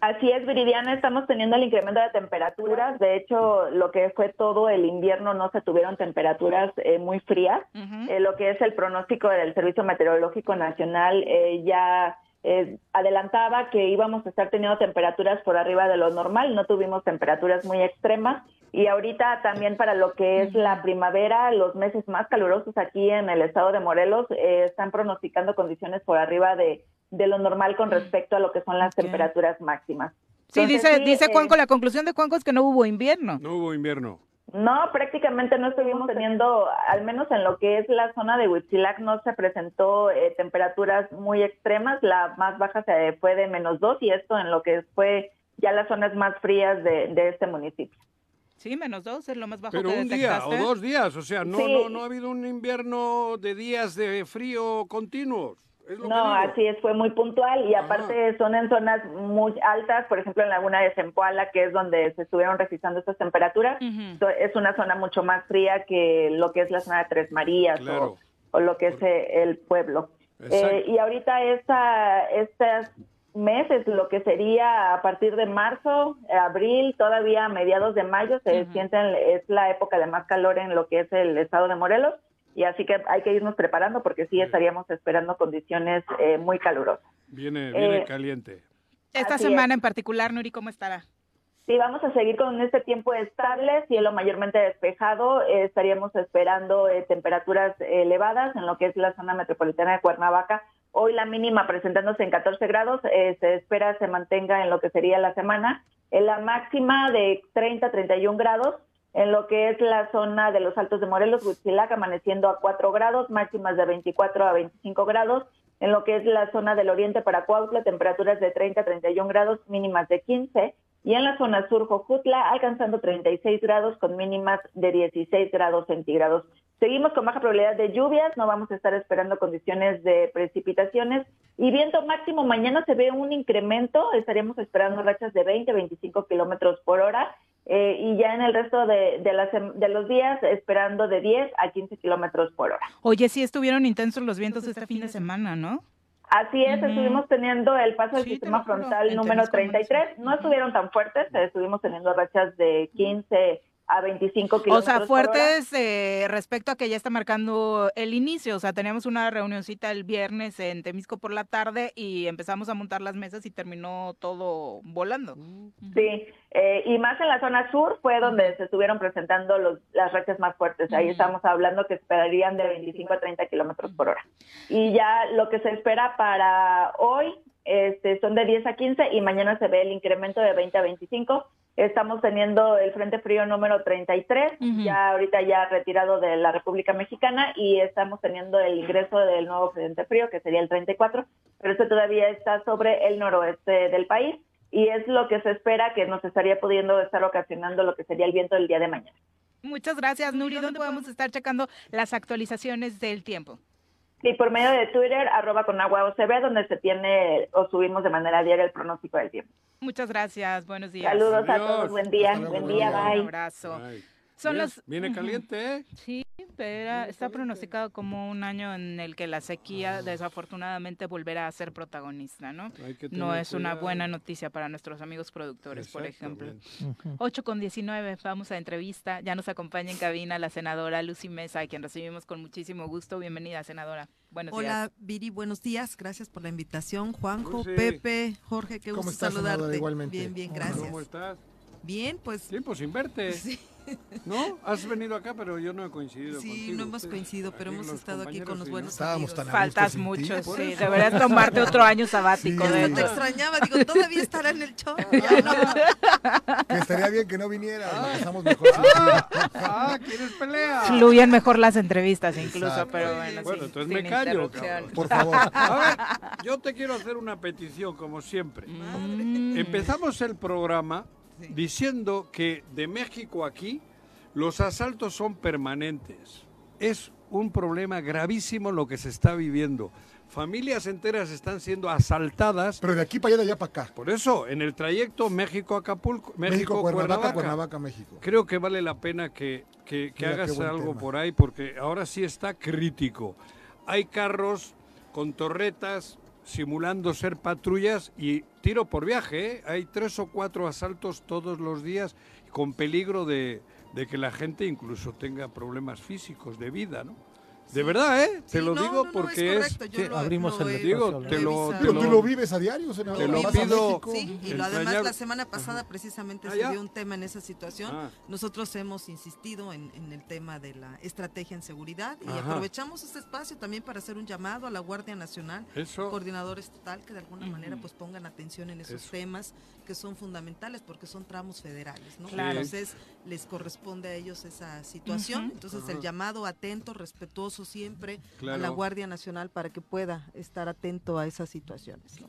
S7: Así es, Viridiana, estamos teniendo el incremento de temperaturas. De hecho, lo que fue todo el invierno no se tuvieron temperaturas eh, muy frías. Eh, lo que es el pronóstico del Servicio Meteorológico Nacional eh, ya adelantaba que íbamos a estar teniendo temperaturas por arriba de lo normal. No tuvimos temperaturas muy extremas. Y ahorita también para lo que es la primavera, los meses más calurosos aquí en el estado de Morelos, están pronosticando condiciones por arriba de de lo normal con respecto a lo que son las temperaturas máximas.
S1: Sí, dice, dice Cuanco, eh, la conclusión de Cuanco es que no hubo invierno.
S2: No hubo invierno.
S7: No, prácticamente no estuvimos teniendo, al menos en lo que es la zona de Huitzilac, no se presentó eh, temperaturas muy extremas. La más baja se fue de menos dos y esto en lo que fue ya las zonas más frías de, este municipio.
S1: Sí, menos dos es lo más bajo
S2: Pero
S1: un
S2: día o dos días, o sea, no, no, no ha habido un invierno de días de frío continuos
S7: no, así es, fue muy puntual y aparte son en zonas muy altas, por ejemplo en Laguna de Zempoala, que es donde se estuvieron registrando estas temperaturas, es una zona mucho más fría que lo que es la zona de Tres Marías o, lo que es el pueblo. Eh, y ahorita esta, estas meses, lo que sería a partir de marzo, abril, todavía a mediados de mayo, se sienten, es la época de más calor en lo que es el estado de Morelos y así que hay que irnos preparando porque sí estaríamos esperando condiciones eh, muy calurosas.
S2: Viene, viene eh, caliente.
S1: Esta semana en particular, Nuri, ¿cómo estará?
S7: Sí, vamos a seguir con este tiempo estable, cielo mayormente despejado. Eh, estaríamos esperando temperaturas elevadas en lo que es la zona metropolitana de Cuernavaca. Hoy la mínima presentándose en 14 grados, se espera se mantenga en lo que sería la semana. En la máxima de 30 31 grados en lo que es la zona de los Altos de Morelos, Huitzilac, amaneciendo a 4 grados, máximas de 24 a 25 grados. En lo que es la zona del oriente para Cuautla, temperaturas de 30 a 31 grados, mínimas de 15. Y en la zona sur, Jojutla, alcanzando 36 grados con mínimas de 16 grados centígrados. Seguimos con baja probabilidad de lluvias, no vamos a estar esperando condiciones de precipitaciones. Y viento máximo, mañana se ve un incremento, estaríamos esperando rachas de 20 25 kilómetros por hora. Eh, y ya en el resto de, de, los días esperando de 10 a 15 kilómetros por hora.
S1: Oye, sí estuvieron intensos los vientos este fin de semana, ¿no?
S7: Así es, estuvimos teniendo el paso del sistema frontal número 33, no estuvieron tan fuertes, estuvimos teniendo rachas de 15 a 25 kilómetros.
S1: O sea, fuertes eh, respecto a que ya está marcando el inicio. O sea, teníamos una reunioncita el viernes en Temisco por la tarde y empezamos a montar las mesas y terminó todo volando.
S7: Sí, eh, y más en la zona sur fue donde se estuvieron presentando los, las rachas más fuertes. Ahí estamos hablando que esperarían de 25 a 30 kilómetros por hora. Y ya lo que se espera para hoy este, son de 10 a 15 y mañana se ve el incremento de 20 a 25 Estamos teniendo el Frente Frío número 33, ya ahorita ya retirado de la República Mexicana, y estamos teniendo el ingreso del nuevo Frente Frío, que sería el 34, pero este todavía está sobre el noroeste del país, y es lo que se espera que nos estaría pudiendo estar ocasionando lo que sería el viento del día de mañana.
S1: Muchas gracias, Nuri. ¿Dónde podemos estar checando las actualizaciones del tiempo?
S7: Sí, por medio de Twitter, arroba con agua OCB, donde se tiene o subimos de manera diaria el pronóstico del tiempo.
S1: Muchas gracias, buenos días.
S7: Saludos a todos, buen día, buen día, bye.
S1: Un abrazo.
S2: Son las... Viene caliente, ¿eh?
S1: Sí, pero está pronosticado como un año en el que la sequía desafortunadamente volverá a ser protagonista, ¿no? No es una buena noticia para nuestros amigos productores, por ejemplo. 8 con 19, vamos a entrevista. Ya nos acompaña en cabina la senadora Lucy Mesa, a quien recibimos con muchísimo gusto. Bienvenida, senadora.
S8: Buenos Hola, Viri, buenos días. Gracias por la invitación. Juanjo, Pepe, Jorge, qué gusto saludarte. Bien, bien, gracias.
S2: ¿Cómo estás?
S8: Bien, pues.
S2: Tiempo sin verte. Sí. ¿No? Has venido acá, pero yo no he coincidido
S8: sí, no hemos coincidido, pero hemos estado aquí con los buenos
S4: Estábamos
S8: tan
S1: Faltas mucho, sí. Deberías tomarte otro año sabático.
S8: Sí. te extrañaba, digo, todavía estará en el show.
S4: que estaría bien que no viniera, ah. mejor.
S2: Ah, ah, ¿quieres pelea?
S1: Fluyen mejor las entrevistas incluso, pero bueno,
S2: Bueno, entonces me callo,
S4: Por favor.
S2: A ver, yo te quiero hacer una petición, como siempre. Mm. Empezamos el programa diciendo que de México aquí los asaltos son permanentes. Es un problema gravísimo lo que se está viviendo. Familias enteras están siendo asaltadas.
S4: Pero de aquí para allá, de allá para acá.
S2: Por eso, en el trayecto México-Acapulco, México-Cuernavaca,
S4: México,
S2: creo que vale la pena que, que, hagas algo por ahí, porque ahora sí está crítico. Hay carros con torretas simulando ser patrullas y tiro por viaje. ¿eh? Hay tres o cuatro asaltos todos los días con peligro de, de que la gente incluso tenga problemas físicos de vida, ¿no? De verdad, ¿eh? te lo digo porque es.
S3: abrimos el
S2: digo, te lo,
S4: te lo, tú lo vives a diario, senador.
S2: Te lo pido.
S8: Sí, y lo, además la semana pasada precisamente ah, se dio un tema en esa situación. Ah. Nosotros hemos insistido en, en, el tema de la estrategia en seguridad y aprovechamos este espacio también para hacer un llamado a la Guardia Nacional, coordinador estatal, que de alguna manera pues pongan atención en esos temas que son fundamentales porque son tramos federales, ¿no? Entonces les corresponde a ellos esa situación. Entonces el llamado atento, respetuoso siempre a la Guardia Nacional para que pueda estar atento a esas situaciones. ¿no?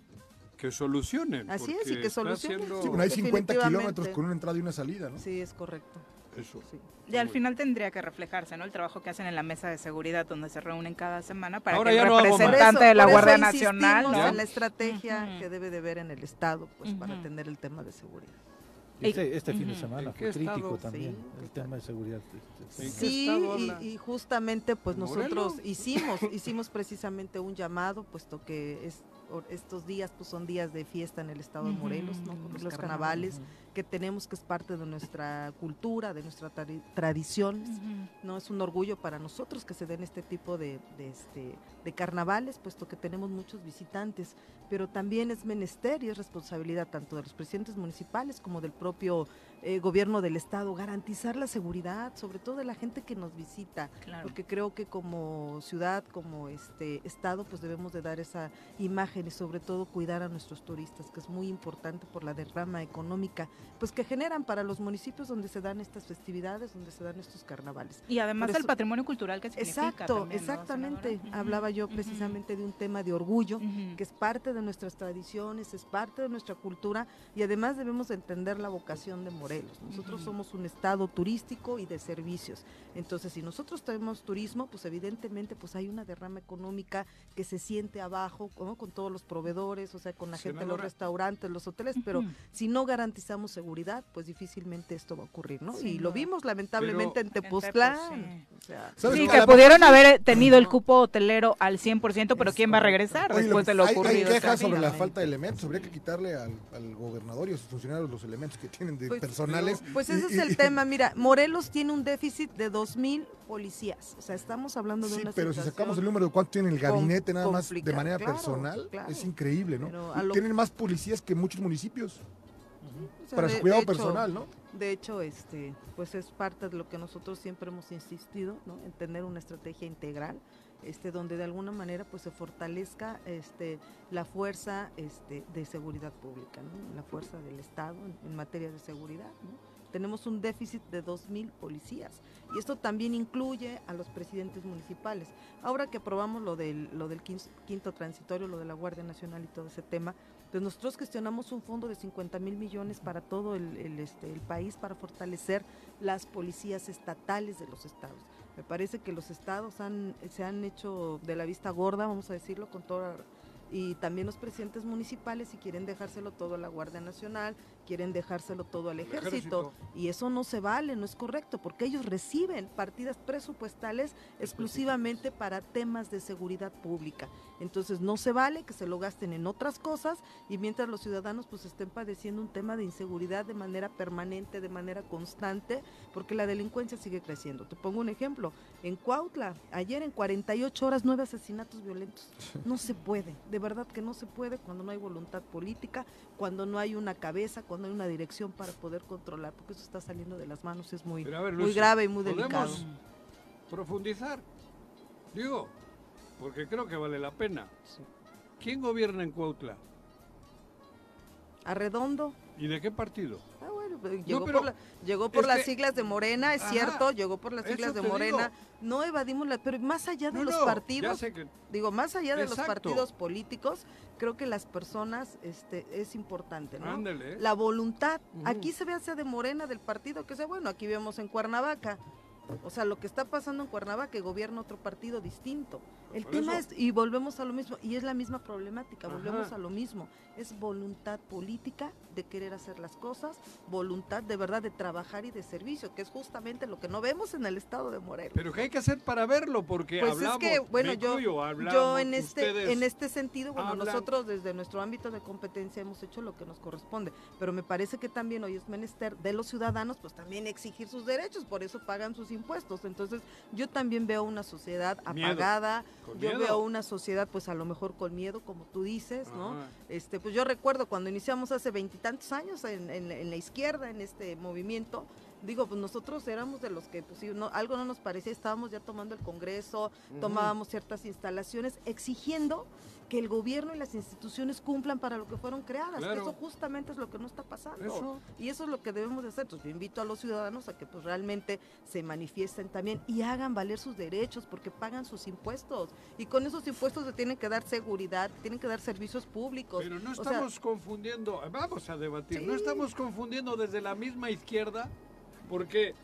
S2: Que solucionen.
S8: Así es, y que solucionen.
S4: Sí, hay 50 kilómetros con una entrada y una salida, ¿no?
S8: Sí, es correcto.
S2: Eso.
S1: Y al final tendría que reflejarse, ¿no? El trabajo que hacen en la mesa de seguridad donde se reúnen cada semana para
S2: que
S1: el representante de la Guardia Nacional,
S8: ¿no? en la estrategia que debe de ver en el Estado, pues, para atender el tema de seguridad.
S3: Este, este fin de semana fue crítico también el tema de seguridad.
S8: Sí, y, y, justamente pues nosotros hicimos hicimos precisamente un llamado, puesto que es estos días pues son días de fiesta en el estado de Morelos, ¿no? los, carnavales que tenemos que es parte de nuestra cultura, de nuestra tradición, no es un orgullo para nosotros que se den este tipo de, este, de carnavales, puesto que tenemos muchos visitantes, pero también es menester y es responsabilidad tanto de los presidentes municipales como del propio eh, gobierno del estado, garantizar la seguridad, sobre todo de la gente que nos visita, porque creo que como ciudad, como este estado, pues debemos de dar esa imagen y sobre todo cuidar a nuestros turistas, que es muy importante por la derrama económica, pues que generan para los municipios donde se dan estas festividades, donde se dan estos carnavales.
S1: Y además el patrimonio cultural que significa.
S8: Exacto, exactamente. Hablaba yo precisamente de un tema de orgullo, que es parte de nuestras tradiciones, es parte de nuestra cultura y además debemos entender la vocación de Morelos. Nosotros somos un estado turístico y de servicios. Entonces, si nosotros tenemos turismo, pues evidentemente pues hay una derrama económica que se siente abajo, con todos los proveedores, o sea, con la gente de los restaurantes, los hoteles, pero si no garantizamos seguridad, pues difícilmente esto va a ocurrir, ¿no? y lo vimos lamentablemente en Tepoztlán.
S1: sí, que pudieron haber tenido el cupo hotelero al 100%, pero ¿quién va a regresar después de lo ocurrido?
S4: Hay quejas sobre la falta de elementos, habría que quitarle al, gobernador y a sus funcionarios los elementos que tienen de pues, personales.
S8: Pues ese es el tema, mira, Morelos tiene un déficit de 2.000 policías, o sea, estamos hablando de sí,
S4: pero si sacamos el número de cuánto tiene el gabinete nada más de manera personal, es increíble, ¿no? Tienen más policías que muchos municipios. para su cuidado personal, ¿no?
S8: De hecho, este, pues es parte de lo que nosotros siempre hemos insistido, ¿no? En tener una estrategia integral, este, donde de alguna manera pues se fortalezca este, la fuerza este, de seguridad pública, la fuerza del Estado en, materia de seguridad. tenemos un déficit de 2.000 policías y esto también incluye a los presidentes municipales. Ahora que aprobamos lo del, lo del quinto, transitorio, lo de la Guardia Nacional y todo ese tema, pues nosotros gestionamos un fondo de 50 mil millones para todo el, este, el país para fortalecer las policías estatales de los estados. Me parece que los estados se han hecho de la vista gorda, vamos a decirlo, con toda y también los presidentes municipales si quieren dejárselo todo a la Guardia Nacional, quieren dejárselo todo al ejército, y eso no se vale, no es correcto, porque ellos reciben partidas presupuestales exclusivamente para temas de seguridad pública. Entonces no se vale que se lo gasten en otras cosas y mientras los ciudadanos pues estén padeciendo un tema de inseguridad de manera permanente, de manera constante, porque la delincuencia sigue creciendo. Te pongo un ejemplo, en Cuautla, ayer en 48 horas nueve asesinatos violentos. No se puede, de verdad que no se puede cuando no hay voluntad política, cuando no hay una cabeza, cuando hay una dirección para poder controlar, porque eso está saliendo de las manos, es muy, muy grave y muy delicado.
S2: profundizar? Digo, porque creo que vale la pena. ¿Quién gobierna en Cuautla?
S8: Arredondo.
S2: ¿Y de qué partido?
S8: Ah, bueno, pues, llegó, por, las siglas de Morena, es cierto, llegó por las siglas de Morena. No evadimos la, pero más allá de los partidos, digo, más allá de los partidos políticos, creo que las personas este es importante, ¿no? La voluntad, aquí se ve hacia de Morena del partido que sea, bueno, aquí vemos en Cuernavaca, o sea, lo que está pasando en Cuernavaca, que gobierna otro partido distinto. El tema es, y volvemos a lo mismo, y es la misma problemática, volvemos a lo mismo, es voluntad política de querer hacer las cosas, voluntad de verdad de trabajar y de servicio, que es justamente lo que no vemos en el estado de Morelos.
S2: Pero ¿qué hay que hacer para verlo? Porque pues hablamos, es que, bueno, yo,
S8: yo en este, en este sentido, bueno, nosotros desde nuestro ámbito de competencia hemos hecho lo que nos corresponde, pero me parece que también hoy es menester de los ciudadanos, pues también exigir sus derechos, por eso pagan sus impuestos. Entonces, yo también veo una sociedad apagada, yo veo una sociedad pues a lo mejor con miedo, como tú dices, ¿no? Este, pues yo recuerdo cuando iniciamos hace veintitantos años en, la izquierda, en este movimiento, digo, pues nosotros éramos de los que, pues si no, algo no nos parecía, estábamos ya tomando el Congreso, tomábamos ciertas instalaciones, exigiendo que el gobierno y las instituciones cumplan para lo que fueron creadas. eso justamente es lo que no está pasando. Y eso es lo que debemos de hacer. Entonces yo invito a los ciudadanos a que pues realmente se manifiesten también y hagan valer sus derechos porque pagan sus impuestos. Y con esos impuestos se tienen que dar seguridad, tienen que dar servicios públicos.
S2: Pero no estamos confundiendo, vamos a debatir, no estamos confundiendo desde la misma izquierda porque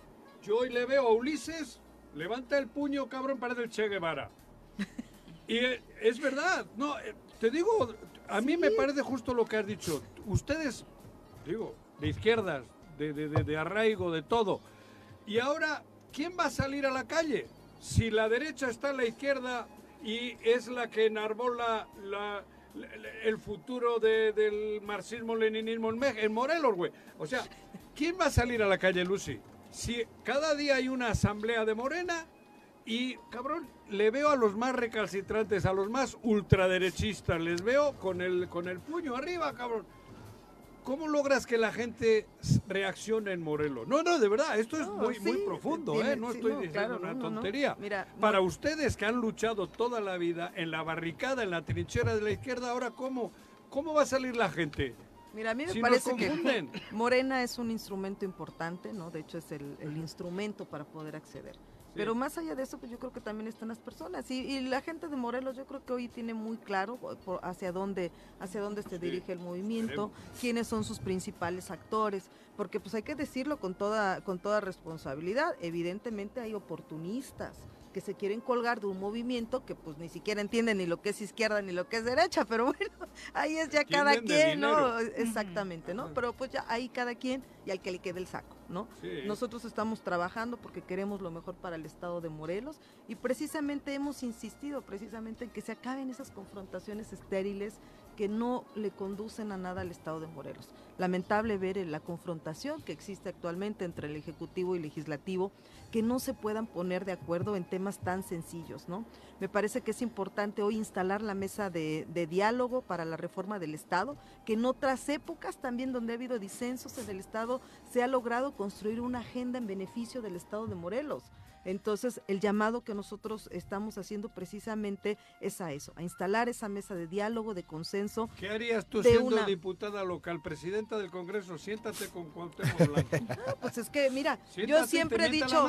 S2: yo hoy le veo a Ulises, levanta el puño, cabrón, parece el Che Guevara. Y es verdad, no, eh, te digo, a mí me parece justo lo que has dicho. Ustedes, digo, de izquierdas, de, de, arraigo, de todo. Y ahora, ¿quién va a salir a la calle? Si la derecha está a la izquierda y es la que enarbola la, el futuro del marxismo-leninismo en, en Morelos, güey. O sea, ¿quién va a salir a la calle, Lucy? Si cada día hay una asamblea de Morena y, cabrón, le veo a los más recalcitrantes, a los más ultraderechistas, les veo con el, con el puño arriba, cabrón. ¿Cómo logras que la gente reaccione en Morelos? No, no, de verdad, esto es muy, muy profundo, ¿eh? No estoy diciendo una tontería. Para ustedes que han luchado toda la vida en la barricada, en la trinchera de la izquierda, ahora, ¿cómo, cómo va a salir la gente?
S8: Mira, a mí me parece que Morena es un instrumento importante, ¿no? De hecho, es el, el instrumento para poder acceder. Pero más allá de eso, pues yo creo que también están las personas. Y, la gente de Morelos yo creo que hoy tiene muy claro hacia dónde, hacia dónde se dirige el movimiento, quiénes son sus principales actores, porque pues hay que decirlo con toda, con toda responsabilidad. Evidentemente hay oportunistas que se quieren colgar de un movimiento que pues ni siquiera entienden ni lo que es izquierda ni lo que es derecha, pero bueno, ahí es ya cada quien, ¿no? Exactamente, ¿no? Pero pues ya ahí cada quien y al que le quede el saco, ¿no? Nosotros estamos trabajando porque queremos lo mejor para el estado de Morelos y precisamente hemos insistido precisamente en que se acaben esas confrontaciones estériles que no le conducen a nada al Estado de Morelos. Lamentable ver la confrontación que existe actualmente entre el Ejecutivo y Legislativo, que no se puedan poner de acuerdo en temas tan sencillos, ¿no? Me parece que es importante hoy instalar la mesa de, de diálogo para la reforma del Estado, que en otras épocas también donde ha habido disensos en el Estado se ha logrado construir una agenda en beneficio del Estado de Morelos. Entonces, el llamado que nosotros estamos haciendo precisamente es a eso, a instalar esa mesa de diálogo, de consenso.
S2: ¿Qué harías tú siendo diputada local, presidenta del Congreso? Siéntate con Cuauhtémoc Blanco.
S8: Ah, pues es que, mira, yo siempre he dicho...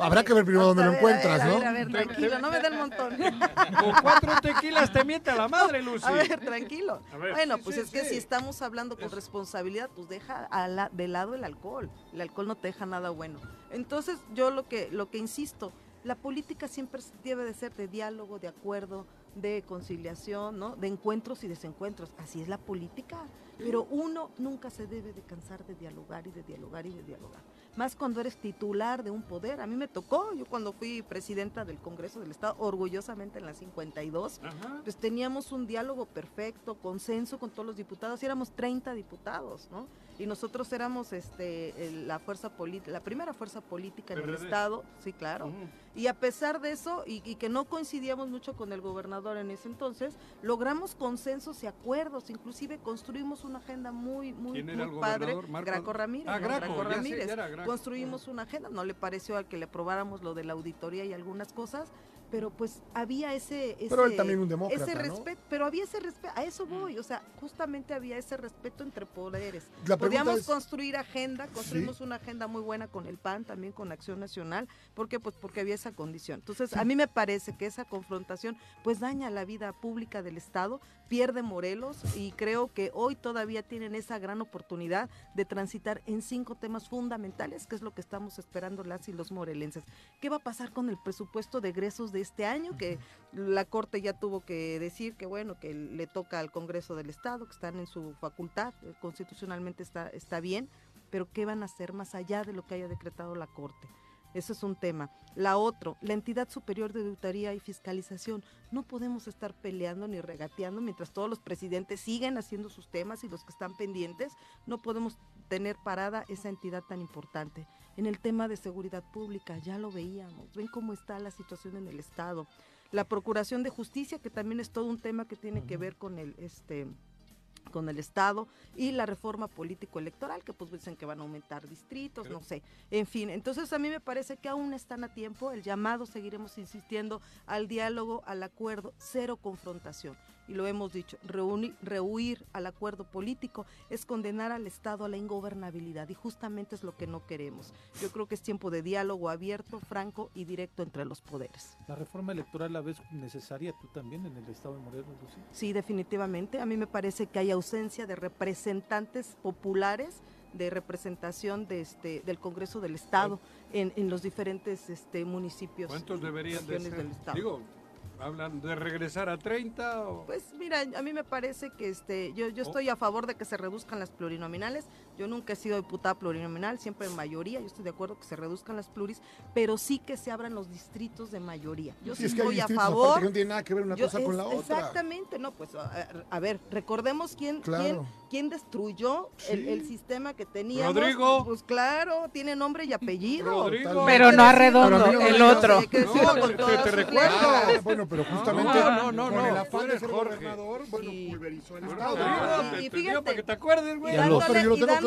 S4: Habrá que ver primero dónde lo encuentras, ¿no?
S8: A ver, tranquilo, no me den montón.
S2: Con cuatro tequilas te miente a la madre, Lucy.
S8: A ver, tranquilo. bueno, pues es que si estamos hablando con responsabilidad, pues deja de lado el alcohol. El alcohol no te deja nada bueno. Entonces, yo lo que, lo que insisto, la política siempre debe de ser de diálogo, de acuerdo, de conciliación, ¿no? De encuentros y desencuentros. Así es la política. Pero uno nunca se debe de cansar de dialogar y de dialogar y de dialogar. Más cuando eres titular de un poder. A mí me tocó, yo cuando fui presidenta del Congreso del Estado, orgullosamente en la 52, pues teníamos un diálogo perfecto, consenso con todos los diputados, y éramos 30 diputados, ¿no? y nosotros éramos este la fuerza política, la primera fuerza política en el estado, sí, claro. Y a pesar de eso y, que no coincidíamos mucho con el gobernador en ese entonces, logramos consensos y acuerdos, inclusive construimos una agenda muy muy, muy padre. Graco Ramírez, ah, Graco, Ramírez. Construimos una agenda, no le pareció al que le aprobáramos lo de la auditoría y algunas cosas, pero pues había ese, ese
S4: pero él también un demócrata,
S8: ese respeto, pero había ese respeto, a eso voy, o sea, justamente había ese respeto entre poderes. Podíamos construir agenda, construimos una agenda muy buena con el PAN, también con Acción Nacional, porque pues porque había esa condición. Entonces, a mí me parece que esa confrontación pues daña la vida pública del Estado, pierde Morelos y creo que hoy todavía tienen esa gran oportunidad de transitar en cinco temas fundamentales, que es lo que estamos esperando las y los morelenses. ¿Qué va a pasar con el presupuesto de egresos de este año? Que la Corte ya tuvo que decir que bueno, que le toca al Congreso del Estado, que están en su facultad, eh, constitucionalmente está, está bien, pero ¿qué van a hacer más allá de lo que haya decretado la Corte? Eso es un tema. La otra, la entidad superior de auditoría y fiscalización. No podemos estar peleando ni regateando mientras todos los presidentes siguen haciendo sus temas y los que están pendientes. No podemos tener parada esa entidad tan importante. En el tema de seguridad pública, ya lo veíamos. Ven cómo está la situación en el Estado. La Procuración de Justicia, que también es todo un tema que tiene que ver con el este con el Estado y la reforma político-electoral, que pues dicen que van a aumentar distritos, no sé. En fin, entonces a mí me parece que aún están a tiempo, el llamado, seguiremos insistiendo al diálogo, al acuerdo, cero confrontación y lo hemos dicho, rehuir al acuerdo político es condenar al Estado a la ingobernabilidad y justamente es lo que no queremos. Yo creo que es tiempo de diálogo abierto, franco y directo entre los poderes.
S3: ¿La reforma electoral la ves necesaria tú también en el Estado de Morelos, Lucía?
S8: Sí, definitivamente. A mí me parece que hay ausencia de representantes populares de representación de este del Congreso del Estado en, en los diferentes este, municipios.
S2: ¿Cuántos deberían de ser? Del Estado hablan de regresar a 30 o...
S8: Pues mira, a mí me parece que este yo yo estoy a favor de que se reduzcan las plurinominales. Yo nunca he sido diputada plurinominal, siempre en mayoría, yo estoy de acuerdo que se reduzcan las pluris, pero sí que se abran los distritos de mayoría. Yo sí, estoy a favor.
S4: no tiene nada que ver una cosa con la otra.
S8: Exactamente, no, pues a, ver, recordemos quién quién, destruyó el, sistema que teníamos.
S2: Rodrigo.
S8: Pues claro, tiene nombre y apellido.
S1: Rodrigo. Pero no arredondo, el otro.
S2: No, te, recuerdo.
S4: bueno, pero justamente no, no, no, con el afán de ser gobernador, bueno, pulverizó el Estado.
S2: Y fíjate, para que te acuerdes, güey.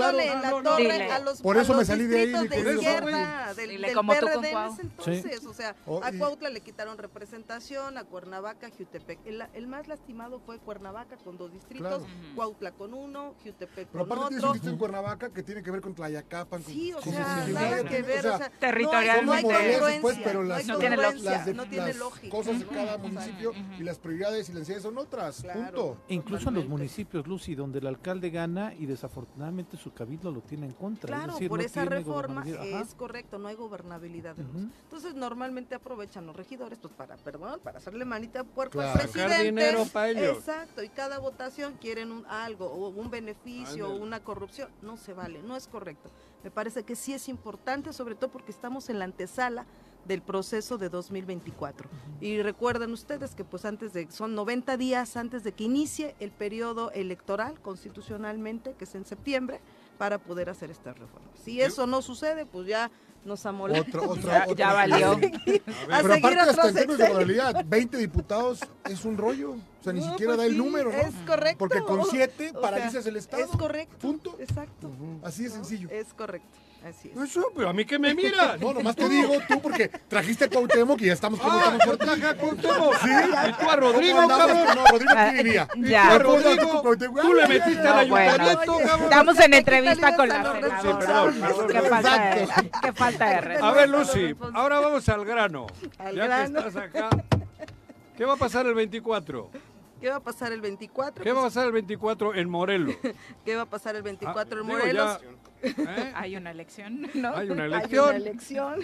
S8: En la torre a los
S4: Por eso me salí de ahí.
S8: de izquierda, del, del PRD en ese entonces. O sea, a Cuautla le quitaron representación, a Cuernavaca, Jutepec. El más lastimado fue Cuernavaca con dos distritos, Cuautla con uno, Jutepec con otro. Pero aparte
S4: tienes en Cuernavaca que tiene que ver con Tlayacapan.
S8: Sí, o sea, nada que ver.
S1: Territorialmente.
S4: Pero no tiene lógica. No tiene lógica. Cosas municipio y las prioridades y las necesidades son otras. Punto.
S3: incluso en los municipios, Lucy, donde el alcalde gana y desafortunadamente su cabildo lo tiene en contra.
S8: Claro, por esa reforma es correcto, no hay gobernabilidad. Entonces normalmente aprovechan los regidores pues para, perdón, para hacerle manita a puerco al presidente.
S2: dinero para ellos.
S8: Exacto, y cada votación quieren un, algo, o un beneficio, o una corrupción. No se vale, no es correcto. Me parece que sí es importante, sobre todo porque estamos en la antesala del proceso de 2024. Y recuerden ustedes que pues antes de, son 90 días antes de que inicie el periodo electoral constitucionalmente, que es en septiembre, para poder hacer estas reformas. Si eso no sucede, pues ya nos amolamos.
S4: Otro, otro,
S1: ya, ya, valió.
S4: Pero aparte hasta en términos de probabilidad, 20 diputados es un rollo. O sea, ni siquiera pues da el número, ¿no?
S8: Es correcto.
S4: Porque con 7 paralizas el Estado.
S8: Es correcto.
S4: Punto.
S8: Exacto.
S4: Así de sencillo.
S8: Es correcto. Así
S2: es. Eso, pero a mí que me mira.
S4: No, nomás te digo tú porque trajiste a Cuauhtémoc y ya estamos como
S2: ah, yo traje a Cuauhtémoc. Sí. Y tú a Rodrigo, cabrón.
S4: No, Rodrigo aquí vivía.
S1: Ya.
S2: A Rodrigo, tú le metiste al ayuntamiento, cabrón.
S1: Estamos en entrevista con la senadora. Qué falta de, qué falta de respeto.
S2: A ver, Lucy, ahora vamos al grano. Ya que estás acá. ¿Qué va a pasar el 24?
S8: ¿Qué va a pasar el 24?
S2: ¿Qué va a pasar el 24 en Morelos?
S8: ¿Qué va a pasar el 24 en Morelos?
S1: ¿Eh? Hay una elección, ¿no?
S2: Hay una elección.
S8: Hay una elección.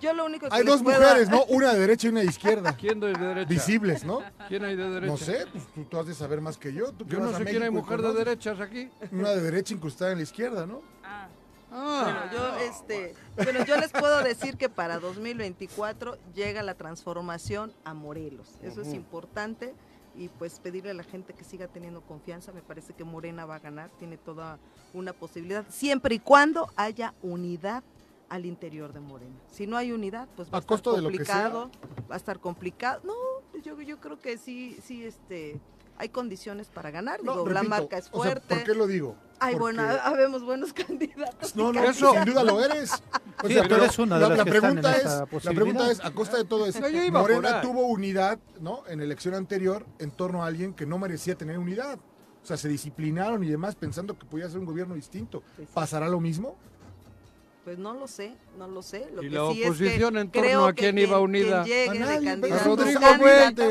S8: Yo lo único que
S4: Hay dos mujeres, ¿no? Una de derecha y una de izquierda.
S2: ¿Quién de derecha?
S4: Visibles, ¿no?
S2: ¿Quién hay de derecha?
S4: No sé, pues tú, tú has de saber más que yo. ¿Tú
S2: yo no sé quién hay mujer de derechas aquí.
S4: Una de derecha incrustada en la izquierda, ¿no?
S8: Ah. Ah. bueno, yo, este, bueno, yo les puedo decir que para 2024 llega la transformación a Morelos. Eso es importante y pues pedirle a la gente que siga teniendo confianza. Me parece que Morena va a ganar, tiene toda una posibilidad, siempre y cuando haya unidad al interior de Morena. Si no hay unidad, pues va a, estar complicado, va a estar complicado. No, yo, yo creo que sí, sí, este, hay condiciones para ganar. Digo, la marca es fuerte.
S4: ¿Por qué lo digo?
S8: Ay, bueno, habemos buenos candidatos.
S4: No, no, eso sin duda lo eres. O sea, pero una de la, la pregunta es, la pregunta es, a costa de todo eso, Morena tuvo unidad, ¿no? En elección anterior en torno a alguien que no merecía tener unidad. O sea, se disciplinaron y demás pensando que podía ser un gobierno distinto. ¿Pasará lo mismo?
S8: Pues no lo sé, no lo sé.
S2: Lo ¿Y la oposición en torno a quién iba unida?
S8: Quien llegue de candidato,
S2: Rodrigo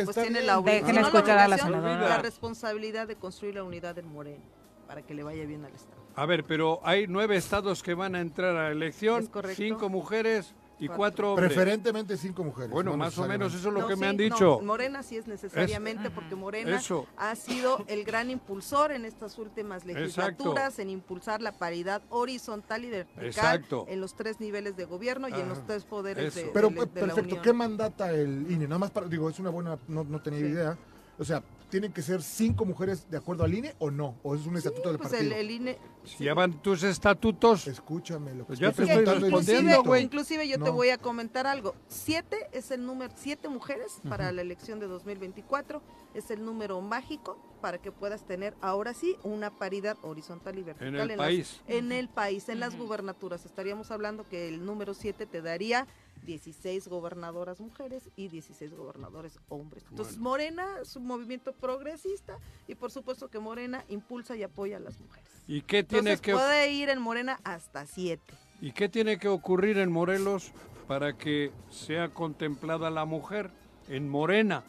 S8: pues tiene la,
S1: escuchar a la, senadora.
S8: la responsabilidad de construir la unidad en Moreno para que le vaya bien al Estado.
S2: A ver, pero hay nueve estados que van a entrar a la elección, cinco mujeres, y cuatro,
S4: Preferentemente cinco mujeres.
S2: Bueno, más o menos eso es lo que me han dicho.
S8: Morena sí es necesariamente porque Morena ha sido el gran impulsor en estas últimas legislaturas en impulsar la paridad horizontal y vertical en los tres niveles de gobierno y en los tres poderes de,
S4: Pero perfecto, ¿qué mandata el INE? Nada más para, digo, es una buena, no, no tenía idea. O sea, ¿tienen que ser cinco mujeres de acuerdo al INE o no? ¿O es un estatuto del
S8: pues
S4: partido?
S8: El, INE,
S2: si llevan tus estatutos.
S4: Escúchame, lo
S2: que pues te estoy respondiendo, güey.
S8: Inclusive yo te voy a comentar algo. Siete es el número, siete mujeres para la elección de 2024 es el número mágico para que puedas tener ahora sí una paridad horizontal y vertical
S2: en el país.
S8: en el país, en las gubernaturas. Estaríamos hablando que el número siete te daría 16 gobernadoras mujeres y 16 gobernadores hombres. Entonces, Morena es un movimiento progresista y por supuesto que Morena impulsa y apoya a las mujeres.
S2: ¿Y qué tiene
S8: Entonces,
S2: que
S8: puede ir en Morena hasta 7.
S2: ¿Y qué tiene que ocurrir en Morelos para que sea contemplada la mujer en Morena?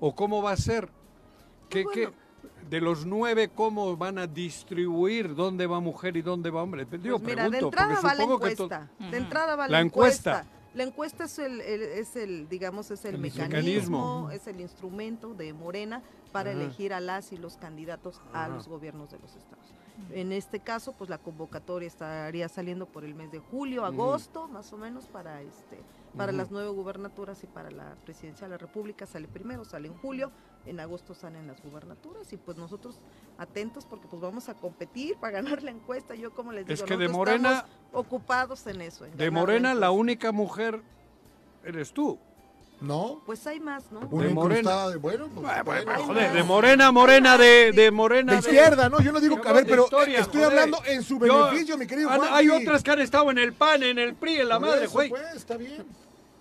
S2: ¿O cómo va a ser? ¿Qué, qué, de los nueve, ¿cómo van a distribuir dónde va mujer y dónde va hombre?
S8: Pues mira, de entrada va la encuesta. De entrada va la, encuesta la encuesta es el, es el digamos, es el, mecanismo, es el instrumento de Morena para elegir a las y los candidatos a los gobiernos de los estados. En este caso, pues la convocatoria estaría saliendo por el mes de julio, agosto, más o menos, para este para las nueve gubernaturas y para la presidencia de la República. Sale primero, sale en julio, en agosto salen las gubernaturas y pues nosotros atentos porque pues vamos a competir para ganar la encuesta. Yo como les digo,
S2: es que de Morena
S8: ocupados en eso.
S2: de Morena la, única mujer eres tú.
S4: ¿No?
S8: Pues hay más, ¿no?
S4: de Morena. De, bueno, pues,
S2: joder, de Morena, Morena, de, de Morena.
S4: De izquierda, ¿no? Yo no digo que, a ver, pero estoy hablando en su beneficio, mi querido Juan.
S2: Hay otras que han estado en el PAN, en el PRI, en la madre, güey.
S4: Pues, está bien.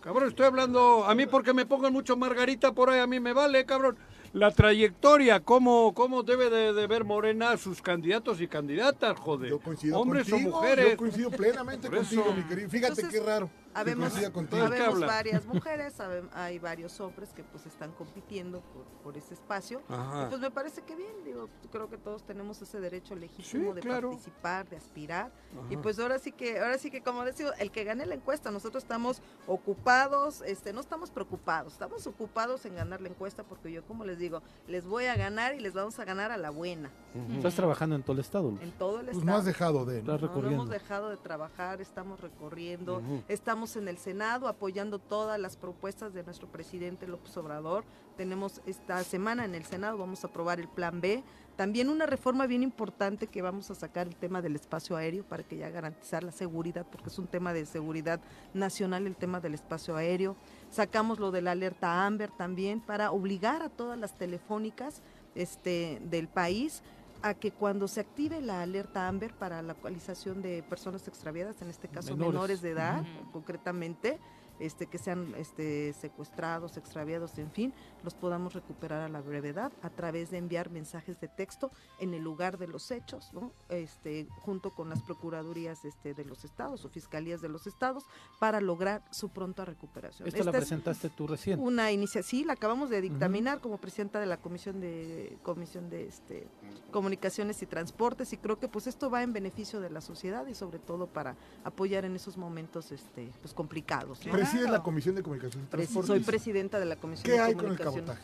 S2: Cabrón, estoy hablando, a mí porque me pongan mucho margarita por ahí, a mí me vale, cabrón la trayectoria, cómo, cómo debe de, ver Morena sus candidatos y candidatas, joder.
S4: Yo coincido
S2: Hombres
S4: o
S2: mujeres.
S4: Yo coincido plenamente contigo, mi querido. Fíjate qué raro.
S8: Habemos, habemos varias mujeres, hay varios hombres que pues están compitiendo por, por ese espacio. Y pues me parece que bien, digo, creo que todos tenemos ese derecho legítimo de participar, de aspirar. Y pues ahora sí que, ahora sí que como decía, el que gane la encuesta, nosotros estamos ocupados, este, no estamos preocupados, estamos ocupados en ganar la encuesta porque yo como les digo, les voy a ganar y les vamos a ganar a la buena.
S3: Estás trabajando en todo el estado.
S8: En todo el
S4: pues
S8: estado.
S4: no has dejado de.
S8: No, no hemos dejado de trabajar, estamos recorriendo, estamos en el Senado apoyando todas las propuestas de nuestro presidente López Obrador. Tenemos esta semana en el Senado, vamos a aprobar el Plan B. También una reforma bien importante que vamos a sacar el tema del espacio aéreo para que ya garantizar la seguridad, porque es un tema de seguridad nacional el tema del espacio aéreo. Sacamos lo de la alerta Amber también para obligar a todas las telefónicas este, del país a que cuando se active la alerta AMBER para la localización de personas extraviadas, en este caso menores, de edad, concretamente, este, que sean este, secuestrados, extraviados, en fin, los podamos recuperar a la brevedad a través de enviar mensajes de texto en el lugar de los hechos, ¿no? este, junto con las procuradurías este, de los estados o fiscalías de los estados para lograr su pronta recuperación.
S3: ¿Esta la presentaste tú recién?
S8: Una iniciativa, sí, la acabamos de dictaminar como presidenta de la Comisión de Comisión de este, Comunicaciones y Transportes y creo que pues esto va en beneficio de la sociedad y sobre todo para apoyar en esos momentos este, pues, complicados.
S4: ¿Presides la Comisión de Comunicación y Transportes?
S8: Soy presidenta de la Comisión
S4: ¿Qué hay con el cabotaje?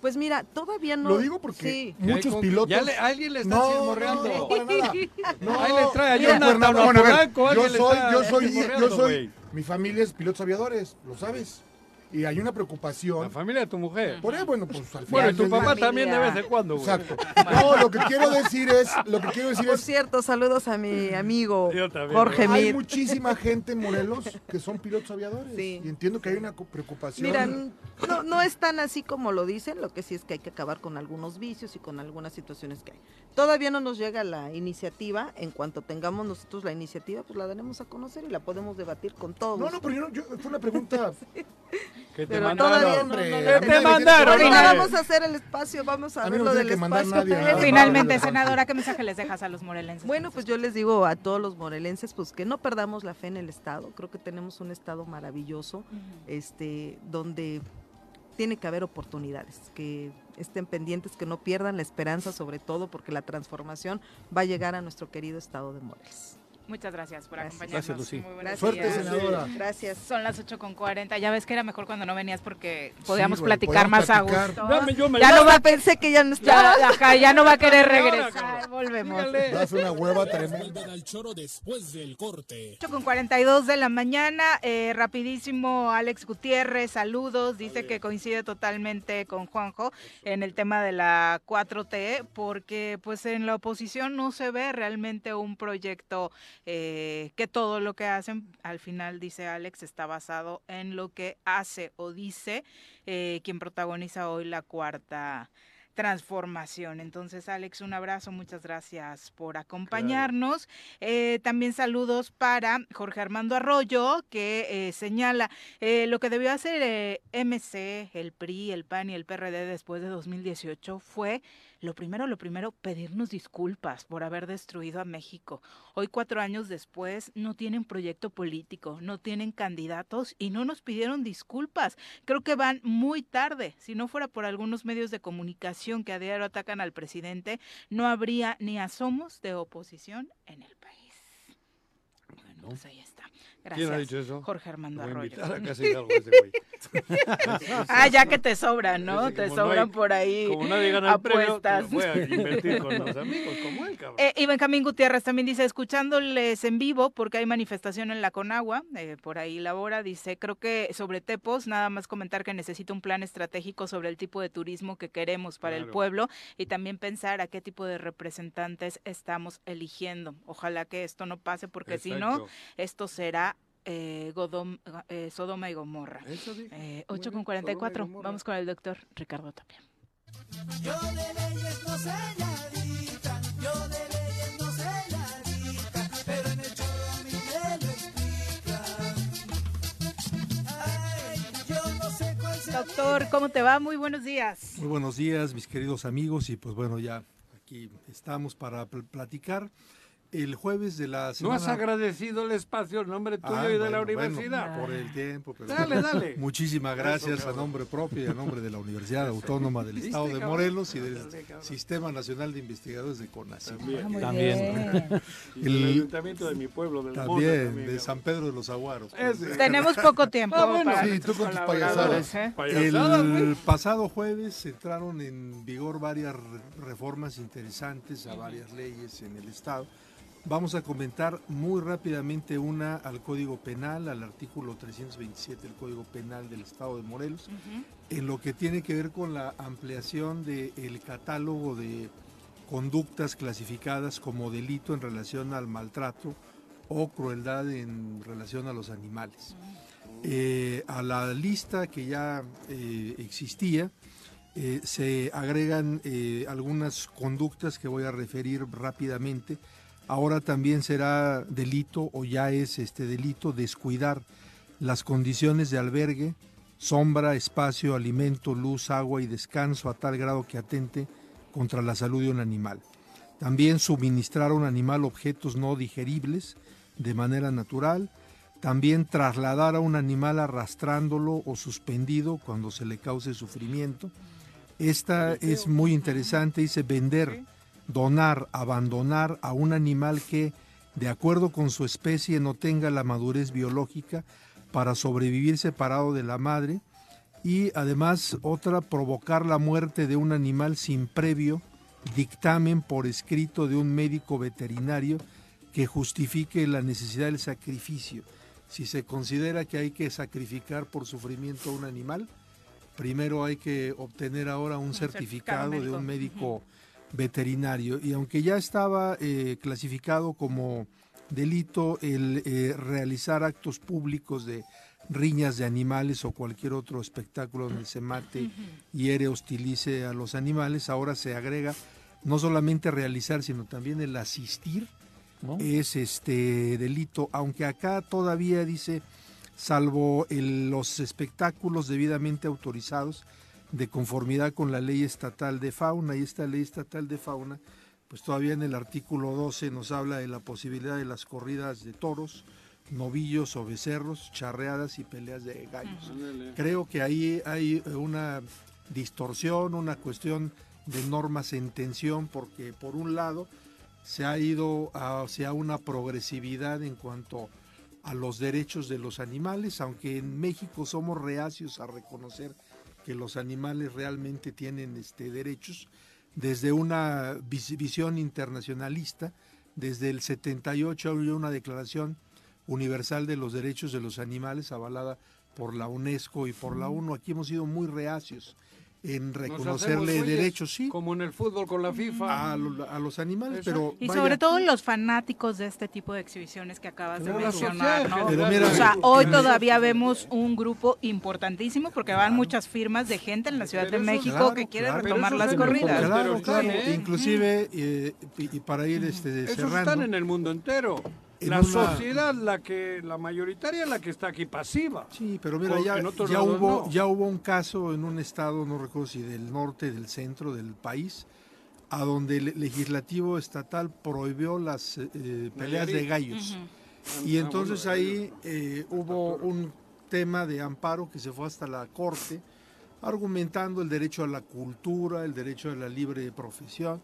S8: Pues mira, todavía no.
S4: Lo digo porque muchos pilotos.
S2: Ya le, alguien le está no,
S4: No, para nada.
S2: No, ahí le trae a Jonathan bueno,
S4: yo soy, yo soy, yo soy, mi familia es pilotos aviadores, lo sabes y hay una preocupación.
S2: La familia de tu mujer.
S4: Por ahí, bueno, pues al final.
S2: Bueno, y tu papá también de vez en cuando,
S4: güey. Exacto. No, lo que quiero decir es, lo que quiero decir
S8: Por
S4: es.
S8: cierto, saludos a mi amigo Jorge Mir.
S4: Hay muchísima gente en Morelos que son pilotos aviadores. Sí. Y entiendo que hay una preocupación.
S8: Mira, no, no es tan así como lo dicen, lo que sí es que hay que acabar con algunos vicios y con algunas situaciones que hay. Todavía no nos llega la iniciativa, en cuanto tengamos nosotros la iniciativa, pues la daremos a conocer y la podemos debatir con todos.
S4: No, no, pero yo, yo fue una pregunta.
S2: Que te mandaron.
S8: No, te mandaron. vamos a hacer el espacio, vamos a, ver lo del espacio.
S1: Finalmente, senadora, ¿qué mensaje les dejas a los morelenses?
S8: Bueno, pues yo les digo a todos los morelenses, pues que no perdamos la fe en el Estado. Creo que tenemos un Estado maravilloso, este, donde tiene que haber oportunidades, que estén pendientes, que no pierdan la esperanza, sobre todo porque la transformación va a llegar a nuestro querido Estado de Morelos.
S1: Muchas gracias por acompañarnos.
S3: Gracias, Lucy.
S1: Muy buenas
S4: Suerte, senadora.
S8: Gracias.
S1: Son las 8 con 40. Ya ves que era mejor cuando no venías porque podíamos platicar más a gusto.
S8: ya no va, pensé que ya no estaba.
S1: Ya, ya no va a querer regresar. Volvemos.
S4: Das una hueva tremenda.
S9: al choro después del corte.
S1: 8 con 42 de la mañana. Eh, rapidísimo, Alex Gutiérrez, saludos. Dice que coincide totalmente con Juanjo en el tema de la 4T, porque pues en la oposición no se ve realmente un proyecto eh, que todo lo que hacen, al final, dice Alex, está basado en lo que hace o dice eh, quien protagoniza hoy la cuarta transformación. Entonces, Alex, un abrazo, muchas gracias por acompañarnos. Eh, también saludos para Jorge Armando Arroyo, que señala lo que debió hacer MC, el PRI, el PAN y el PRD después de 2018 fue lo primero, lo primero, pedirnos disculpas por haber destruido a México. Hoy, cuatro años después, no tienen proyecto político, no tienen candidatos y no nos pidieron disculpas. Creo que van muy tarde. Si no fuera por algunos medios de comunicación que a diario atacan al presidente, no habría ni asomos de oposición en el país. Bueno, pues ahí está. Gracias.
S2: ¿Quién ha dicho eso?
S1: Jorge Armando
S2: Voy a
S1: Arroyo.
S2: invitar a casa Hidalgo ese güey.
S1: ah, ya que te sobran, ¿no? Te
S2: no
S1: sobran
S2: hay-
S1: por ahí
S2: Como nadie gana el premio,
S1: apuestas.
S2: voy a invertir con los amigos como él, cabrón.
S1: Eh, y Benjamín Gutiérrez también dice, escuchándoles en vivo, porque hay manifestación en la Conagua, eh, por ahí labora, dice, creo que sobre Tepos, nada más comentar que necesita un plan estratégico sobre el tipo de turismo que queremos para el pueblo y también pensar a qué tipo de representantes estamos eligiendo. Ojalá que esto no pase, porque si no, esto será eh, Godom- eh, Sodoma y Gomorra.
S2: Eso dije.
S1: Eh,
S2: Muy
S1: 8
S2: bien,
S1: con 44.
S2: Sodoma y Gomorra.
S1: Vamos con el doctor Ricardo Tapia.
S9: Yo de leyes no sé nadita, yo de leyes no sé nadita, pero en el choro mi me lo explica. Ay, yo no sé cuál sea
S1: Doctor, ¿cómo te va? Muy buenos días.
S10: Muy buenos días, mis queridos amigos, y pues bueno, ya aquí estamos para pl- platicar. El jueves de la
S2: ¿No
S10: semana...
S2: has agradecido el espacio en nombre tuyo
S10: Ah,
S2: y de la
S10: bueno,
S2: universidad?
S10: por el tiempo, pero
S2: Dale, dale.
S10: Muchísimas gracias a nombre propio y a nombre de la Universidad Autónoma del
S2: ¿Viste,
S10: Estado de? Morelos y del. Sistema Nacional de Investigadores de CONACYT.
S2: También.
S3: También.
S2: Y del
S10: El-
S2: ayuntamiento de mi pueblo, del Mona,
S10: También,
S2: también,
S10: de. San Pedro de los Aguaros.
S2: Ese.
S1: Tenemos poco tiempo.
S2: Ah, bueno,
S1: para
S4: sí, tú con tus payasadas.
S1: ¿eh?
S10: El pasado jueves entraron en vigor varias re- reformas interesantes a varias leyes en el Estado. Vamos a comentar muy rápidamente una al Código Penal, al artículo 327 del Código Penal del Estado de Morelos, en lo que tiene que ver con la ampliación del catálogo de conductas clasificadas como delito en relación al maltrato o crueldad en relación a los animales. Eh, a la lista que ya eh, existía eh, se agregan algunas conductas que voy a referir rápidamente. Ahora también será delito o ya es este delito descuidar las condiciones de albergue, sombra, espacio, alimento, luz, agua y descanso a tal grado que atente contra la salud de un animal. También suministrar a un animal objetos no digeribles de manera natural. También trasladar a un animal arrastrándolo o suspendido cuando se le cause sufrimiento. Esta es muy interesante, dice vender, donar, abandonar a un animal que, de acuerdo con su especie, no tenga la madurez biológica para sobrevivir separado de la madre. Y además otra, provocar la muerte de un animal sin previo dictamen por escrito de un médico veterinario que justifique la necesidad del sacrificio. Si se considera que hay que sacrificar por sufrimiento a un animal, primero hay que obtener ahora un, certificado, de un médico veterinario. Y aunque ya estaba eh, clasificado como delito el eh, realizar actos públicos de riñas de animales o cualquier otro espectáculo donde se mate, hiere, hostilice a los animales, ahora se agrega no solamente realizar, sino también el asistir es este delito, aunque acá todavía dice, salvo los espectáculos debidamente autorizados de conformidad con la ley estatal de fauna, y esta ley estatal de fauna, pues todavía en el artículo 12 nos habla de la posibilidad de las corridas de toros, novillos o becerros, charreadas y peleas de gallos. Creo que ahí hay una distorsión, una cuestión de normas en tensión porque por un lado se ha ido hacia una progresividad en cuanto a los derechos de los animales, aunque en México somos reacios a reconocer que los animales realmente tienen este, derechos, desde una visión internacionalista, desde el 78 había una declaración universal de los derechos de los animales avalada por la UNESCO y por la ONU. Aquí hemos sido muy reacios en reconocerle derechos, sí.
S2: Como en el fútbol con la FIFA.
S10: A, los animales, pero...
S1: Y sobre todo los fanáticos de este tipo de exhibiciones que acabas de mencionar, ¿no? o sea, hoy todavía vemos un grupo importantísimo porque van muchas firmas de gente en la Ciudad de México que quiere retomar las corridas.
S10: Claro, claro. Inclusive, eh, y, para ir este, cerrando...
S2: están en el mundo entero la sociedad, la que la mayoritaria, la que está aquí pasiva.
S10: Sí, pero mira, ya, ya hubo, ya hubo un caso en un estado, no recuerdo si del norte, del centro del país, a donde el legislativo estatal prohibió las eh, peleas de gallos. Y ah, entonces ahí eh, hubo un tema de amparo que se fue hasta la corte, argumentando el derecho a la cultura, el derecho a la libre profesión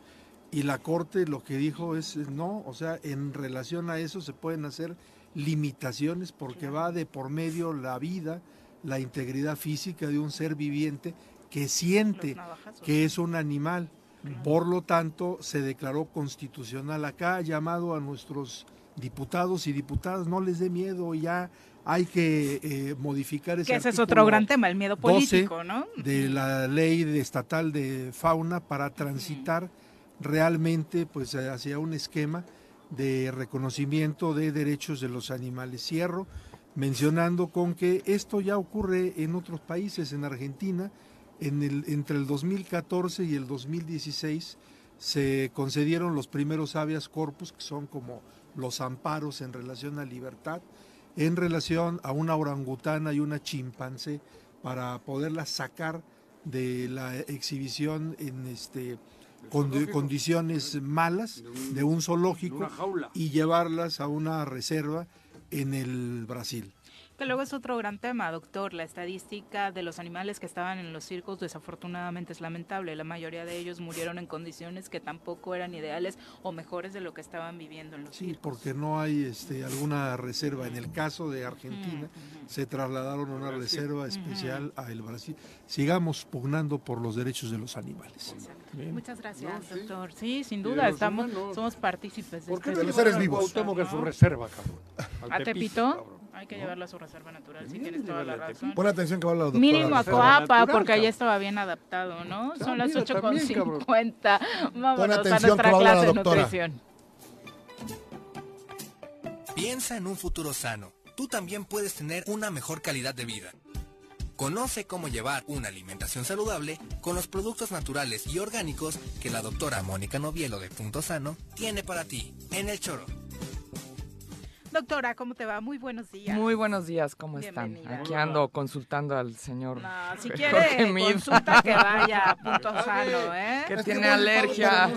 S10: y la Corte lo que dijo es, no, o sea, en relación a eso se pueden hacer limitaciones porque va de por medio la vida, la integridad física de un ser viviente que siente que es un animal. Por lo tanto, se declaró constitucional. Acá llamado a nuestros diputados y diputadas, no les dé miedo, ya hay que eh, modificar ese
S1: Que ese es otro gran tema, el miedo político, ¿no?
S10: De la ley estatal de fauna para transitar realmente pues hacia un esquema de reconocimiento de derechos de los animales. Cierro mencionando con que esto ya ocurre en otros países, en Argentina, en el, entre el 2014 y el 2016 se concedieron los primeros habeas corpus, que son como los amparos en relación a libertad, en relación a una orangutana y una chimpancé, para poderlas sacar de la exhibición en este con condiciones malas de un zoológico y llevarlas a una reserva en el Brasil.
S1: Que luego es otro gran tema, doctor. La estadística de los animales que estaban en los circos desafortunadamente es lamentable. La mayoría de ellos murieron en condiciones que tampoco eran ideales o mejores de lo que estaban viviendo en los
S10: sí, porque no hay este, alguna reserva. En el caso de Argentina se trasladaron a una reserva especial a el Brasil. Sigamos pugnando por los derechos de los animales.
S1: Muchas gracias, doctor. Sí, sin duda, estamos, somos partícipes
S2: de ¿Por qué este seres vivos? que su reserva, cabrón.
S1: ¿A Tepito? Hay que llevarlo a su reserva natural, si tienes toda la razón.
S4: Pon atención que va la doctora.
S1: Mínimo a Coapa, porque ahí estaba bien adaptado, ¿no? Son las 8.50. Vámonos a nuestra clase de nutrición.
S11: Piensa en un futuro sano. Tú también puedes tener una mejor calidad de vida. Conoce cómo llevar una alimentación saludable con los productos naturales y orgánicos que la doctora Mónica Novielo de Punto Sano tiene para ti en el choro.
S1: Doctora, ¿cómo te va? Muy buenos días.
S12: Muy buenos días, ¿cómo están? Aquí ando consultando al señor.
S1: No, si quiere consulta que vaya a punto sano, ¿eh?
S12: Que tiene alergia.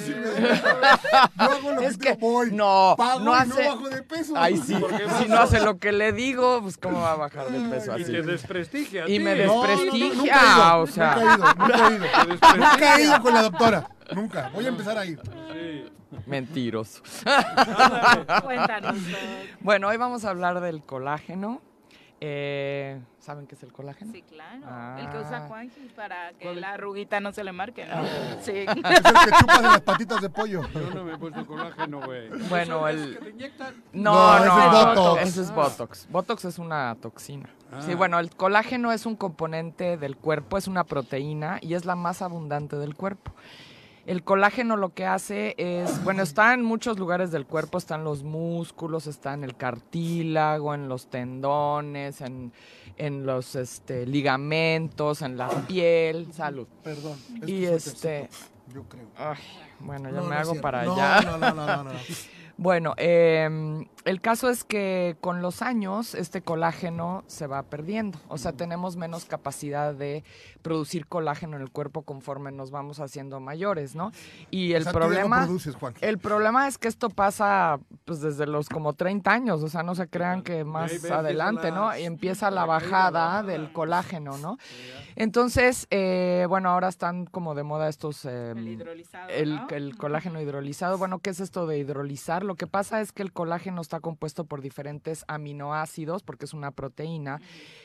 S4: es que voy,
S12: no,
S4: pago
S12: no hace.
S4: no bajo de peso.
S12: Ay, sí. Si no hace lo que le digo, pues cómo va a bajar de peso así.
S2: Y te desprestigia.
S12: Y me
S2: ti.
S12: desprestigia,
S4: No, no, no, nunca he ido,
S12: o sea.
S4: Nunca he ido, nunca he ido. Nunca he ido con la doctora. Nunca. Voy a empezar a ir.
S12: Mentiroso.
S1: Cuéntanos.
S12: Bueno, hoy vamos a hablar del colágeno. Eh, ¿Saben qué es el colágeno?
S1: Sí, claro.
S12: Ah.
S1: El que usa Juanji para que la arruguita no se le marque, ¿no? Sí.
S4: Es el que chupas de las patitas de pollo.
S2: Yo no me he puesto colágeno, güey.
S12: Bueno,
S2: ¿Eso es
S12: el-
S2: que te inyectan?
S12: No,
S4: No,
S12: no,
S4: ese es Botox.
S12: Ese es Botox. Botox es una toxina.
S2: Ah.
S12: Sí, bueno, el colágeno es un componente del cuerpo, es una proteína y es la más abundante del cuerpo. El colágeno lo que hace es, bueno, está en muchos lugares del cuerpo, está en los músculos, está en el cartílago, en los tendones, en, en los este, ligamentos, en la piel, salud.
S4: Perdón.
S12: Y este,
S4: Yo creo.
S12: ay, bueno, ya
S4: No,
S12: me
S4: no
S12: hago para allá.
S4: No, no, no, no, no.
S12: Bueno, em, el caso es que con los años este colágeno se va perdiendo, o sea, tenemos menos capacidad de producir colágeno en el cuerpo conforme nos vamos haciendo mayores, ¿no? Y el
S4: O sea, tú ya no
S12: problema,
S4: produces, Juan.
S12: el problema es que esto pasa pues desde los como 30 años, o sea, no se crean que más adelante, ¿no? Y empieza la bajada del colágeno, ¿no? Entonces, eh, bueno, ahora están como de moda estos... em,
S1: El hidrolizado,
S12: el,
S1: ¿no?
S12: el colágeno hidrolizado. Bueno, ¿qué es esto de hidrolizar? Lo que pasa es que el colágeno está compuesto por diferentes aminoácidos, porque es una proteína,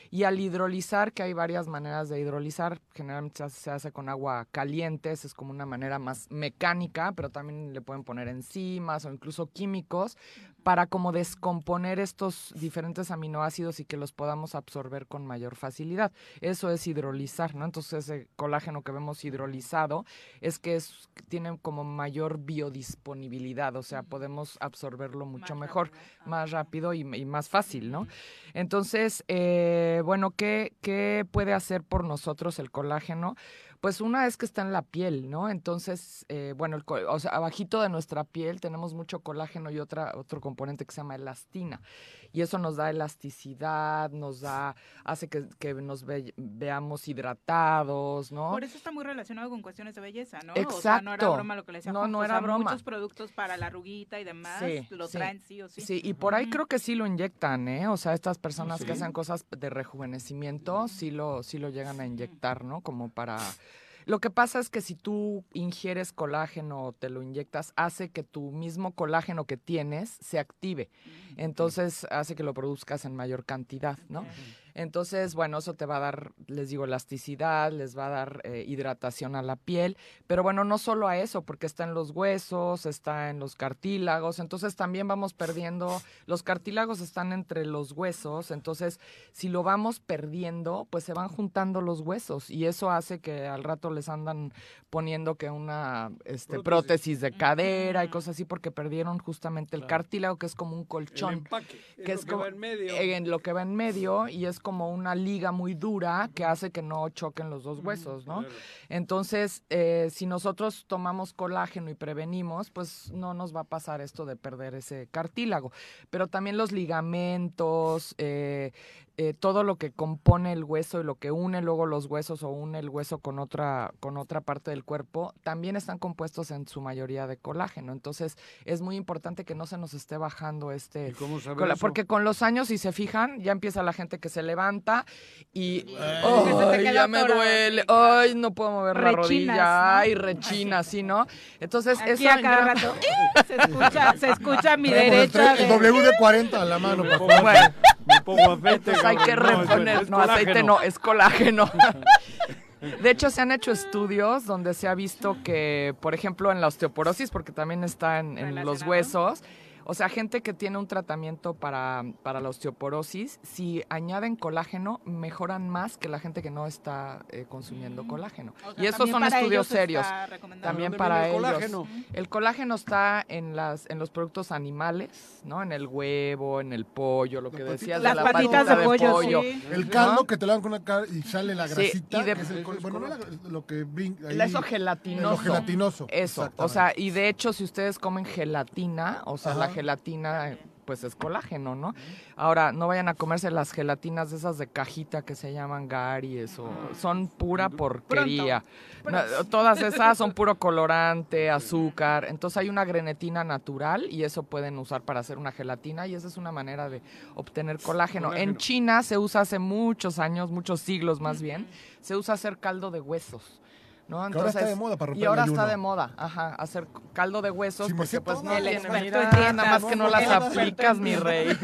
S12: y al hidrolizar, que hay varias maneras de hidrolizar, generalmente se hace, con agua caliente, es como una manera más mecánica, pero también le pueden poner enzimas o incluso químicos para como descomponer estos diferentes aminoácidos y que los podamos absorber con mayor facilidad. Eso es hidrolizar, ¿no? Entonces ese colágeno que vemos hidrolizado es que es, tiene como mayor biodisponibilidad, o sea, podemos absorberlo mucho
S1: Más
S12: mejor,
S1: rápido,
S12: más rápido y, y más fácil, ¿no? Entonces, eh, bueno, ¿qué, ¿qué puede hacer por nosotros el colágeno? Pues una es que está en la piel, ¿no? Entonces, eh, bueno, el co- o sea, abajito de nuestra piel tenemos mucho colágeno y otra, otro componente que se llama elastina. Y eso nos da elasticidad, nos da, hace que, que nos ve- veamos hidratados, ¿no?
S1: Por eso está muy relacionado con cuestiones de belleza, ¿no? O sea, no era
S12: Exacto.
S1: broma lo que le decía
S12: No, no
S1: o
S12: era
S1: sea,
S12: broma.
S1: Muchos productos para la arruguita y demás
S12: Sí,
S1: lo
S12: sí.
S1: traen sí o sí.
S12: Sí, y por ahí creo que sí lo inyectan, ¿eh? O sea, estas personas que hacen cosas de rejuvenecimiento, sí lo, sí lo llegan a inyectar, ¿no? Como para... Lo que pasa es que si tú ingieres colágeno o te lo inyectas, hace que tu mismo colágeno que tienes se active. Entonces hace que lo produzcas en mayor cantidad, ¿no? Entonces, bueno, eso te va a dar, les digo, elasticidad, les va a dar eh, hidratación a la piel, pero bueno, no solo a eso, porque está en los huesos, está en los cartílagos, entonces también vamos perdiendo, los cartílagos están entre los huesos, entonces si lo vamos perdiendo, pues se van juntando los huesos y eso hace que al rato les andan poniendo que una este,
S2: Prótesis.
S12: prótesis de cadera y cosas así, porque perdieron justamente el cartílago, que es como un
S2: El
S12: colchón
S2: empaque. Es
S12: que
S2: lo
S12: es
S2: que
S12: como
S2: va en medio.
S12: en lo que va en medio y es como una liga muy dura que hace que no choquen los dos huesos, ¿no? Entonces, eh, si nosotros tomamos colágeno y prevenimos, pues no nos va a pasar esto de perder ese cartílago. Pero también los ligamentos, eh, eh, todo lo que compone el hueso y lo que une luego los huesos o une el hueso con otra, con otra parte del cuerpo, también están compuestos en su mayoría de colágeno. Entonces, es muy importante que no se nos esté bajando este
S2: ¿Y cómo?
S12: Porque con los años, si se fijan, ya empieza la gente que se levanta y
S1: Que se te
S12: "Ay,
S1: queda
S12: ya me duele,
S1: sí,
S12: ay, no puedo mover la
S1: Rechinas,
S12: rodilla,
S1: ¿no?
S12: ay, rechina, así, ¿no? Entonces,
S1: Aquí
S12: eso
S1: a cada rato se escucha, se escucha a mi
S4: el
S1: derecha.
S4: el
S1: de-
S4: WD-40 a la mano.
S2: Pongo,
S12: Bueno,
S2: me pongo aceite.
S12: entonces hay que reponer,
S2: es
S12: no, aceite no, es colágeno. De hecho, se han hecho estudios donde se ha visto que, por ejemplo, en la osteoporosis, porque también está en, en los huesos, o sea, gente que tiene un tratamiento para, para la osteoporosis, si añaden colágeno, mejoran más que la gente que no está eh, consumiendo colágeno.
S1: O sea,
S12: y esos son estudios serios. También
S2: ¿Dónde
S12: para
S2: el
S12: ellos.
S2: colágeno?
S12: El colágeno está en las en los productos animales, ¿no? En el huevo, en el pollo, lo que
S4: Las
S12: decías
S1: Las
S12: de la
S1: patitas
S12: patita
S1: de pollo, sí.
S4: El caldo que te lo dan con una cara y sale la
S12: Sí,
S4: grasita.
S12: y de-
S4: que es el bueno, no la- lo que brinca. ahí-
S12: Eso gelatinoso.
S4: Lo gelatinoso.
S12: Eso, o sea, y de hecho si ustedes comen gelatina, o sea, la
S4: Ajá.
S12: Gelatina pues es colágeno, ¿no? Ahora, no vayan a comerse las gelatinas de esas de cajita que se llaman garies o son pura porquería. todas esas son puro colorante, azúcar. Entonces hay una grenetina natural y eso pueden usar para hacer una gelatina y esa es una manera de obtener colágeno. En China se usa hace muchos años, muchos siglos más bien, se usa hacer caldo de huesos. ¿No?
S4: Entonces, ahora está de moda para romper
S12: Y ahora
S4: el
S12: está de moda, ajá, hacer caldo de huesos,
S4: Sí, me
S12: porque pues no
S4: El
S12: tiene,
S1: experto
S12: mira,
S1: en dietas,
S12: nada más que no las aplicas, mi rey.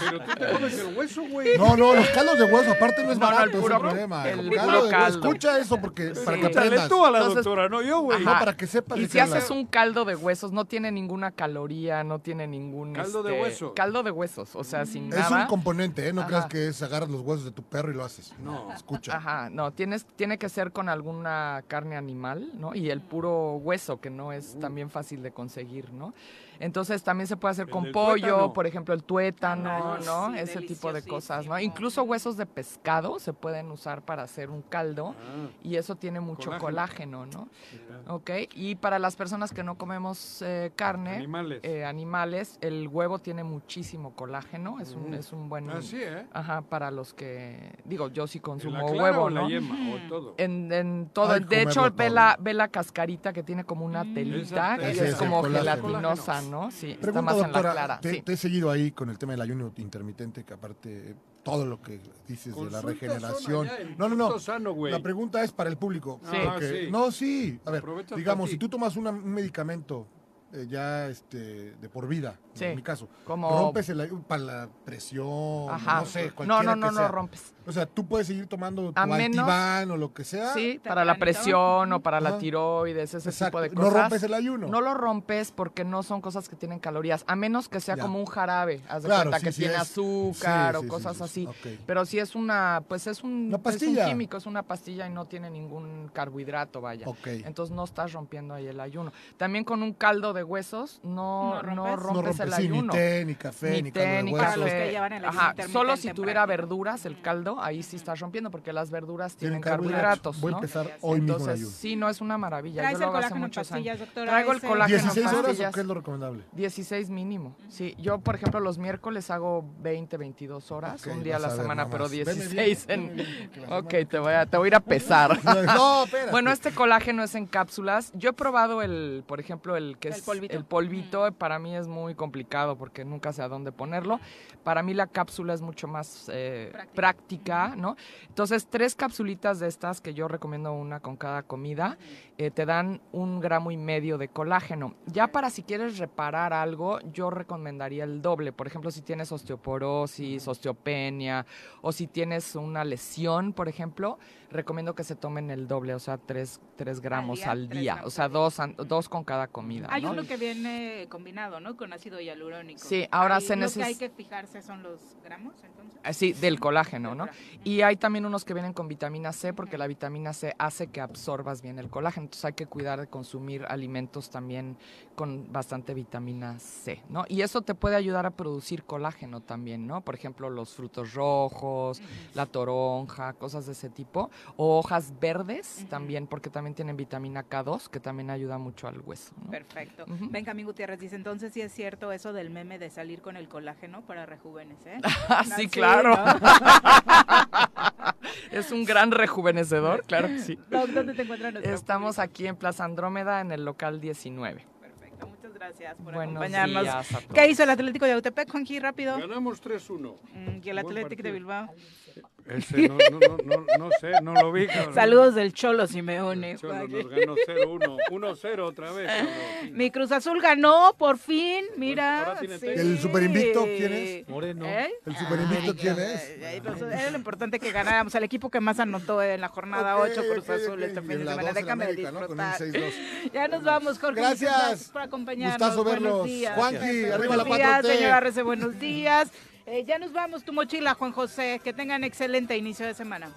S2: Pero tú te comes el hueso, güey.
S4: No, no, los caldos de hueso aparte no es
S12: No, no, el
S4: barato,
S12: puro-
S4: es el problema.
S12: el
S4: caldo
S12: puro
S4: de hueso,
S12: caldo.
S4: Escucha eso porque para que
S12: Sí.
S4: aprendas.
S2: tú a la
S12: Entonces-
S2: doctora, no yo, güey.
S4: No,
S12: Ajá.
S4: para que sepas
S12: Y si haces un caldo de huesos, no tiene ninguna caloría, no tiene ningún...
S2: Caldo de
S12: este,
S2: hueso.
S12: Caldo de huesos, o sea, sin
S4: Es
S12: nada.
S4: un componente, ¿eh? No creas que es agarras los huesos de tu perro y lo haces.
S2: No.
S4: Escucha.
S12: Ajá, no, tienes, tiene que ser con alguna carne animal, ¿no? Y el puro hueso, que no es también fácil de conseguir, ¿no? Entonces también se puede hacer con pollo,
S2: tuétano.
S12: por ejemplo, el tuétano,
S1: Ah,
S12: ¿no?
S1: sí,
S12: Ese tipo de cosas, ¿no? Incluso huesos de pescado se pueden usar para hacer un caldo
S2: Ah,
S12: y eso tiene mucho
S2: Colágeno.
S12: colágeno, ¿no? Ok, y para las personas que no comemos eh, carne,
S2: Animales.
S12: eh, animales, el huevo tiene muchísimo colágeno, es un,
S2: Mm.
S12: es un buen...
S2: Ah, sí, ¿eh?
S12: Ajá, para los que, digo, yo sí
S2: ¿En
S12: consumo
S2: la clara
S12: huevo,
S2: o
S12: ¿no?
S2: la yema o todo?
S12: En, en todo. De hecho, ve la, ve la cascarita que tiene como una
S1: Mm.
S12: telita, que es
S4: es
S12: como gelatinosa, ¿no? Sí, está
S4: Pregunta,
S12: más en la
S4: doctora,
S12: clara.
S4: te,
S12: sí.
S4: te he seguido ahí con el tema del ayuno intermitente, que aparte todo lo que dices de la regeneración.
S2: allá
S4: No, no, no.
S2: Sano.
S4: La pregunta es para el público.
S2: Sí.
S4: porque-
S2: Ah, sí.
S4: No, sí. A ver, digamos, si tú tomas una- un medicamento eh, ya este, de por vida,
S12: Sí.
S4: en mi caso,
S12: Como-
S4: rompes el ayuno para la presión,
S12: Ajá.
S4: no sé,
S12: no,
S4: cualquiera
S12: no, no,
S4: que
S12: no
S4: sea.
S12: rompes.
S4: O sea, tú puedes seguir tomando tu
S12: A menos-
S4: o lo que sea.
S12: Sí, para la presión o para la tiroides, ese
S4: Exacto.
S12: tipo de
S4: No
S12: cosas.
S4: rompes el ayuno.
S12: No lo rompes porque no son cosas que tienen calorías, a menos que sea
S4: Ya.
S12: como un jarabe, haz de
S4: Claro,
S12: cuenta
S4: sí,
S12: que
S4: sí
S12: tiene
S4: es.
S12: azúcar
S4: Sí,
S12: o cosas
S4: sí,
S12: así. Pero si es una, pues es un,
S4: Una
S12: es un
S4: pastilla.
S12: químico, es una pastilla y no tiene ningún carbohidrato, vaya.
S4: Ok.
S12: Entonces no estás rompiendo ahí el ayuno. También con un caldo de huesos no,
S1: No
S12: no
S1: rompes.
S12: rompes,
S4: no rompes
S12: el
S4: sí,
S12: ayuno.
S4: ni té, ni café, ni,
S12: Ni
S4: caldo
S12: té,
S4: de
S12: ni
S4: huesos.
S1: Para los
S12: café.
S1: que llevan el ayuno
S12: Ajá,
S1: intermitente
S12: solo si tuviera verduras el caldo, ahí sí estás rompiendo porque las verduras
S4: Tienen
S12: tienen carbohidratos,
S4: Voy a
S12: ¿no?
S4: empezar hoy mismo en
S12: Entonces,
S4: ayuno.
S12: sí, no es una maravilla.
S1: ¿Traes
S12: Yo
S1: el
S12: lo hago hace
S1: colágeno en
S12: muchos
S1: pastillas,
S12: años.
S1: doctora?
S12: Traigo el colágeno en
S4: 16 horas o qué es lo recomendable?
S12: 16 mínimo. Sí, yo por ejemplo los miércoles hago 20, 22 horas, un día a la semana, pero
S4: más. Veme bien,
S12: 16 en... Ok, te voy, a, te voy a ir a pesar.
S4: No, espérate.
S12: Bueno, este colágeno es en cápsulas. Yo he probado el, por ejemplo, el que
S1: El
S12: es
S1: polvito.
S12: el polvito. Para mí es muy complicado porque nunca sé a dónde ponerlo. Para mí la cápsula es mucho más eh,
S1: Práctica.
S12: práctica, ¿no? Entonces, tres capsulitas de estas, que yo recomiendo una con cada comida, eh, te dan un gramo y medio de colágeno. Ya para si quieres reparar algo, yo recomendaría el doble. Por ejemplo, si tienes osteoporosis, osteopenia, o si tienes una lesión, por ejemplo, recomiendo que se tomen el doble, o sea, tres, tres gramos
S1: día,
S12: al día.
S1: gramos
S12: O sea, dos, dos con cada comida.
S1: Hay
S12: ¿no?
S1: uno que viene combinado, ¿no? Con ácido hialurónico.
S12: Sí, ahora se
S1: Lo que hay que fijarse son los gramos, entonces.
S12: Ah, Sí, del colágeno,
S1: Del
S12: ¿no?
S1: colágeno.
S12: Y hay también unos que vienen con vitamina C porque la vitamina C hace que absorbas bien el colágeno. Entonces hay que cuidar de consumir alimentos también con bastante vitamina C, ¿no? Y eso te puede ayudar a producir colágeno también, ¿no? Por ejemplo, los frutos rojos, la toronja, cosas de ese tipo. O hojas verdes también porque también tienen vitamina K2 que también ayuda mucho al hueso, ¿no?
S1: Perfecto.
S12: Ujú.
S1: Benjamín Gutiérrez dice, entonces sí es cierto eso del meme de salir con el colágeno para rejuvenecer.
S12: Ah, sí, claro. es un gran rejuvenecedor, claro que sí.
S1: Doc, ¿Dónde te encuentran?
S12: Estamos aquí en Plaza Andrómeda en el local 19.
S1: Perfecto, muchas gracias por
S12: Buenos
S1: acompañarnos.
S12: días a todos.
S1: ¿Qué hizo el Atlético de Autepec, Juanji, rápido?
S2: Ganamos 3-1.
S1: Mm, Y el Atlético de. Bilbao.
S2: Ese no, no, no, no, no sé, no lo vi. cabrón.
S1: Saludos del Cholo Simeone.
S2: Cholo nos ganó 0-1. 1-0 otra vez. cabrón.
S1: Mi Cruz Azul ganó, por fin, mira. sí.
S4: ¿El superinvicto quién es?
S3: Moreno.
S1: ¿Eh?
S4: ¿El superinvicto
S1: Ay,
S4: quién es?
S1: pues, Era lo importante que ganáramos. El equipo que más anotó en la jornada
S4: Ok,
S1: 8, Cruz Azul,
S4: ok.
S1: este fin de
S4: la
S1: semana.
S4: 2 en
S1: Déjame
S4: América, ¿no? Con un
S1: disfrutar.
S4: 6-2.
S1: Ya nos vamos, Jorge.
S4: Gracias.
S1: por acompañarnos.
S4: Gustazo
S1: Buenos
S4: verlos.
S1: días.
S4: Juanji, arriba
S1: buenos
S4: la
S1: días,
S4: 4T.
S1: señora Rece, buenos días. Eh, ya nos vamos, tu mochila, Juan José. Que tengan excelente inicio de semana.